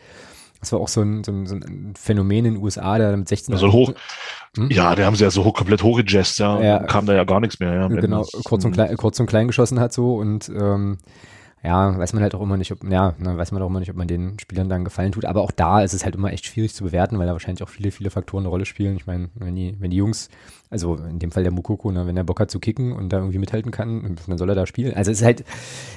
Speaker 1: Das war auch so ein, so ein, so ein Phänomen in den USA, der mit 16
Speaker 2: Also hoch,
Speaker 1: Hm?
Speaker 2: ja, der haben sie ja so hoch, komplett hochgejazzt, ja,
Speaker 1: Ja.
Speaker 2: kam da ja gar nichts mehr. Ja,
Speaker 1: genau, kurz und,
Speaker 2: Mhm.
Speaker 1: klein, kurz und klein geschossen hat so und ähm, ja, weiß man halt auch immer nicht, ob, ja, ne, weiß man auch immer nicht, ob man den Spielern dann Gefallen tut. Aber auch da ist es halt immer echt schwierig zu bewerten, weil da wahrscheinlich auch viele, viele Faktoren eine Rolle spielen. Ich meine, wenn die, wenn die Jungs, also in dem Fall der Mukoko, ne, wenn er Bock hat zu kicken und da irgendwie mithalten kann, dann soll er da spielen. Also es ist halt,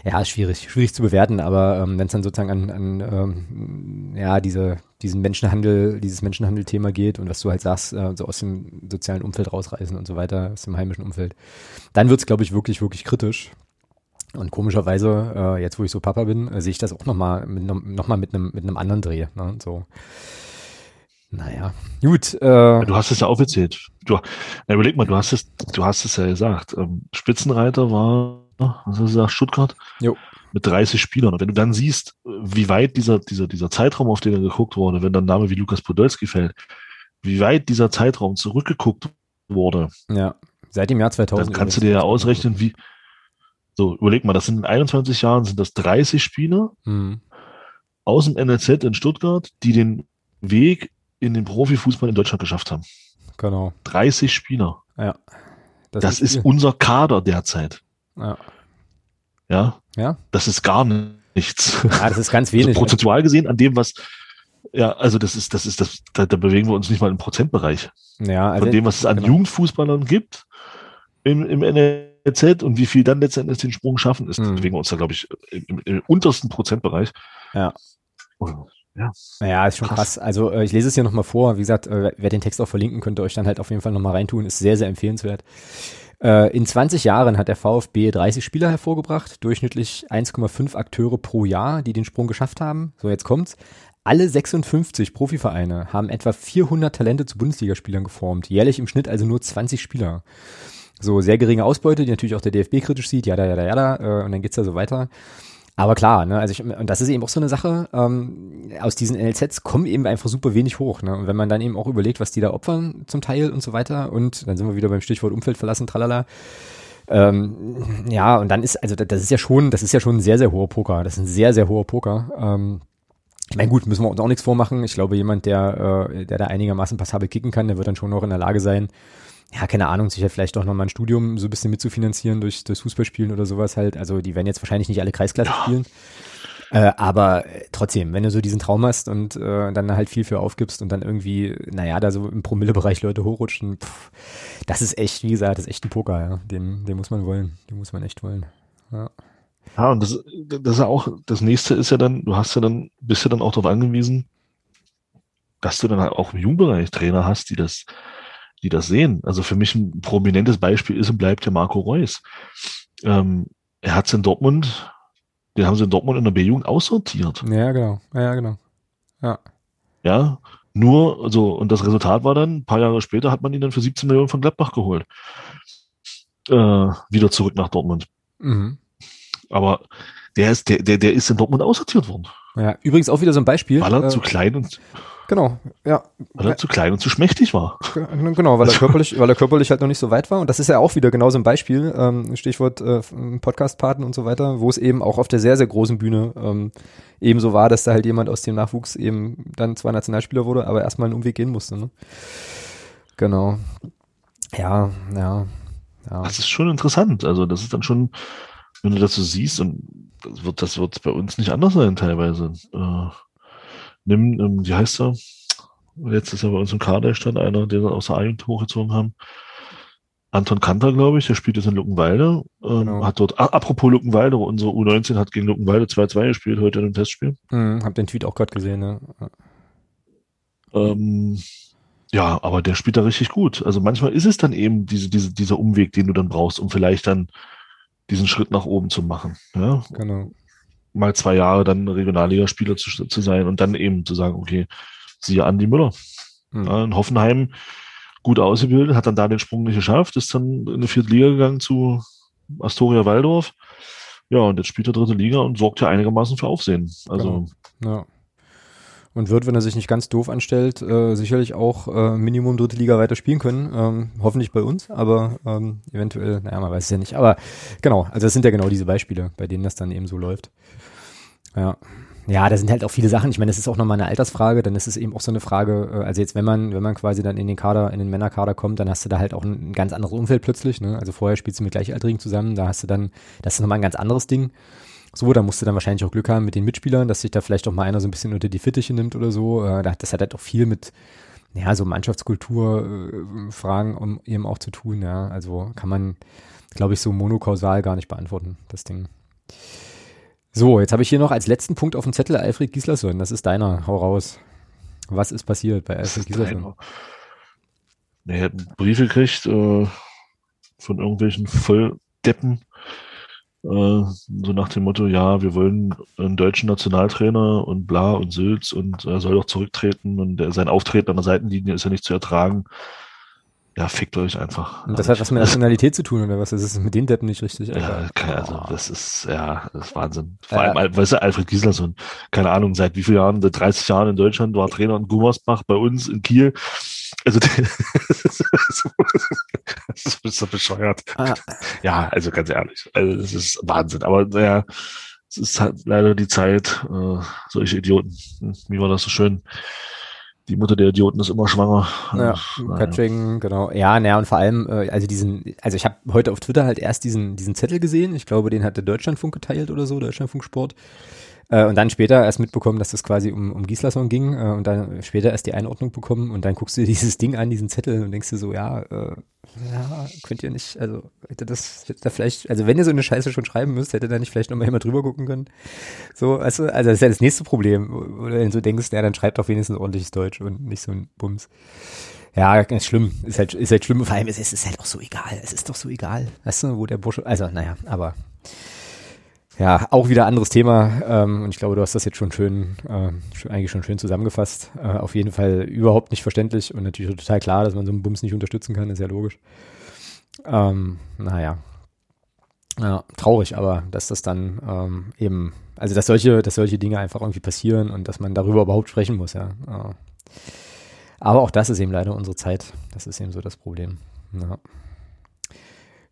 Speaker 1: ja, schwierig, schwierig zu bewerten, aber ähm, wenn es dann sozusagen an, an ähm, ja, diese, diesen Menschenhandel, dieses Menschenhandel-Thema geht und was du halt sagst, äh, so aus dem sozialen Umfeld rausreißen und so weiter, aus dem heimischen Umfeld, dann wird's, glaube ich, wirklich, wirklich kritisch. Und komischerweise, äh, jetzt wo ich so Papa bin, äh, sehe ich das auch nochmal mit, noch mal mit einem mit einem anderen Dreh. Ne? So. Naja, gut.
Speaker 2: Äh, du hast es ja aufgezählt. Du, na, überleg mal, du hast es, du hast es ja gesagt. Ähm, Spitzenreiter war, was hast du gesagt, Stuttgart? Jo. Mit 30 Spielern. Und wenn du dann siehst, wie weit dieser, dieser, dieser Zeitraum, auf den er geguckt wurde, wenn dann ein Name wie Lukas Podolski fällt, wie weit dieser Zeitraum zurückgeguckt wurde.
Speaker 1: Ja, seit dem Jahr 2000.
Speaker 2: Dann kannst du dir ja ausrechnen, wie, so, überleg mal, das sind in 21 Jahren sind das 30 Spieler mhm. aus dem NLZ in Stuttgart, die den Weg in den Profifußball in Deutschland geschafft haben.
Speaker 1: Genau.
Speaker 2: 30 Spieler.
Speaker 1: Ja.
Speaker 2: Das, das ist, ist unser Kader derzeit.
Speaker 1: Ja.
Speaker 2: Ja.
Speaker 1: Ja.
Speaker 2: Das ist gar nichts.
Speaker 1: Ja, das ist ganz wenig.
Speaker 2: Also prozentual gesehen an dem, was, ja, also das ist, das ist, das, da, da bewegen wir uns nicht mal im Prozentbereich.
Speaker 1: Ja,
Speaker 2: also Von dem, was es an genau. Jugendfußballern gibt im, im NLZ Z und wie viel dann letztendlich den Sprung schaffen, ist, mhm. bewegen wir uns da, glaube ich, im, im, untersten Prozentbereich.
Speaker 1: Ja. ja. Naja, ist schon krass. krass. Also äh, ich lese es hier nochmal vor. Wie gesagt, äh, wer den Text auch verlinken, könnt ihr euch dann halt auf jeden Fall nochmal reintun. Ist sehr, sehr empfehlenswert. Äh, in 20 Jahren hat der VfB 30 Spieler hervorgebracht, durchschnittlich 1,5 Akteure pro Jahr, die den Sprung geschafft haben. So, jetzt kommt's. Alle 56 Profivereine haben etwa 400 Talente zu Bundesligaspielern geformt, jährlich im Schnitt also nur 20 Spieler. So sehr geringe Ausbeute, die natürlich auch der DFB kritisch sieht, ja, ja, ja, ja, äh, und dann geht's da so weiter. Aber klar, ne, also ich, und das ist eben auch so eine Sache, ähm, aus diesen NLZs kommen eben einfach super wenig hoch, ne? Und wenn man dann eben auch überlegt, was die da opfern zum Teil und so weiter, und dann sind wir wieder beim Stichwort Umfeld verlassen, tralala. Ähm, ja, und dann ist, also das ist ja schon, das ist ja schon ein sehr, sehr hoher Poker. Das ist ein sehr, sehr hoher Poker. Ähm, ich meine, gut, müssen wir uns auch nichts vormachen. Ich glaube, jemand, der, äh, der da einigermaßen passabel kicken kann, der wird dann schon noch in der Lage sein, ja, keine Ahnung, sicher vielleicht auch nochmal ein Studium so ein bisschen mitzufinanzieren durch das Fußballspielen oder sowas halt. Also die werden jetzt wahrscheinlich nicht alle Kreisklasse ja. spielen. Äh, aber trotzdem, wenn du so diesen Traum hast und äh, dann halt viel für aufgibst und dann irgendwie, naja, da so im Promillebereich Leute hochrutschen, pff, das ist echt, wie gesagt, das ist echt ein Poker, ja. Den, den muss man wollen. Den muss man echt wollen. Ja.
Speaker 2: Ja, und das, das ist ja auch, das nächste ist ja dann, du hast ja dann, bist ja dann auch darauf angewiesen, dass du dann halt auch im Jugendbereich Trainer hast, die das, die das sehen. Also für mich ein prominentes Beispiel ist und bleibt der Marco Reus. Ähm, er hat es in Dortmund, den haben sie in Dortmund in der B-Jugend aussortiert.
Speaker 1: Ja, genau. Ja, genau. Ja.
Speaker 2: Ja, nur, also, und das Resultat war dann, ein paar Jahre später hat man ihn dann für 17 Millionen von Gladbach geholt. Äh, wieder zurück nach Dortmund. Mhm. Aber der ist, der, der, der ist in Dortmund aussortiert worden.
Speaker 1: Ja, übrigens auch wieder so ein Beispiel.
Speaker 2: Weil er äh, zu klein und
Speaker 1: Genau, ja.
Speaker 2: Weil er zu klein und zu schmächtig war.
Speaker 1: Genau, weil er körperlich, weil er körperlich halt noch nicht so weit war. Und das ist ja auch wieder genau so ein Beispiel, ähm, Stichwort äh, Podcast-Paten und so weiter, wo es eben auch auf der sehr, sehr großen Bühne ähm, eben so war, dass da halt jemand aus dem Nachwuchs eben dann zwar Nationalspieler wurde, aber erstmal einen Umweg gehen musste. Ne? Genau. Ja, ja,
Speaker 2: ja. Das ist schon interessant. Also das ist dann schon, wenn du das so siehst, und das wird, das wird bei uns nicht anders sein teilweise. Äh, nimm, ähm, wie heißt er? Letztes Jahr bei uns im Kader stand einer, den wir aus der A-Jugend hochgezogen haben. Anton Kanter, glaube ich, der spielt jetzt in Luckenwalde. Ähm, genau. Hat dort, apropos Luckenwalde, unsere U19 hat gegen Luckenwalde 2-2 gespielt, heute in einem Testspiel.
Speaker 1: Mhm, hab den Tweet auch gerade gesehen, ne?
Speaker 2: Ähm, ja, aber der spielt da richtig gut. Also manchmal ist es dann eben diese, diese, dieser Umweg, den du dann brauchst, um vielleicht dann diesen Schritt nach oben zu machen. Ja?
Speaker 1: Genau
Speaker 2: mal zwei Jahre dann Regionalligaspieler zu, zu sein und dann eben zu sagen, okay, siehe Andi Müller. Mhm. Ja, in Hoffenheim gut ausgebildet, hat dann da den Sprung nicht geschafft, ist dann in die vierte Liga gegangen zu Astoria Waldorf. Ja, und jetzt spielt er dritte Liga und sorgt ja einigermaßen für Aufsehen. Also.
Speaker 1: Genau. Ja. Und wird, wenn er sich nicht ganz doof anstellt, äh, sicherlich auch äh, Minimum dritte Liga weiter spielen können. Ähm, hoffentlich bei uns, aber ähm, eventuell, naja, man weiß es ja nicht. Aber genau, also das sind ja genau diese Beispiele, bei denen das dann eben so läuft. Ja. Ja, da sind halt auch viele Sachen. Ich meine, das ist auch nochmal eine Altersfrage, dann ist es eben auch so eine Frage, äh, also jetzt, wenn man, wenn man quasi dann in den Kader, in den Männerkader kommt, dann hast du da halt auch ein, ganz anderes Umfeld plötzlich, ne? Also vorher spielst du mit Gleichaltrigen zusammen, da hast du dann, das ist nochmal ein ganz anderes Ding. So, da musst du dann wahrscheinlich auch Glück haben mit den Mitspielern, dass sich da vielleicht auch mal einer so ein bisschen unter die Fittiche nimmt oder so. Äh, das hat halt auch viel mit, ja, so Mannschaftskultur-Fragen äh, um eben auch zu tun, ja. Also kann man, glaube ich, so monokausal gar nicht beantworten, das Ding. So, jetzt habe ich hier noch als letzten Punkt auf dem Zettel Alfred Gislason. Das ist deiner. Hau raus. Was ist passiert bei Alfred Gislason?
Speaker 2: Er hat einen Brief gekriegt äh, von irgendwelchen Volldeppen, so nach dem Motto, ja, wir wollen einen deutschen Nationaltrainer und bla und Sülz und er soll doch zurücktreten und sein Auftreten an der Seitenlinie ist ja nicht zu ertragen. Ja, fickt euch einfach.
Speaker 1: Und das hat was mit Nationalität zu tun, oder was? Das ist mit den Deppen nicht richtig.
Speaker 2: Ja, keine, also das ist, ja, das ist Wahnsinn. Vor ja. allem, weißt du, Alfred Giesler, so ein, keine Ahnung, seit wie vielen Jahren, seit 30 Jahren in Deutschland, war Trainer in Gummersbach bei uns in Kiel. Also, das ist so bescheuert. Ah. Ja, also ganz ehrlich, also das ist Wahnsinn. Aber naja, es ist halt leider die Zeit, äh, solche Idioten. Wie war das so schön? die Mutter der Idioten ist immer schwanger.
Speaker 1: Ja, Patrick, genau. Ja, naja, und vor allem, äh, also diesen, also ich habe heute auf Twitter halt erst diesen, diesen Zettel gesehen. Ich glaube, den hat der Deutschlandfunk geteilt oder so, Deutschlandfunk Sport. Äh, und dann später erst mitbekommen, dass das quasi um, um Gislason ging äh, und dann später erst die Einordnung bekommen und dann guckst du dir dieses Ding an, diesen Zettel und denkst dir so, ja, äh, ja, könnt ihr nicht, also hätte das, hätte da vielleicht, also wenn ihr so eine Scheiße schon schreiben müsst, hätte da nicht vielleicht nochmal jemand drüber gucken können. So, also, also das ist ja das nächste Problem, oder wenn du denkst, ja, dann schreibt doch wenigstens ordentliches Deutsch und nicht so ein Bums. Ja, ist schlimm. Ist halt, ist halt schlimm. Vor allem, es ist, ist halt auch so egal. Es ist doch so egal. Weißt du, wo der Bursche, also, naja, aber ja, auch wieder anderes Thema. Ähm, und ich glaube, du hast das jetzt schon schön, äh, eigentlich schon schön zusammengefasst. Äh, auf jeden Fall überhaupt nicht verständlich und natürlich total klar, dass man so einen Bums nicht unterstützen kann, ist ja logisch. Ähm, naja. Ja, traurig, aber dass das dann ähm, eben, also dass solche, dass solche Dinge einfach irgendwie passieren und dass man darüber überhaupt sprechen muss, ja. Äh, aber auch das ist eben leider unsere Zeit. Das ist eben so das Problem. Ja.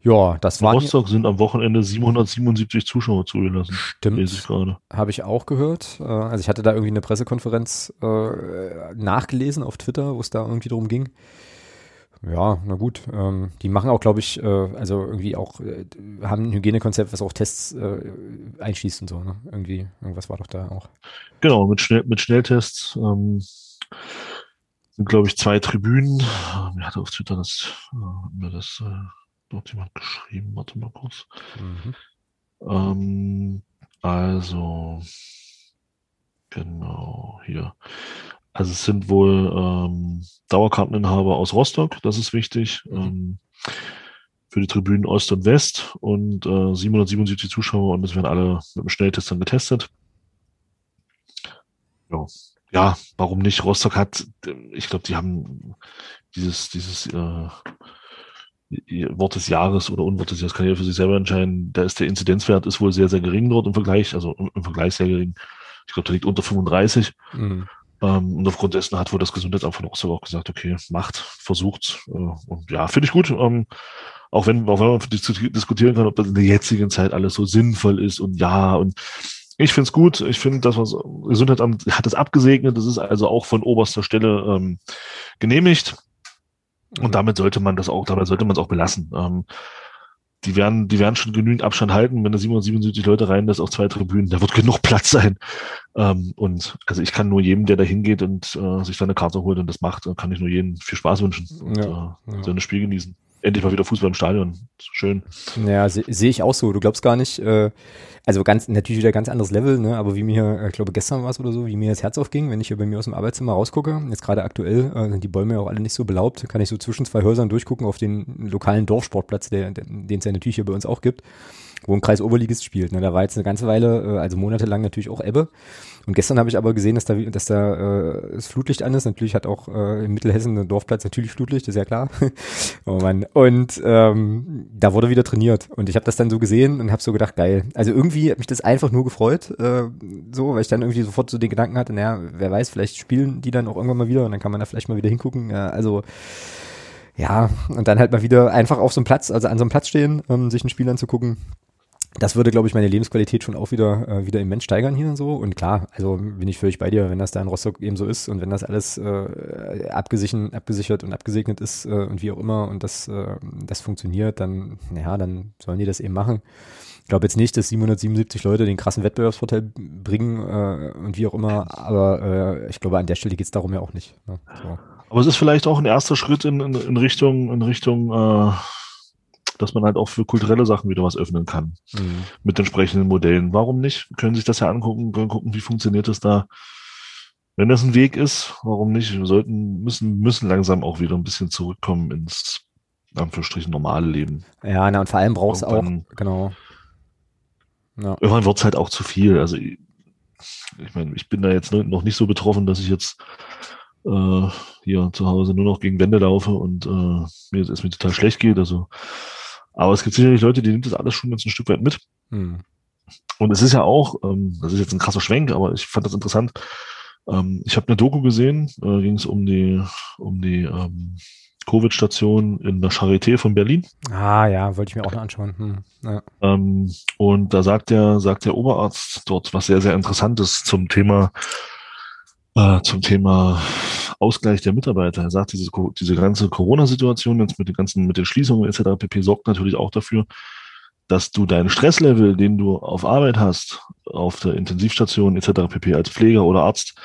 Speaker 1: Ja, das war.
Speaker 2: Rostock sind am Wochenende 777 Zuschauer zugelassen.
Speaker 1: Stimmt. Habe ich auch gehört. Äh, also ich hatte da irgendwie eine Pressekonferenz äh, nachgelesen auf Twitter, wo es da irgendwie drum ging. Ja, na gut. Ähm, die machen auch, glaube ich, äh, also irgendwie auch, äh, haben ein Hygienekonzept, was auch Tests äh, einschließt und so. Ne? Irgendwie, irgendwas war doch da auch.
Speaker 2: Genau, mit, Schnell, mit Schnelltests. Ähm, sind, glaube ich, zwei Tribünen. Mir hat auf Twitter das, äh, mir das äh, dort jemand geschrieben? Warte mal kurz. Mhm. Ähm, also, genau, hier. Also es sind wohl ähm, Dauerkarteninhaber aus Rostock, das ist wichtig. Mhm. Ähm, für die Tribünen Ost und West und äh, 777 Zuschauer und es werden alle mit dem Schnelltest dann getestet. Ja. ja, warum nicht? Rostock hat, ich glaube, die haben dieses, dieses äh, Wort des Jahres oder Unwort des Jahres kann jeder für sich selber entscheiden. Da ist der Inzidenzwert ist wohl sehr, sehr gering dort im Vergleich, also im Vergleich sehr gering. Ich glaube, der liegt unter 35. Mhm. Ähm, und aufgrund dessen hat wohl das Gesundheitsamt von Rostock auch gesagt, okay, macht, versucht. Äh, und ja, finde ich gut. Ähm, auch wenn, auch wenn man diskutieren kann, ob das in der jetzigen Zeit alles so sinnvoll ist und ja, und ich finde es gut. Ich finde, das was Gesundheitsamt hat es abgesegnet. Das ist also auch von oberster Stelle ähm, genehmigt. Und mhm. damit sollte man das auch, dabei sollte man es auch belassen. Ähm, die werden, die werden schon genügend Abstand halten, wenn da 777 Leute rein ist auf zwei Tribünen, da wird genug Platz sein. Ähm, und also ich kann nur jedem, der da hingeht und äh, sich seine Karte holt und das macht, kann ich nur jedem viel Spaß wünschen und ja, äh, ja. seine Spiel genießen endlich mal wieder Fußball im Stadion. Schön.
Speaker 1: Ja, sehe seh ich auch so. Du glaubst gar nicht, äh, also ganz, natürlich wieder ganz anderes Level, ne, aber wie mir, äh, ich glaube gestern war es oder so, wie mir das Herz aufging, wenn ich hier bei mir aus dem Arbeitszimmer rausgucke, jetzt gerade aktuell äh, sind die Bäume ja auch alle nicht so belaubt, kann ich so zwischen zwei Häusern durchgucken auf den lokalen Dorfsportplatz, der, den es ja natürlich hier bei uns auch gibt wo ein Kreis Oberligist spielt. Ne? Da war jetzt eine ganze Weile, äh, also monatelang natürlich auch Ebbe. Und gestern habe ich aber gesehen, dass da, dass da äh, das Flutlicht an ist. Natürlich hat auch äh, in Mittelhessen ein Dorfplatz natürlich Flutlicht, ist ja klar. oh Mann. Und ähm, da wurde wieder trainiert. Und ich habe das dann so gesehen und habe so gedacht, geil. Also irgendwie hat mich das einfach nur gefreut, äh, so, weil ich dann irgendwie sofort so den Gedanken hatte, naja, wer weiß, vielleicht spielen die dann auch irgendwann mal wieder und dann kann man da vielleicht mal wieder hingucken. Ja, also ja, und dann halt mal wieder einfach auf so einem Platz, also an so einem Platz stehen, ähm, sich ein Spiel anzugucken das würde, glaube ich, meine Lebensqualität schon auch wieder, äh, wieder immens steigern hier und so. Und klar, also bin ich völlig bei dir, wenn das da in Rostock eben so ist und wenn das alles äh, abgesichert, abgesichert und abgesegnet ist äh, und wie auch immer und das, äh, das funktioniert, dann, naja, dann sollen die das eben machen. Ich glaube jetzt nicht, dass 777 Leute den krassen Wettbewerbsvorteil bringen äh, und wie auch immer, aber äh, ich glaube, an der Stelle geht es darum ja auch nicht. Ne? So.
Speaker 2: Aber es ist vielleicht auch ein erster Schritt in, in, in Richtung, in Richtung äh dass man halt auch für kulturelle Sachen wieder was öffnen kann mhm. mit entsprechenden Modellen. Warum nicht? Können sich das ja angucken, können gucken, wie funktioniert das da. Wenn das ein Weg ist, warum nicht? Wir sollten, müssen, müssen langsam auch wieder ein bisschen zurückkommen ins, Anführungsstrichen, normale Leben.
Speaker 1: Ja, na, und vor allem brauchst du auch, genau.
Speaker 2: Ja. Irgendwann wird es halt auch zu viel. Also, ich, ich meine, ich bin da jetzt noch nicht so betroffen, dass ich jetzt äh, hier zu Hause nur noch gegen Wände laufe und äh, mir jetzt erstmal total schlecht geht. Also aber es gibt sicherlich Leute, die nehmen das alles schon ganz ein Stück weit mit. Hm. Und es ist ja auch, ähm, das ist jetzt ein krasser Schwenk, aber ich fand das interessant. Ähm, ich habe eine Doku gesehen, äh, ging es um die, um die ähm, Covid-Station in der Charité von Berlin.
Speaker 1: Ah ja, wollte ich mir auch noch anschauen. Hm, ja.
Speaker 2: ähm, und da sagt der, sagt der Oberarzt dort was sehr, sehr Interessantes zum Thema, äh, zum Thema Ausgleich der Mitarbeiter. Er sagt, diese, diese ganze Corona-Situation jetzt mit den ganzen, mit den Schließungen etc. pp. sorgt natürlich auch dafür, dass du deinen Stresslevel, den du auf Arbeit hast, auf der Intensivstation etc. pp. als Pfleger oder Arzt,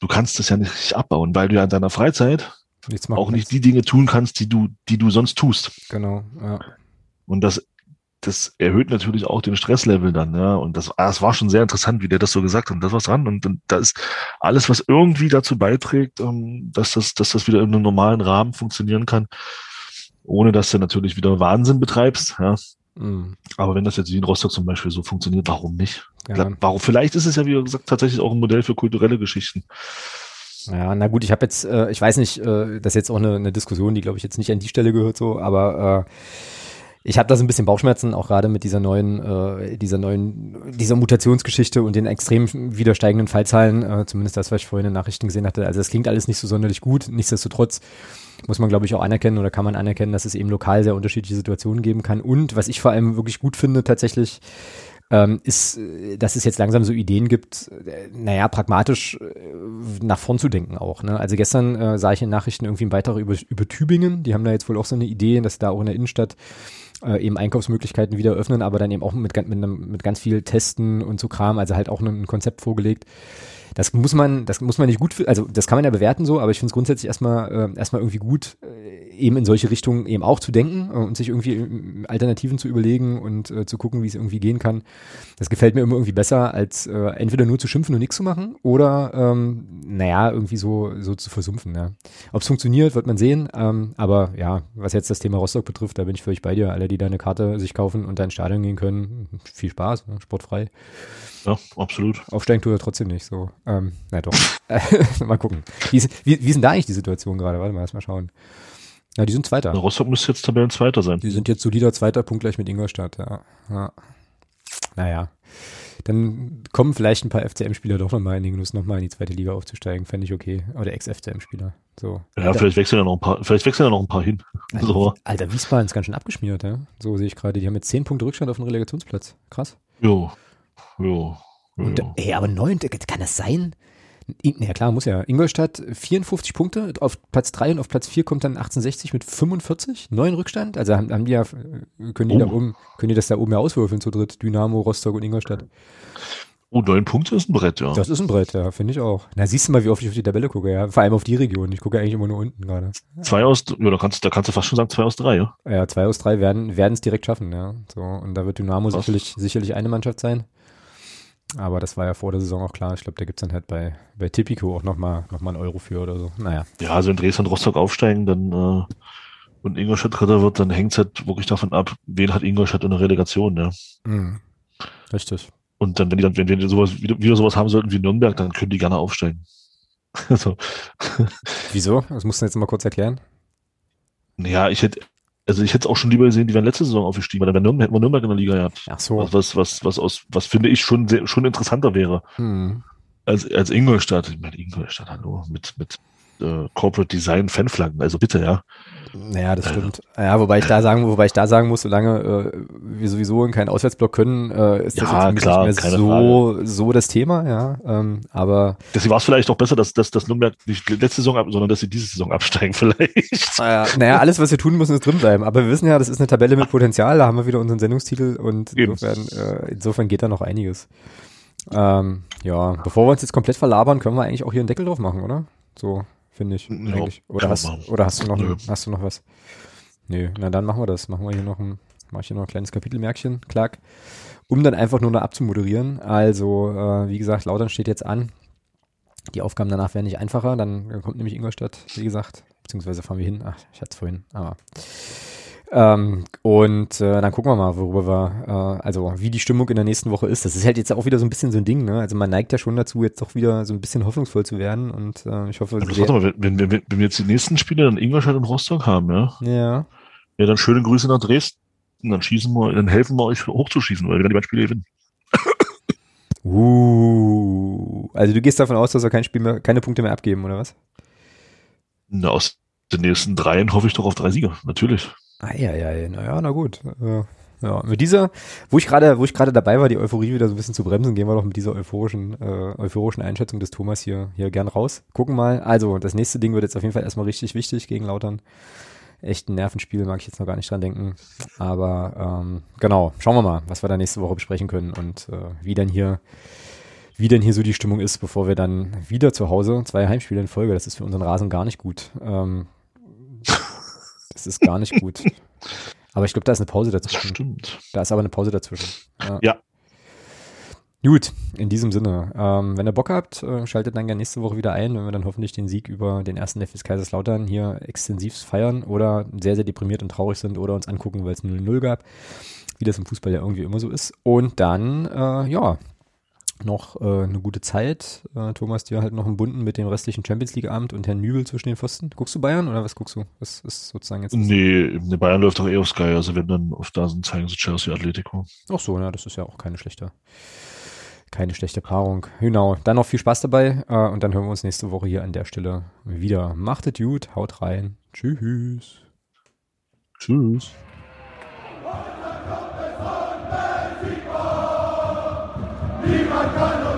Speaker 2: du kannst das ja nicht abbauen, weil du ja in deiner Freizeit auch nicht die Dinge tun kannst, die du, die du sonst tust.
Speaker 1: Genau, ja.
Speaker 2: Und das das erhöht natürlich auch den Stresslevel dann, ja. Und das, das war schon sehr interessant, wie der das so gesagt hat. Und das war dran. Und, und da ist alles, was irgendwie dazu beiträgt, um, ähm, dass das, dass das wieder in einem normalen Rahmen funktionieren kann, ohne dass du natürlich wieder Wahnsinn betreibst, ja. Mhm. Aber wenn das jetzt wie in Rostock zum Beispiel so funktioniert, warum nicht? Ja. Warum? Vielleicht ist es ja, wie gesagt, tatsächlich auch ein Modell für kulturelle Geschichten.
Speaker 1: Ja, na gut, ich habe jetzt, äh, ich weiß nicht, äh, das ist jetzt auch eine, eine Diskussion, die glaube ich jetzt nicht an die Stelle gehört so, aber äh, ich habe da so ein bisschen Bauchschmerzen, auch gerade mit dieser neuen, äh, dieser neuen, dieser Mutationsgeschichte und den extrem wieder steigenden Fallzahlen, äh, zumindest das, was ich vorhin in den Nachrichten gesehen hatte. Also das klingt alles nicht so sonderlich gut. Nichtsdestotrotz muss man, glaube ich, auch anerkennen oder kann man anerkennen, dass es eben lokal sehr unterschiedliche Situationen geben kann. Und was ich vor allem wirklich gut finde, tatsächlich, ähm, ist, dass es jetzt langsam so Ideen gibt, äh, naja, pragmatisch äh, nach vorn zu denken auch. Ne? Also gestern äh, sah ich in Nachrichten irgendwie einen Beitrag über, über Tübingen, die haben da jetzt wohl auch so eine Idee, dass da auch in der Innenstadt äh, eben Einkaufsmöglichkeiten wieder öffnen, aber dann eben auch mit, mit, mit ganz viel Testen und so Kram, also halt auch ein Konzept vorgelegt. Das muss man, das muss man nicht gut, also das kann man ja bewerten so, aber ich finde es grundsätzlich erstmal äh, erstmal irgendwie gut, äh, eben in solche Richtungen eben auch zu denken äh, und sich irgendwie äh, Alternativen zu überlegen und äh, zu gucken, wie es irgendwie gehen kann. Das gefällt mir immer irgendwie besser, als äh, entweder nur zu schimpfen und nichts zu machen oder ähm, naja, irgendwie so, so zu versumpfen. Ja. Ob es funktioniert, wird man sehen. Ähm, aber ja, was jetzt das Thema Rostock betrifft, da bin ich völlig bei dir. Alle, die da eine Karte sich kaufen und da ins Stadion gehen können, viel Spaß, ne? sportfrei.
Speaker 2: Ja, absolut.
Speaker 1: Aufsteigen tut er trotzdem nicht so. Ähm, na doch. mal gucken. Wie ist, wie, wie ist denn da eigentlich die Situation gerade? Warte mal, lass mal schauen. Ja, die sind Zweiter.
Speaker 2: Der Rostock müsste jetzt Tabellenzweiter sein.
Speaker 1: Die sind jetzt solider Zweiter, Punkt gleich mit Ingolstadt, ja. ja. Naja. Dann kommen vielleicht ein paar FCM-Spieler doch nochmal in den Genuss, nochmal in die zweite Liga aufzusteigen. Fände ich okay. Oder Ex-FCM-Spieler. So.
Speaker 2: Ja, Alter. vielleicht wechseln ja noch ein paar, vielleicht wechseln ja noch ein paar hin.
Speaker 1: Alter, so. Alter Wiesbaden ist ganz schön abgeschmiert, ja. So sehe ich gerade. Die haben jetzt zehn Punkte Rückstand auf den Relegationsplatz. Krass.
Speaker 2: Jo. Jo.
Speaker 1: Und, ja. ey, aber neun, kann das sein? Ja klar, muss ja. Ingolstadt 54 Punkte, auf Platz 3 und auf Platz 4 kommt dann 1860 mit 45, neun Rückstand. Also haben, haben die ja, können die oh. da oben, können die das da oben ja auswürfeln zu dritt, Dynamo, Rostock und Ingolstadt.
Speaker 2: Oh, neun Punkte ist ein Brett, ja.
Speaker 1: Das ist ein Brett, ja, finde ich auch. Na, siehst du mal, wie oft ich auf die Tabelle gucke, ja. Vor allem auf die Region. Ich gucke eigentlich immer nur unten gerade.
Speaker 2: Zwei aus, ja, da kannst, da kannst du fast schon sagen, zwei aus drei, ja.
Speaker 1: Ja, zwei aus drei werden, werden es direkt schaffen, ja. So, und da wird Dynamo sicherlich, sicherlich eine Mannschaft sein. Aber das war ja vor der Saison auch klar. Ich glaube, da gibt es dann halt bei, bei Tipico auch nochmal noch mal einen Euro für oder so. Naja.
Speaker 2: Ja, also wenn Dresden und Rostock aufsteigen, dann äh, und Ingolstadt Dritter wird, dann hängt es halt wirklich davon ab, wen hat Ingolstadt in der Relegation, ja. Mhm.
Speaker 1: Richtig.
Speaker 2: Und dann, wenn die dann, wenn die sowas, wieder, wieder sowas haben sollten wie Nürnberg, dann können die gerne aufsteigen.
Speaker 1: so. Wieso? Das musst du jetzt mal kurz erklären.
Speaker 2: Ja, ich hätte, also ich hätte es auch schon lieber gesehen, die wären letzte Saison aufgestiegen, weil dann Nürnberg, hätten wir Nürnberg in der Liga gehabt.
Speaker 1: Ach so.
Speaker 2: Was, was, was, was, aus, was finde ich schon, sehr, schon interessanter wäre. Hm. Als, als Ingolstadt. Ich meine, Ingolstadt, hallo, mit, mit äh, Corporate Design Fanflaggen. Also bitte, ja.
Speaker 1: Naja, das stimmt. Ja, wobei ich da sagen, wobei ich da sagen muss, solange äh, wir sowieso in keinen Auswärtsblock können, äh, ist das
Speaker 2: Ja,
Speaker 1: jetzt
Speaker 2: klar,
Speaker 1: nicht mehr so, so das Thema, ja. Ähm, aber
Speaker 2: Deswegen war es vielleicht auch besser, dass, dass, dass Nürnberg nicht letzte Saison ab, sondern dass sie diese Saison absteigen vielleicht.
Speaker 1: naja, naja, alles, was wir tun müssen, ist drinbleiben. Aber wir wissen ja, das ist eine Tabelle mit Potenzial, da haben wir wieder unseren Sendungstitel und insofern, äh, insofern geht da noch einiges. Ähm, ja, bevor wir uns jetzt komplett verlabern, können wir eigentlich auch hier einen Deckel drauf machen, oder? So, finde ich.
Speaker 2: Ja,
Speaker 1: eigentlich. Oder hast, oder hast du noch,
Speaker 2: Nö.
Speaker 1: hast du noch was? Nö, na dann machen wir das. Machen wir hier noch ein, mach ich hier noch ein kleines Kapitelmärkchen, Clark, um dann einfach nur noch abzumoderieren. Also, äh, wie gesagt, Lautern steht jetzt an. Die Aufgaben danach werden nicht einfacher. Dann kommt nämlich Ingolstadt, wie gesagt, beziehungsweise fahren wir hin. Ach, ich hatte es vorhin, aber. Ähm, und äh, dann gucken wir mal, worüber wir, äh, also wie die Stimmung in der nächsten Woche ist. Das ist halt jetzt auch wieder so ein bisschen so ein Ding, ne? Also man neigt ja schon dazu, jetzt doch wieder so ein bisschen hoffnungsvoll zu werden und äh, ich hoffe,
Speaker 2: Aber
Speaker 1: sehr-
Speaker 2: warte mal, wenn, wenn, wenn, wenn wir jetzt die nächsten Spiele dann Ingolstadt und Rostock haben, ja,
Speaker 1: ja.
Speaker 2: ja, dann schöne Grüße nach Dresden. Dann schießen wir, dann helfen wir euch hochzuschießen, weil wir dann die beiden Spiele gewinnen.
Speaker 1: Uh, also du gehst davon aus, dass wir kein Spiel mehr, keine Punkte mehr abgeben, oder was?
Speaker 2: Na, aus den nächsten dreien hoffe ich doch auf drei Sieger, natürlich.
Speaker 1: Eieiei, naja, na gut. Äh, ja, mit dieser, wo ich gerade, wo ich gerade dabei war, die Euphorie wieder so ein bisschen zu bremsen, gehen wir doch mit dieser euphorischen, äh, euphorischen Einschätzung des Thomas hier, hier gern raus. Gucken mal. Also, das nächste Ding wird jetzt auf jeden Fall erstmal richtig wichtig gegen Lautern. Echt ein Nervenspiel, mag ich jetzt noch gar nicht dran denken. Aber ähm, genau, schauen wir mal, was wir da nächste Woche besprechen können und äh, wie denn hier, wie denn hier so die Stimmung ist, bevor wir dann wieder zu Hause zwei Heimspiele in Folge. Das ist für unseren Rasen gar nicht gut. Ähm, das ist gar nicht gut. Aber ich glaube, da ist eine Pause
Speaker 2: Das
Speaker 1: dazwischen.
Speaker 2: stimmt.
Speaker 1: Da ist aber eine Pause dazwischen. Ja.
Speaker 2: Ja.
Speaker 1: Gut, in diesem Sinne. Ähm, wenn ihr Bock habt, äh, schaltet dann gerne nächste Woche wieder ein, wenn wir dann hoffentlich den Sieg über den ersten FS Kaiserslautern hier extensiv feiern oder sehr, sehr deprimiert und traurig sind oder uns angucken, weil es 0-0 gab, wie das im Fußball ja irgendwie immer so ist. Und dann, äh, ja, noch äh, eine gute Zeit. Äh, Thomas, dir halt noch einen Bunden mit dem restlichen Champions League-Abend und Herrn Nübel zwischen den Pfosten. Guckst du Bayern oder was guckst du? Was ist sozusagen jetzt?
Speaker 2: Nee, ne Bayern läuft doch eh auf Sky, also wenn dann auf da sind, zeigen sie Chelsea Atletico.
Speaker 1: Ach so, na, das ist ja auch keine schlechte, keine schlechte Paarung. Genau. Dann noch viel Spaß dabei äh, und dann hören wir uns nächste Woche hier an der Stelle wieder. Macht es gut, haut rein. Tschüss.
Speaker 2: Tschüss.
Speaker 3: Niemand kann uns